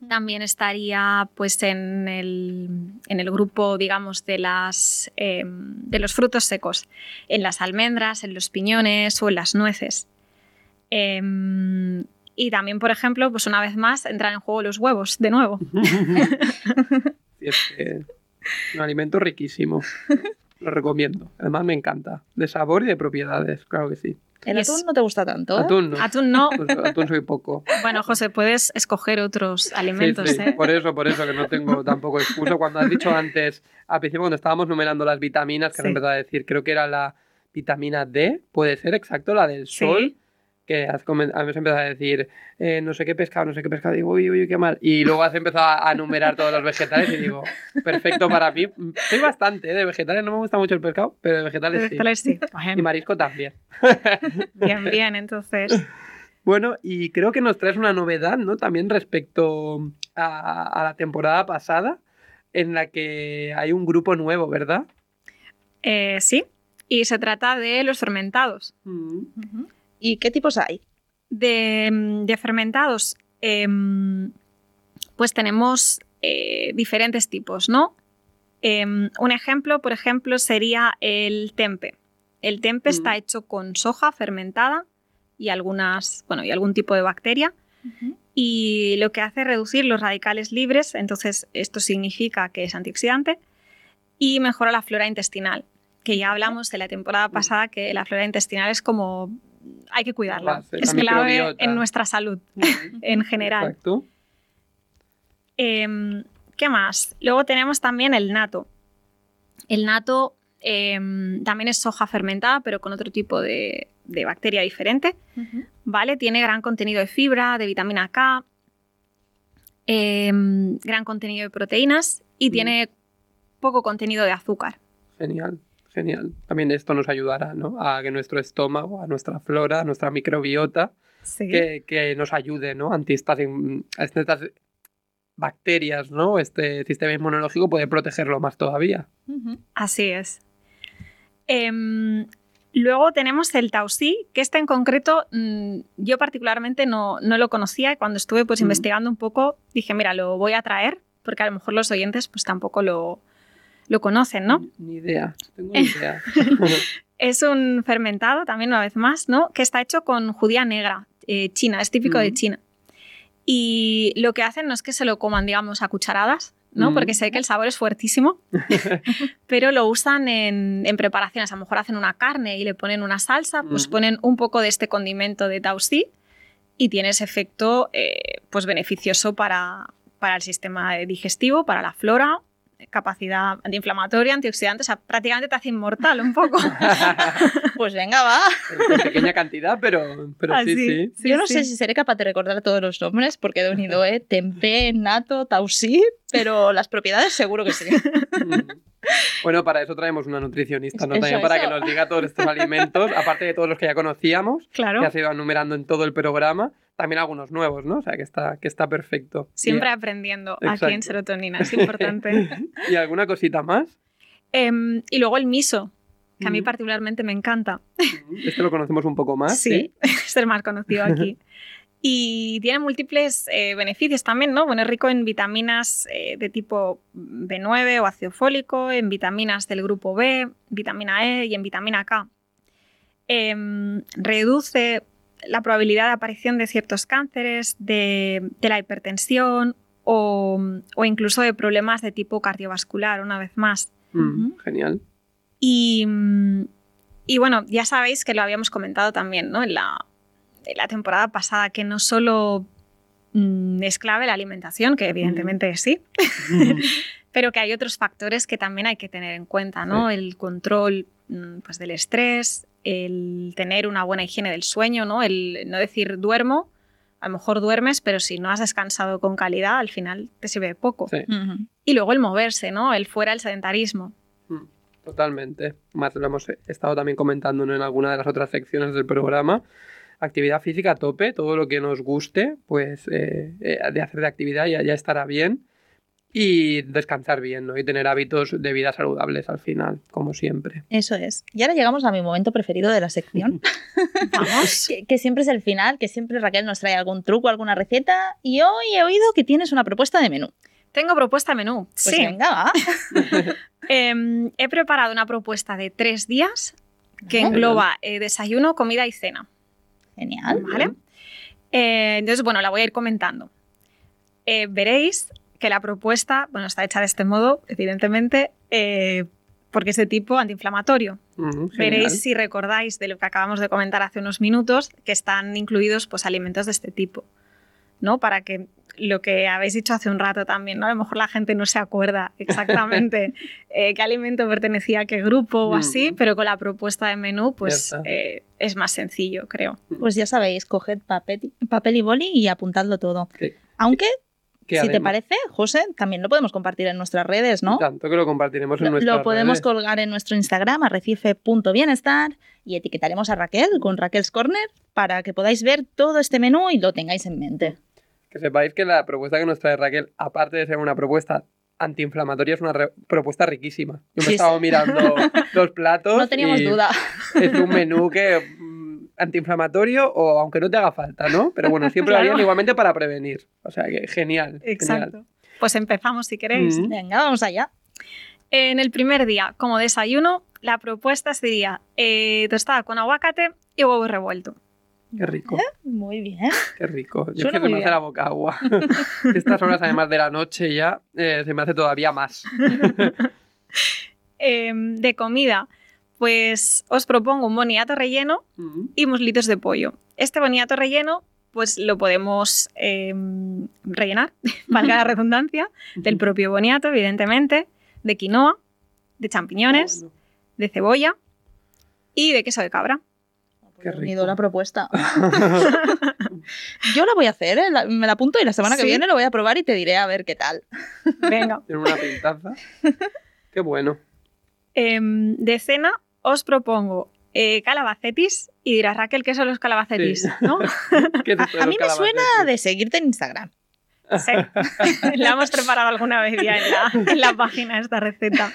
También estaría pues en el, en el grupo, digamos, de, las, eh, de los frutos secos, en las almendras, en los piñones o en las nueces. Em, y también, por ejemplo, pues una vez más entran en juego los huevos, de nuevo. Sí, es que es un alimento riquísimo. Lo recomiendo. Además me encanta. De sabor y de propiedades, claro que sí. El atún no te gusta tanto. ¿eh? Atún no. Atún no. Pues atún soy poco. Bueno, José, puedes escoger otros alimentos. sí, ¿eh? Por eso, por eso, que no tengo tampoco excusa. Cuando has dicho antes, al principio cuando estábamos numerando las vitaminas, que has Sí. empezado a decir, creo que era la vitamina D, puede ser exacto, la del Sí. sol, que has, empezado a decir, eh, no sé qué pescado, no sé qué pescado, digo, uy, uy, qué mal. Y luego has empezado a, numerar todos los vegetales y digo, perfecto para mí. Soy bastante, ¿eh? de vegetales no me gusta mucho el pescado, pero de vegetales sí. Vegetales sí. Y marisco también. bien, bien, entonces. Bueno, y creo que nos traes una novedad, ¿no? También respecto a, a la temporada pasada, en la que hay un grupo nuevo, ¿verdad? Eh, sí, y se trata de los fermentados. Ujú. ¿Y qué tipos hay? De, mm, de fermentados, em, pues tenemos eh, diferentes tipos, ¿no? Em, un ejemplo, por ejemplo, sería el tempe. El tempe Mm. está hecho con soja fermentada y algunas, bueno, y algún tipo de bacteria. y lo que hace es reducir los radicales libres, entonces esto significa que es antioxidante y mejora la flora intestinal, que ya hablamos de la temporada pasada que la flora intestinal es como hay que La base, es la clave microbiota. en nuestra salud en general. Exacto. Em, ¿Qué más? Luego tenemos también el nato. El nato em, también es soja fermentada, pero con otro tipo de, de bacteria diferente. ¿vale? Tiene gran contenido de fibra, de vitamina K, em, gran contenido de proteínas y tiene poco contenido de azúcar. Genial, genial. También esto nos ayudará, ¿no? A que nuestro estómago, a nuestra flora, a nuestra microbiota, que, que nos ayude, ¿no? Ante estas, ante estas bacterias, ¿no? Este sistema inmunológico puede protegerlo más todavía. Así es. Em, luego tenemos el Tausí, que este en concreto mm, yo particularmente no, no lo conocía y cuando estuve pues Mm. investigando un poco dije, mira, lo voy a traer porque a lo mejor los oyentes pues tampoco lo, lo conocen, ¿no? Ni idea, tengo ni idea. Es un fermentado, también una vez más, ¿no? Que está hecho con judía negra, eh, china, es típico de Mm. China. Y lo que hacen no es que se lo coman, digamos, a cucharadas, ¿no? Mm. Porque sé que el sabor es fuertísimo, pero lo usan en, en preparaciones. A lo mejor hacen una carne y le ponen una salsa, pues Mm. ponen un poco de este condimento de Tausí y tiene ese efecto eh, pues beneficioso para, para el sistema digestivo, para la flora, capacidad antiinflamatoria, antioxidante, o sea, prácticamente te hace inmortal un poco. Pues venga, va. en pequeña cantidad, pero, pero sí, sí. Yo no sí. sé si seré capaz de recordar todos los nombres porque he unido, ¿eh? Tempé, nato, tausí, pero las propiedades seguro que sí. Mm. Bueno, para eso traemos una nutricionista, ¿no? Eso, También para eso. que nos diga todos estos alimentos, aparte de todos los que ya conocíamos, Claro. que has ido enumerando en todo el programa, también algunos nuevos, ¿no? O sea, que está, que está perfecto. Siempre aprendiendo aquí en Exacto. serotonina, es importante. ¿Y, ¿Y alguna cosita más? Em, y luego el miso, que a mí Mm. particularmente me encanta. Este lo conocemos un poco más. Sí, es el más conocido aquí. Y tiene múltiples eh, beneficios también, ¿no? Bueno, es rico en vitaminas eh, de tipo B9 o ácido fólico, en vitaminas del grupo B, vitamina E y en vitamina K. Em, reduce la probabilidad de aparición de ciertos cánceres, de, de la hipertensión o, o, incluso de problemas de tipo cardiovascular, una vez más. Mm, Genial. Y, y, bueno, ya sabéis que lo habíamos comentado también ¿no? en, la, en la temporada pasada, que no solo mm, es clave la alimentación, que evidentemente mm. sí, pero que hay otros factores que también hay que tener en cuenta, ¿no? Sí. El control pues, del estrés, el tener una buena higiene del sueño, ¿no? El no decir duermo, a lo mejor duermes, pero si no has descansado con calidad, al final te sirve de poco. Sí. Uh -huh. Y luego el moverse, ¿no? El fuera, el sedentarismo. Totalmente. Más lo hemos estado también comentando en alguna de las otras secciones del programa. Actividad física a tope, todo lo que nos guste, pues eh, eh, de hacer de actividad ya, ya estará bien y descansar bien, ¿no? Y tener hábitos de vida saludables al final, como siempre. Eso es. Y ahora llegamos a mi momento preferido de la sección. Vamos. que, que, siempre es el final, que siempre Raquel nos trae algún truco, alguna receta. Y hoy he oído que tienes una propuesta de menú. Tengo propuesta de menú. Pues sí. venga, va. eh, he preparado una propuesta de tres días que engloba eh, desayuno, comida y cena. Genial. ¿Vale? Eh, entonces, bueno, la voy a ir comentando. Eh, veréis que la propuesta, bueno, está hecha de este modo, evidentemente, eh, porque es de tipo antiinflamatorio. Mm, Veréis si recordáis de lo que acabamos de comentar hace unos minutos, que están incluidos pues, alimentos de este tipo, ¿no? Para que lo que habéis dicho hace un rato también, ¿no? A lo mejor la gente no se acuerda exactamente eh, qué alimento pertenecía a qué grupo o así, mm. pero con la propuesta de menú, pues eh, es más sencillo, creo. Pues ya sabéis, coged papel, papel y boli y apuntadlo todo. Sí. Aunque Si te parece, José, también lo podemos compartir en nuestras redes, ¿no? Tanto que lo compartiremos en Lo, nuestra lo podemos colgar en nuestro Instagram, arrecife.bienestar, y etiquetaremos a Raquel con Raquel's Corner para que podáis ver todo este menú y lo tengáis en mente. Que sepáis que la propuesta que nos trae Raquel, aparte de ser una propuesta antiinflamatoria, es una propuesta riquísima. Yo me Sí, he estado sí. mirando los platos. No teníamos y duda. Es un menú que mm, antiinflamatorio o aunque no te haga falta, ¿no? Pero bueno, siempre lo harían igualmente para prevenir. O sea que genial. Exacto. genial. Pues empezamos si queréis. Mm. Venga, vamos allá. En el primer día, como desayuno, la propuesta sería eh, tostada con aguacate y huevo revuelto. Qué rico, Muy bien. qué rico. Yo Suena que se me hace la boca agua. Estas horas, además de la noche ya, eh, se me hace todavía más. Eh, de comida, pues os propongo un boniato relleno Mm. y muslitos de pollo. Este boniato relleno, pues lo podemos eh, rellenar, valga la redundancia, del propio boniato, evidentemente, de quinoa, de champiñones, Bueno. de cebolla y de queso de cabra. Qué rico. La propuesta. Yo la voy a hacer, ¿eh? La- me la apunto y la semana que viene lo voy a probar y te diré a ver qué tal. Venga. Tiene una pintaza. Qué bueno. Em, de cena os propongo eh, calabacetis y dirás Raquel, ¿qué son los calabacetis? Sí. ¿No? ¿Qué es esto de A mí me suena de seguirte en Instagram. Sí. la hemos preparado alguna vez ya en la, en la página esta receta.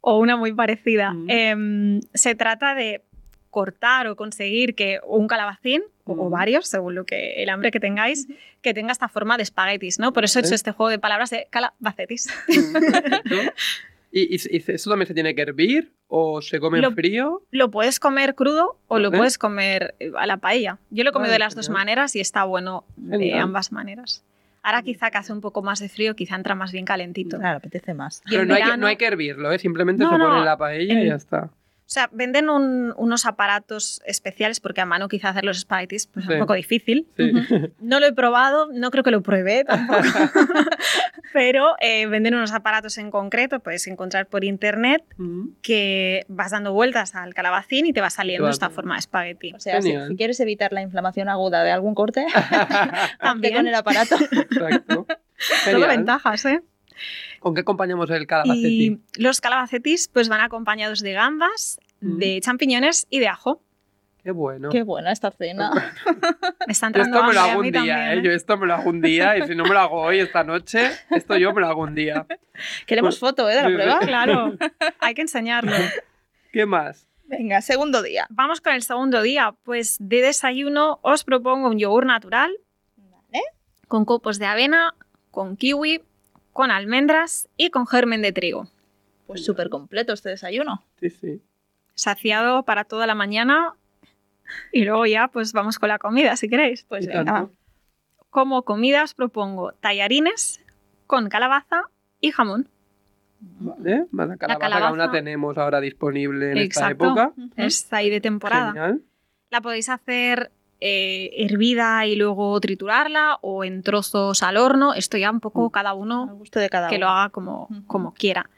O una muy parecida. Mm. Em, se trata de cortar o conseguir que un calabacín, o, o Mm. varios, según lo que el hambre que tengáis, que tenga esta forma de espaguetis, ¿no? Por eso he hecho Vale. este juego de palabras de calabacetis. Perfecto. ¿Y, y- y eso también se tiene que hervir o se come en Lo- frío? Lo puedes comer crudo o lo puedes comer eh, a la paella. Yo lo he comido Vale, de las dos maneras y está bueno de ambas maneras. Ahora quizá que hace un poco más de frío, quizá entra más bien calentito. Claro, apetece más. Pero en no hay, que, verano- no hay que hervirlo, ¿eh? simplemente No, se pone no, en la paella y en- ya está. O sea, venden un- unos aparatos especiales porque a mano quizá hacer los espaguetis pues, es un poco difícil. Sí. No lo he probado, no creo que lo pruebe tampoco. Pero eh, venden unos aparatos en concreto, puedes encontrar por internet, que vas dando vueltas al calabacín y te va saliendo esta forma de espagueti. O sea, si, quieres evitar la inflamación aguda de algún corte, También. con el aparato. Exacto. Todo ventajas, ¿eh? ¿Con qué acompañamos el calabacete? Y los calabacetis pues van acompañados de gambas, Mm. de champiñones y de ajo. Qué bueno. Qué buena esta cena. Esto me lo hago un día, también, ¿eh? Yo esto me lo hago un día y si no me lo hago hoy, esta noche, esto yo me lo hago un día. Queremos foto ¿eh? de la prueba. Claro, hay que enseñarlo. ¿Qué más? Venga, segundo día. Vamos con el segundo día. Pues de desayuno os propongo un yogur natural Vale. con copos de avena, con kiwi, con almendras y con germen de trigo. Pues súper completo este desayuno. Sí, sí. Saciado para toda la mañana Y luego ya, pues vamos con la comida, si queréis. Pues venga. Como comida os propongo tallarines con calabaza y jamón. Vale, más la calabaza, que aún la calabaza- tenemos ahora disponible en esta Exacto. época. Es ahí de temporada. Genial. La podéis hacer eh, hervida y luego triturarla o en trozos al horno. Esto ya un poco Mm. cada Al uno gusto de cada que uno. lo haga como, Ujú. como quiera.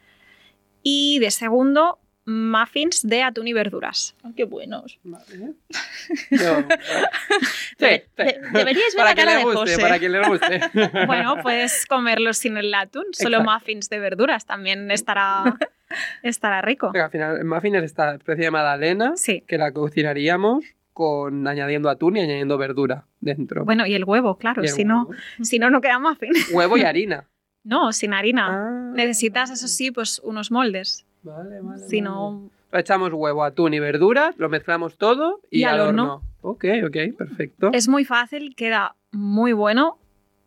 Y de segundo, muffins de atún y verduras. Ay, qué buenos. Vale. Sí, De- sí. de- deberíais ver para la cara que le de guste, José. para que le guste. Bueno, puedes comerlos sin el atún, solo Exacto. muffins de verduras. También estará, estará rico. Al final, el muffin es esta especie de magdalena Sí. que la cocinaríamos con añadiendo atún y añadiendo verdura dentro. Bueno, y el huevo, claro. El Si no, si no, no queda muffin. Huevo y harina. No, sin harina. Ah, Necesitas, eso sí, pues unos moldes. Vale, vale. Si vale. no, Echamos huevo, atún y verduras, lo mezclamos todo y, Y al horno. Ok, ok, perfecto. es muy fácil, queda muy bueno.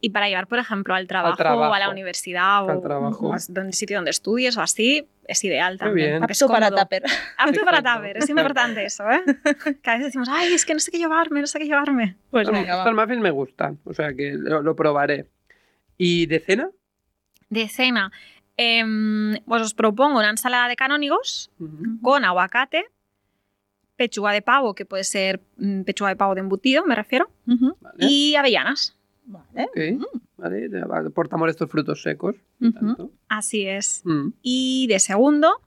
Y para llevar, por ejemplo, al trabajo, trabajo. o a la universidad Al o trabajo. o a donde- sitio donde estudies o así, es ideal también. Apto para tupper. Apto para tupper, es importante eso, ¿eh? Que a veces decimos, ay, es que no sé qué llevarme, no sé qué llevarme. Pues va. estos muffins me gustan, o sea que lo, lo probaré. ¿Y de cena? De cena, em, pues os propongo una ensalada de canónigos con aguacate, pechuga de pavo, que puede ser mm, pechuga de pavo de embutido, me refiero, Ujú. Vale. y avellanas. Vale. Ok, vale, ya va, aportamos estos frutos secos. Así es. Mm. Y de segundo,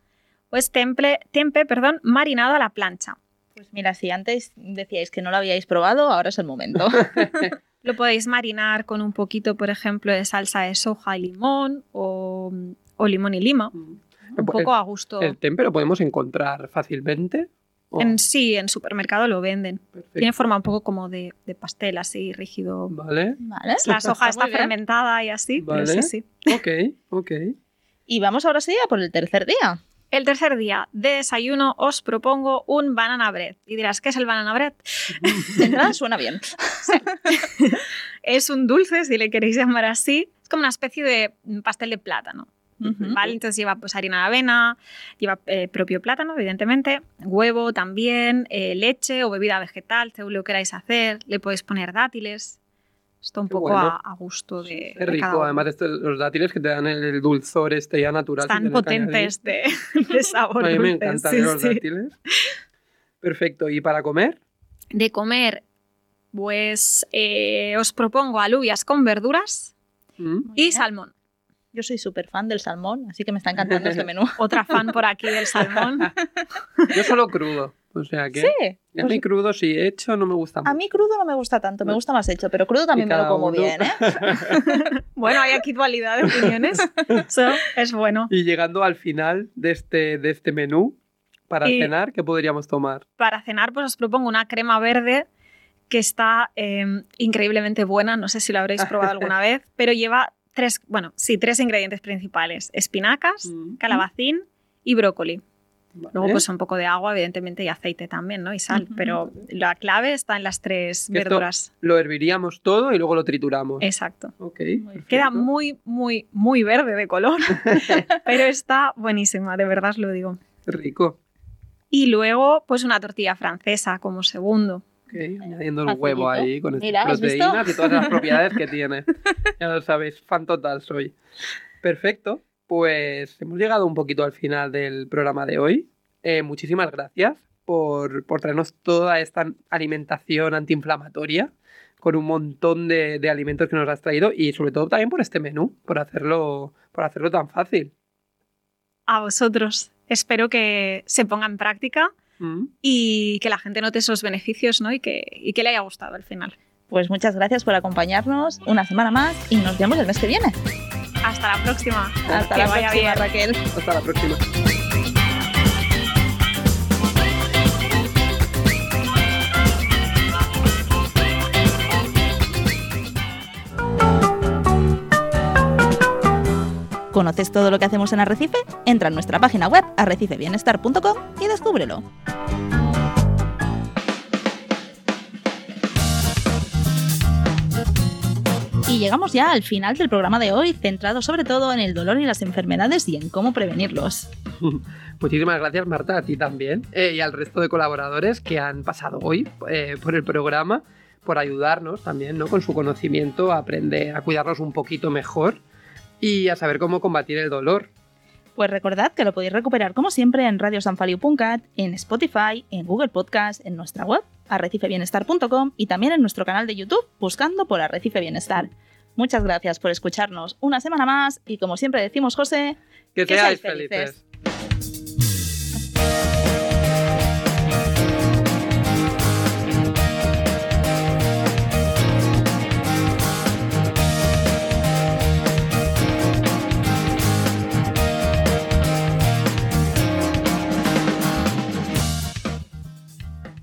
pues temple, tempe, perdón, marinado a la plancha. Pues mira, si antes decíais que no lo habíais probado, ahora es el momento. Lo podéis marinar con un poquito, por ejemplo, de salsa de soja y limón o, o limón y lima. Mm. Un poco a gusto. El tempe lo podemos encontrar fácilmente. ¿O? En sí, en supermercado lo venden. Perfecto. Tiene forma un poco como de, de pastel, así rígido. Vale, Vale. La soja está fermentada y así, pero Vale. sí, sí. ok, ok. Y vamos ahora sí a por el tercer día. El tercer día de desayuno os propongo un banana bread. Y dirás, ¿qué es el banana bread? De entrada suena bien. Es un dulce, si le queréis llamar así. Es como una especie de pastel de plátano. Entonces lleva pues harina de avena, lleva eh, propio plátano, evidentemente, huevo también, eh, leche o bebida vegetal, según lo queráis hacer. Le podéis poner dátiles. Esto un Qué poco bueno. a, a gusto de, Es de cada rico, uno. además estos- los dátiles que te dan el, el dulzor este ya natural. Están potentes de, de sabor. A mí me encantan sí, los sí. dátiles. Perfecto, ¿y para comer? De comer, pues eh, os propongo alubias con verduras Mm. y salmón. Yo soy súper fan del salmón, así que me está encantando este menú. Otra fan por aquí del salmón. Yo solo crudo, o sea que... Sí. A mí crudo sí, hecho no me gusta mucho. A mí crudo no me gusta tanto, me gusta más hecho, pero crudo también me lo como uno- bien, ¿eh? Bueno, hay aquí dualidad de opiniones. Eso es bueno. Y llegando al final de este, de este menú, para Y- cenar, ¿qué podríamos tomar? para cenar, pues os propongo una crema verde que está eh, increíblemente buena. No sé si lo habréis probado alguna vez, pero lleva tres, bueno, sí, tres ingredientes principales: espinacas, Mm. calabacín y brócoli. Luego, pues un poco de agua, evidentemente, y aceite también, ¿no? Y sal. Pero la clave está en las tres Que esto- verduras. Lo herviríamos todo y luego lo trituramos. Exacto. Ok. Queda muy, muy, muy verde de color, pero está buenísima, de verdad os lo digo. rico. Y luego, pues una tortilla francesa como segundo. Añadiendo el huevo ahí con Mira, proteínas y todas las propiedades que tiene. Ya lo sabéis, fan total soy. Perfecto, pues hemos llegado un poquito al final del programa de hoy. Eh, muchísimas gracias por, por traernos toda esta alimentación antiinflamatoria con un montón de, de alimentos que nos has traído y sobre todo también por este menú, por hacerlo, por hacerlo tan fácil. A vosotros. Espero que se ponga en práctica Mm. y que la gente note esos beneficios ¿no? y, que, y que le haya gustado al final. Pues muchas gracias por acompañarnos una semana más y nos vemos el mes que viene. Hasta la próxima. Hasta Que la vaya próxima, bien. Raquel. Hasta la próxima. ¿Conoces todo lo que hacemos en Arrecife? Entra en nuestra página web arrecifebienestar.com y descúbrelo. Y llegamos ya al final del programa de hoy, centrado sobre todo en el dolor y las enfermedades y en cómo prevenirlos. Muchísimas gracias, Marta, a ti también eh, y al resto de colaboradores que han pasado hoy eh, por el programa, por ayudarnos también ¿no? con su conocimiento a aprender a cuidarnos un poquito mejor y a saber cómo combatir el dolor. Pues recordad que lo podéis recuperar como siempre en radiosanfaliu.cat, en Spotify, en Google Podcast, en nuestra web arrecifebienestar.com y también en nuestro canal de YouTube buscando por Arrecife Bienestar. Muchas gracias por escucharnos una semana más y como siempre decimos José, que, seáis felices.